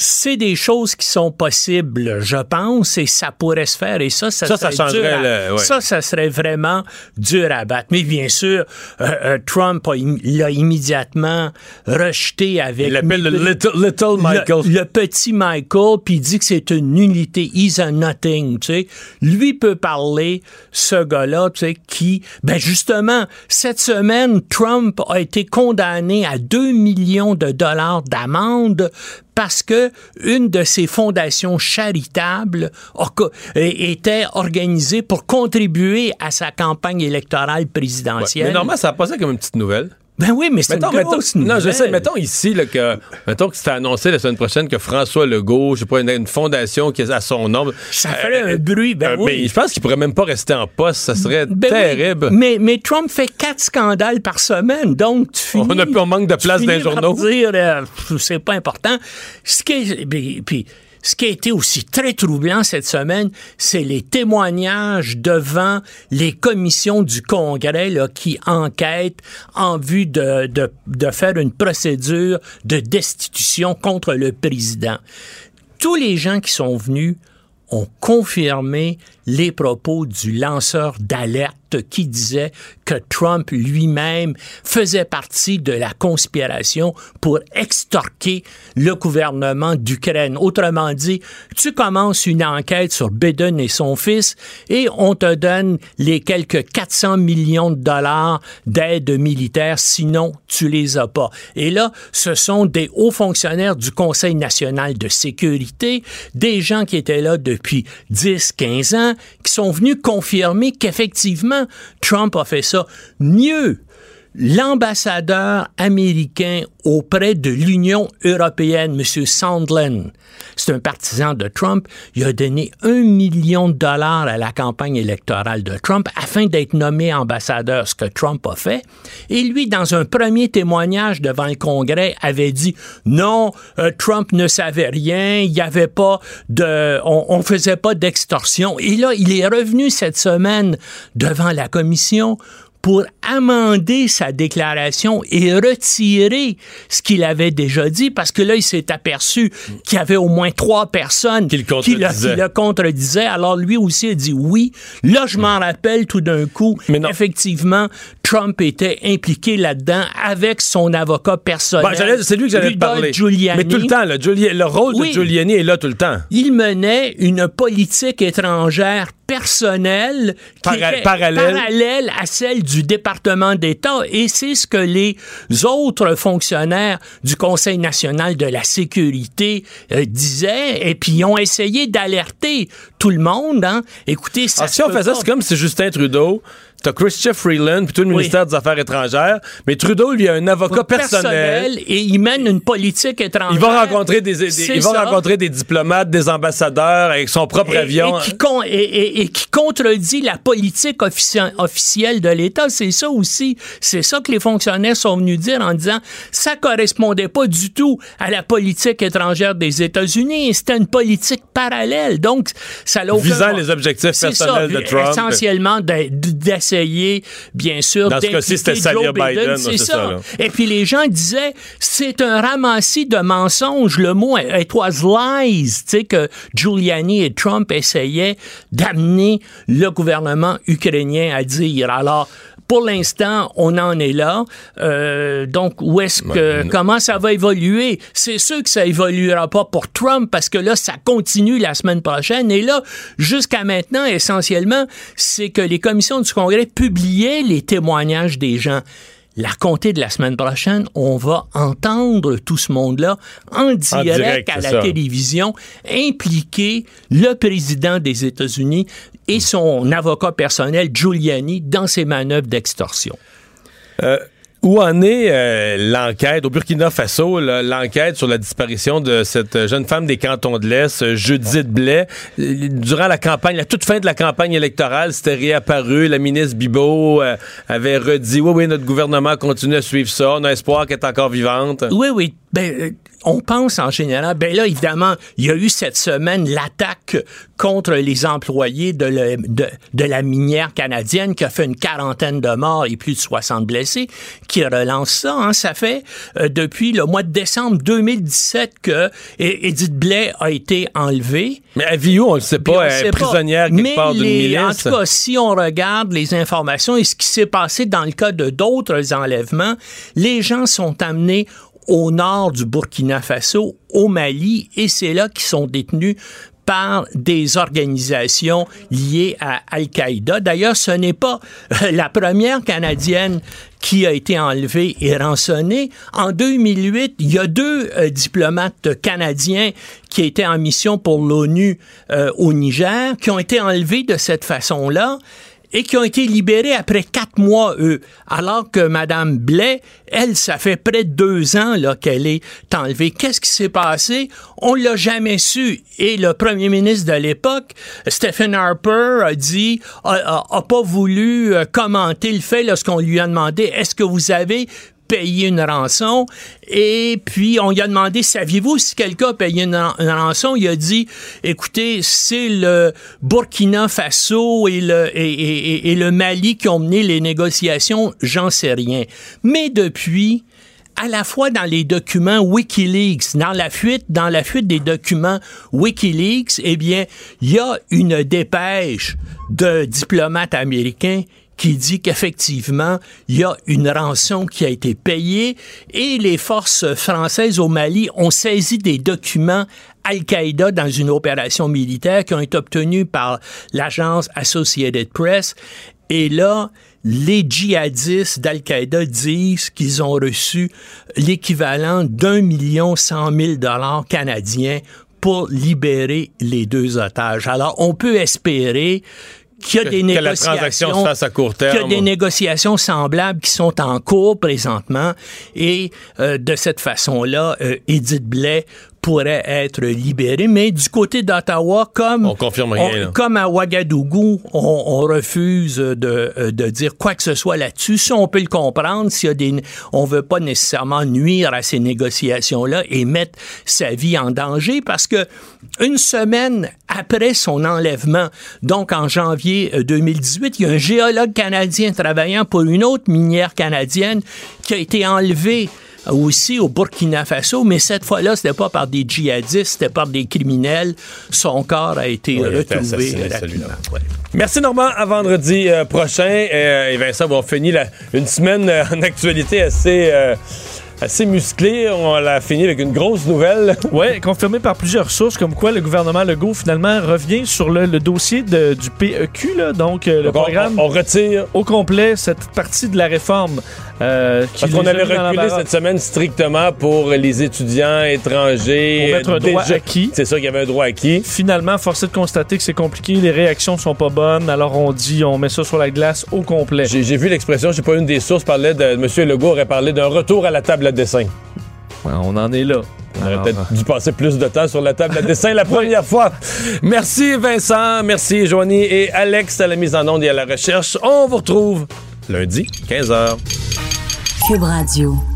C'est des choses qui sont possibles, je pense, et ça pourrait se faire. Et ça, ça, serait changerait dur à- le- ouais. Ça, ça serait vraiment dur à battre. Mais bien sûr, euh, euh, Trump l'a immédiatement rejeté avec... Il l'appelle le little- little Michael. Le, le petit Michael, puis il dit que c'est une nullité. He's a nothing, tu sais. Lui peut parler, ce gars-là, tu sais, qui... Ben justement, cette semaine, Trump a été condamné à 2 millions de dollars d'amende parce que une de ses fondations charitables était organisée pour contribuer à sa campagne électorale présidentielle. Mais normalement, ça a passé comme une petite nouvelle. Ben oui, mais c'est une Mettons, mettons- grosse non, je sais, mettons ici là, que mettons que c'était annoncé la semaine prochaine que François Legault, je sais pas, une, une fondation qui est à son nom. Ça ferait un bruit, ben oui. Mais je pense qu'il pourrait même pas rester en poste, ça serait Ben oui, terrible. mais, mais Trump fait quatre scandales par semaine, donc tu finis, On a on manque de tu place dans les par journaux. dire, euh, c'est pas important. Ce qui puis- puis, ce qui a été aussi très troublant cette semaine, c'est les témoignages devant les commissions du Congrès qui enquêtent en vue de faire une procédure de destitution contre le président. Tous les gens qui sont venus ont confirmé les propos du lanceur d'alerte qui disait que Trump lui-même faisait partie de la conspiration pour extorquer le gouvernement d'Ukraine. Autrement dit, tu commences une enquête sur Biden et son fils et on te donne les quelques 400 millions de dollars d'aide militaire, sinon tu les as pas. Et là, ce sont des hauts fonctionnaires du Conseil national de sécurité, des gens qui étaient là depuis 10, 15 ans, qui sont venus confirmer qu'effectivement, Trump a fait ça. Mieux, l'ambassadeur américain auprès de l'Union européenne, M. Sondland, c'est un partisan de Trump, il a donné un million de dollars à la campagne électorale de Trump afin d'être nommé ambassadeur, ce que Trump a fait. Et lui, dans un premier témoignage devant le Congrès, avait dit non, euh, Trump ne savait rien, il n'y avait pas de, on, on faisait pas d'extorsion. Et là, il est revenu cette semaine devant la commission pour amender sa déclaration et retirer ce qu'il avait déjà dit, parce que là, il s'est aperçu qu'il y avait au moins trois personnes qui le, qui le contredisaient. Alors lui aussi a dit oui. Là, je m'en rappelle tout d'un coup. Mais effectivement, Trump était impliqué là-dedans avec son avocat personnel. Ben, c'est lui que j'allais parler. Giuliani. Mais tout le temps, Giuliani, le rôle de Giuliani est là tout le temps. Il menait une politique étrangère personnelle qui était parallèle à celle du département d'État et c'est ce que les autres fonctionnaires du Conseil national de la sécurité euh, disaient et puis ils ont essayé d'alerter tout le monde. Hein. Écoutez, ça Alors, si on ça, c'est comme si Justin Trudeau T'as Christopher Freeland, puis tout le ministère des Affaires étrangères, mais Trudeau, lui, a un avocat personnel. Et il mène une politique étrangère. Il va rencontrer des, il va rencontrer des diplomates, des ambassadeurs avec son propre avion. Et qui, et, qui, contredit la politique officielle de l'État. C'est ça aussi. C'est ça que les fonctionnaires sont venus dire en disant ça correspondait pas du tout à la politique étrangère des États-Unis. C'était une politique parallèle. Donc, ça l'a Visant les objectifs personnels de Trump. Essentiellement, d'essayer essayer, bien sûr, Dans ce cas-ci, c'était Joe Biden. c'est ça. Et puis les gens disaient, c'est un ramassis de mensonges. Le mot, it was lies, tu sais, que Giuliani et Trump essayaient d'amener le gouvernement ukrainien à dire. Alors, pour l'instant, on en est là. Euh, donc, où est-ce que, comment ça va évoluer? C'est sûr que ça évoluera pas pour Trump parce que là, ça continue la semaine prochaine. Et là, jusqu'à maintenant, essentiellement, c'est que les commissions du Congrès publiaient les témoignages des gens la comté de la semaine prochaine, on va entendre tout ce monde-là en direct, à la télévision impliquer le président des États-Unis et son avocat personnel Giuliani dans ses manœuvres d'extorsion. Euh, où en est euh, l'enquête? Au Burkina Faso, l'enquête sur la disparition de cette jeune femme des cantons de l'Est, Judith Blais? Durant la campagne, la toute fin de la campagne électorale, c'était réapparu. La ministre Bibot euh, avait redit, oui, oui, notre gouvernement continue à suivre ça. On a espoir qu'elle est encore vivante. Oui, oui. Ben, on pense en général, ben là, évidemment, il y a eu cette semaine l'attaque contre les employés de, de, la minière canadienne qui a fait une quarantaine de morts et plus de 60 blessés, qui relance ça. Hein. Ça fait euh, depuis le mois de décembre 2017 que Edith Blais a été enlevée. Mais à vie on ne sait pas, elle est prisonnière quelque part d'une milice. En tout cas, si on regarde les informations et ce qui s'est passé dans le cas de d'autres enlèvements, les gens sont amenés au nord du Burkina Faso, au Mali, et c'est là qu'ils sont détenus par des organisations liées à Al-Qaïda. D'ailleurs, ce n'est pas euh, la première Canadienne qui a été enlevée et rançonnée. En 2008, il y a deux euh, diplomates canadiens qui étaient en mission pour l'ONU euh, au Niger, qui ont été enlevés de cette façon-là et qui ont été libérés après quatre mois, eux. Alors que Mme Blais, elle, ça fait près de deux ans qu'elle est enlevée. Qu'est-ce qui s'est passé? On l'a jamais su. Et le premier ministre de l'époque, Stephen Harper, a dit, a, a pas voulu euh, commenter le fait lorsqu'on lui a demandé, est-ce que vous avez payer une rançon. Et puis, on lui a demandé, saviez-vous si quelqu'un a payé une, rançon? Il a dit, écoutez, c'est le Burkina Faso et le, Mali qui ont mené les négociations, j'en sais rien. Mais depuis, à la fois dans les documents WikiLeaks, dans la fuite des documents WikiLeaks, eh bien, il y a une dépêche de diplomates américains qui dit qu'effectivement, il y a une rançon qui a été payée et les forces françaises au Mali ont saisi des documents Al-Qaïda dans une opération militaire qui ont été obtenus par l'agence Associated Press. Et là, les djihadistes d'Al-Qaïda disent qu'ils ont reçu l'équivalent d'un million cent mille dollars canadiens pour libérer les deux otages. Alors, on peut espérer qu'il y a des négociations, à court terme. Qu'il y a des négociations semblables qui sont en cours présentement et euh, de cette façon-là, euh, Edith Blais pourrait être libéré. Mais du côté d'Ottawa, comme On confirme rien, là. comme à Ouagadougou, on, on refuse de, euh, de dire quoi que ce soit là-dessus. Si on peut le comprendre, s'il y a des, on veut pas nécessairement nuire à ces négociations-là et mettre sa vie en danger parce que une semaine après son enlèvement, donc en janvier euh, 2018, il y a un géologue canadien travaillant pour une autre minière canadienne qui a été enlevé aussi au Burkina Faso, mais cette fois-là, c'était pas par des djihadistes, c'était par des criminels. Son corps a été Oui, il a été retrouvé assassiné, rapidement. Ouais. Merci Normand, à vendredi euh, prochain. Euh, et Vincent, on finit la- une semaine euh, en actualité assez, euh, assez musclée. On l'a fini avec une grosse nouvelle. [LAUGHS] Oui, confirmé par plusieurs sources, comme quoi le gouvernement Legault finalement revient sur le, le dossier de- du PEQ, là, donc le on- programme on, retire. au complet cette partie de la réforme. Euh, qui Parce qu'on avait reculé cette semaine strictement pour les étudiants étrangers. Pour mettre un droit acquis. C'est ça qu'il y avait un droit acquis. Finalement, force est de constater que c'est compliqué, les réactions sont pas bonnes, alors on dit on met ça sur la glace au complet. J'ai j'ai vu l'expression, je sais pas, une des sources parlait de. M. Legault aurait parlé d'un retour à la table à dessin. Ouais, on en est là. On aurait peut-être dû passer plus de temps sur la table à dessin la [LAUGHS] première fois. Merci Vincent, merci Joanie et Alex à la mise en onde et à la recherche. On vous retrouve lundi, 15h. Cube Radio.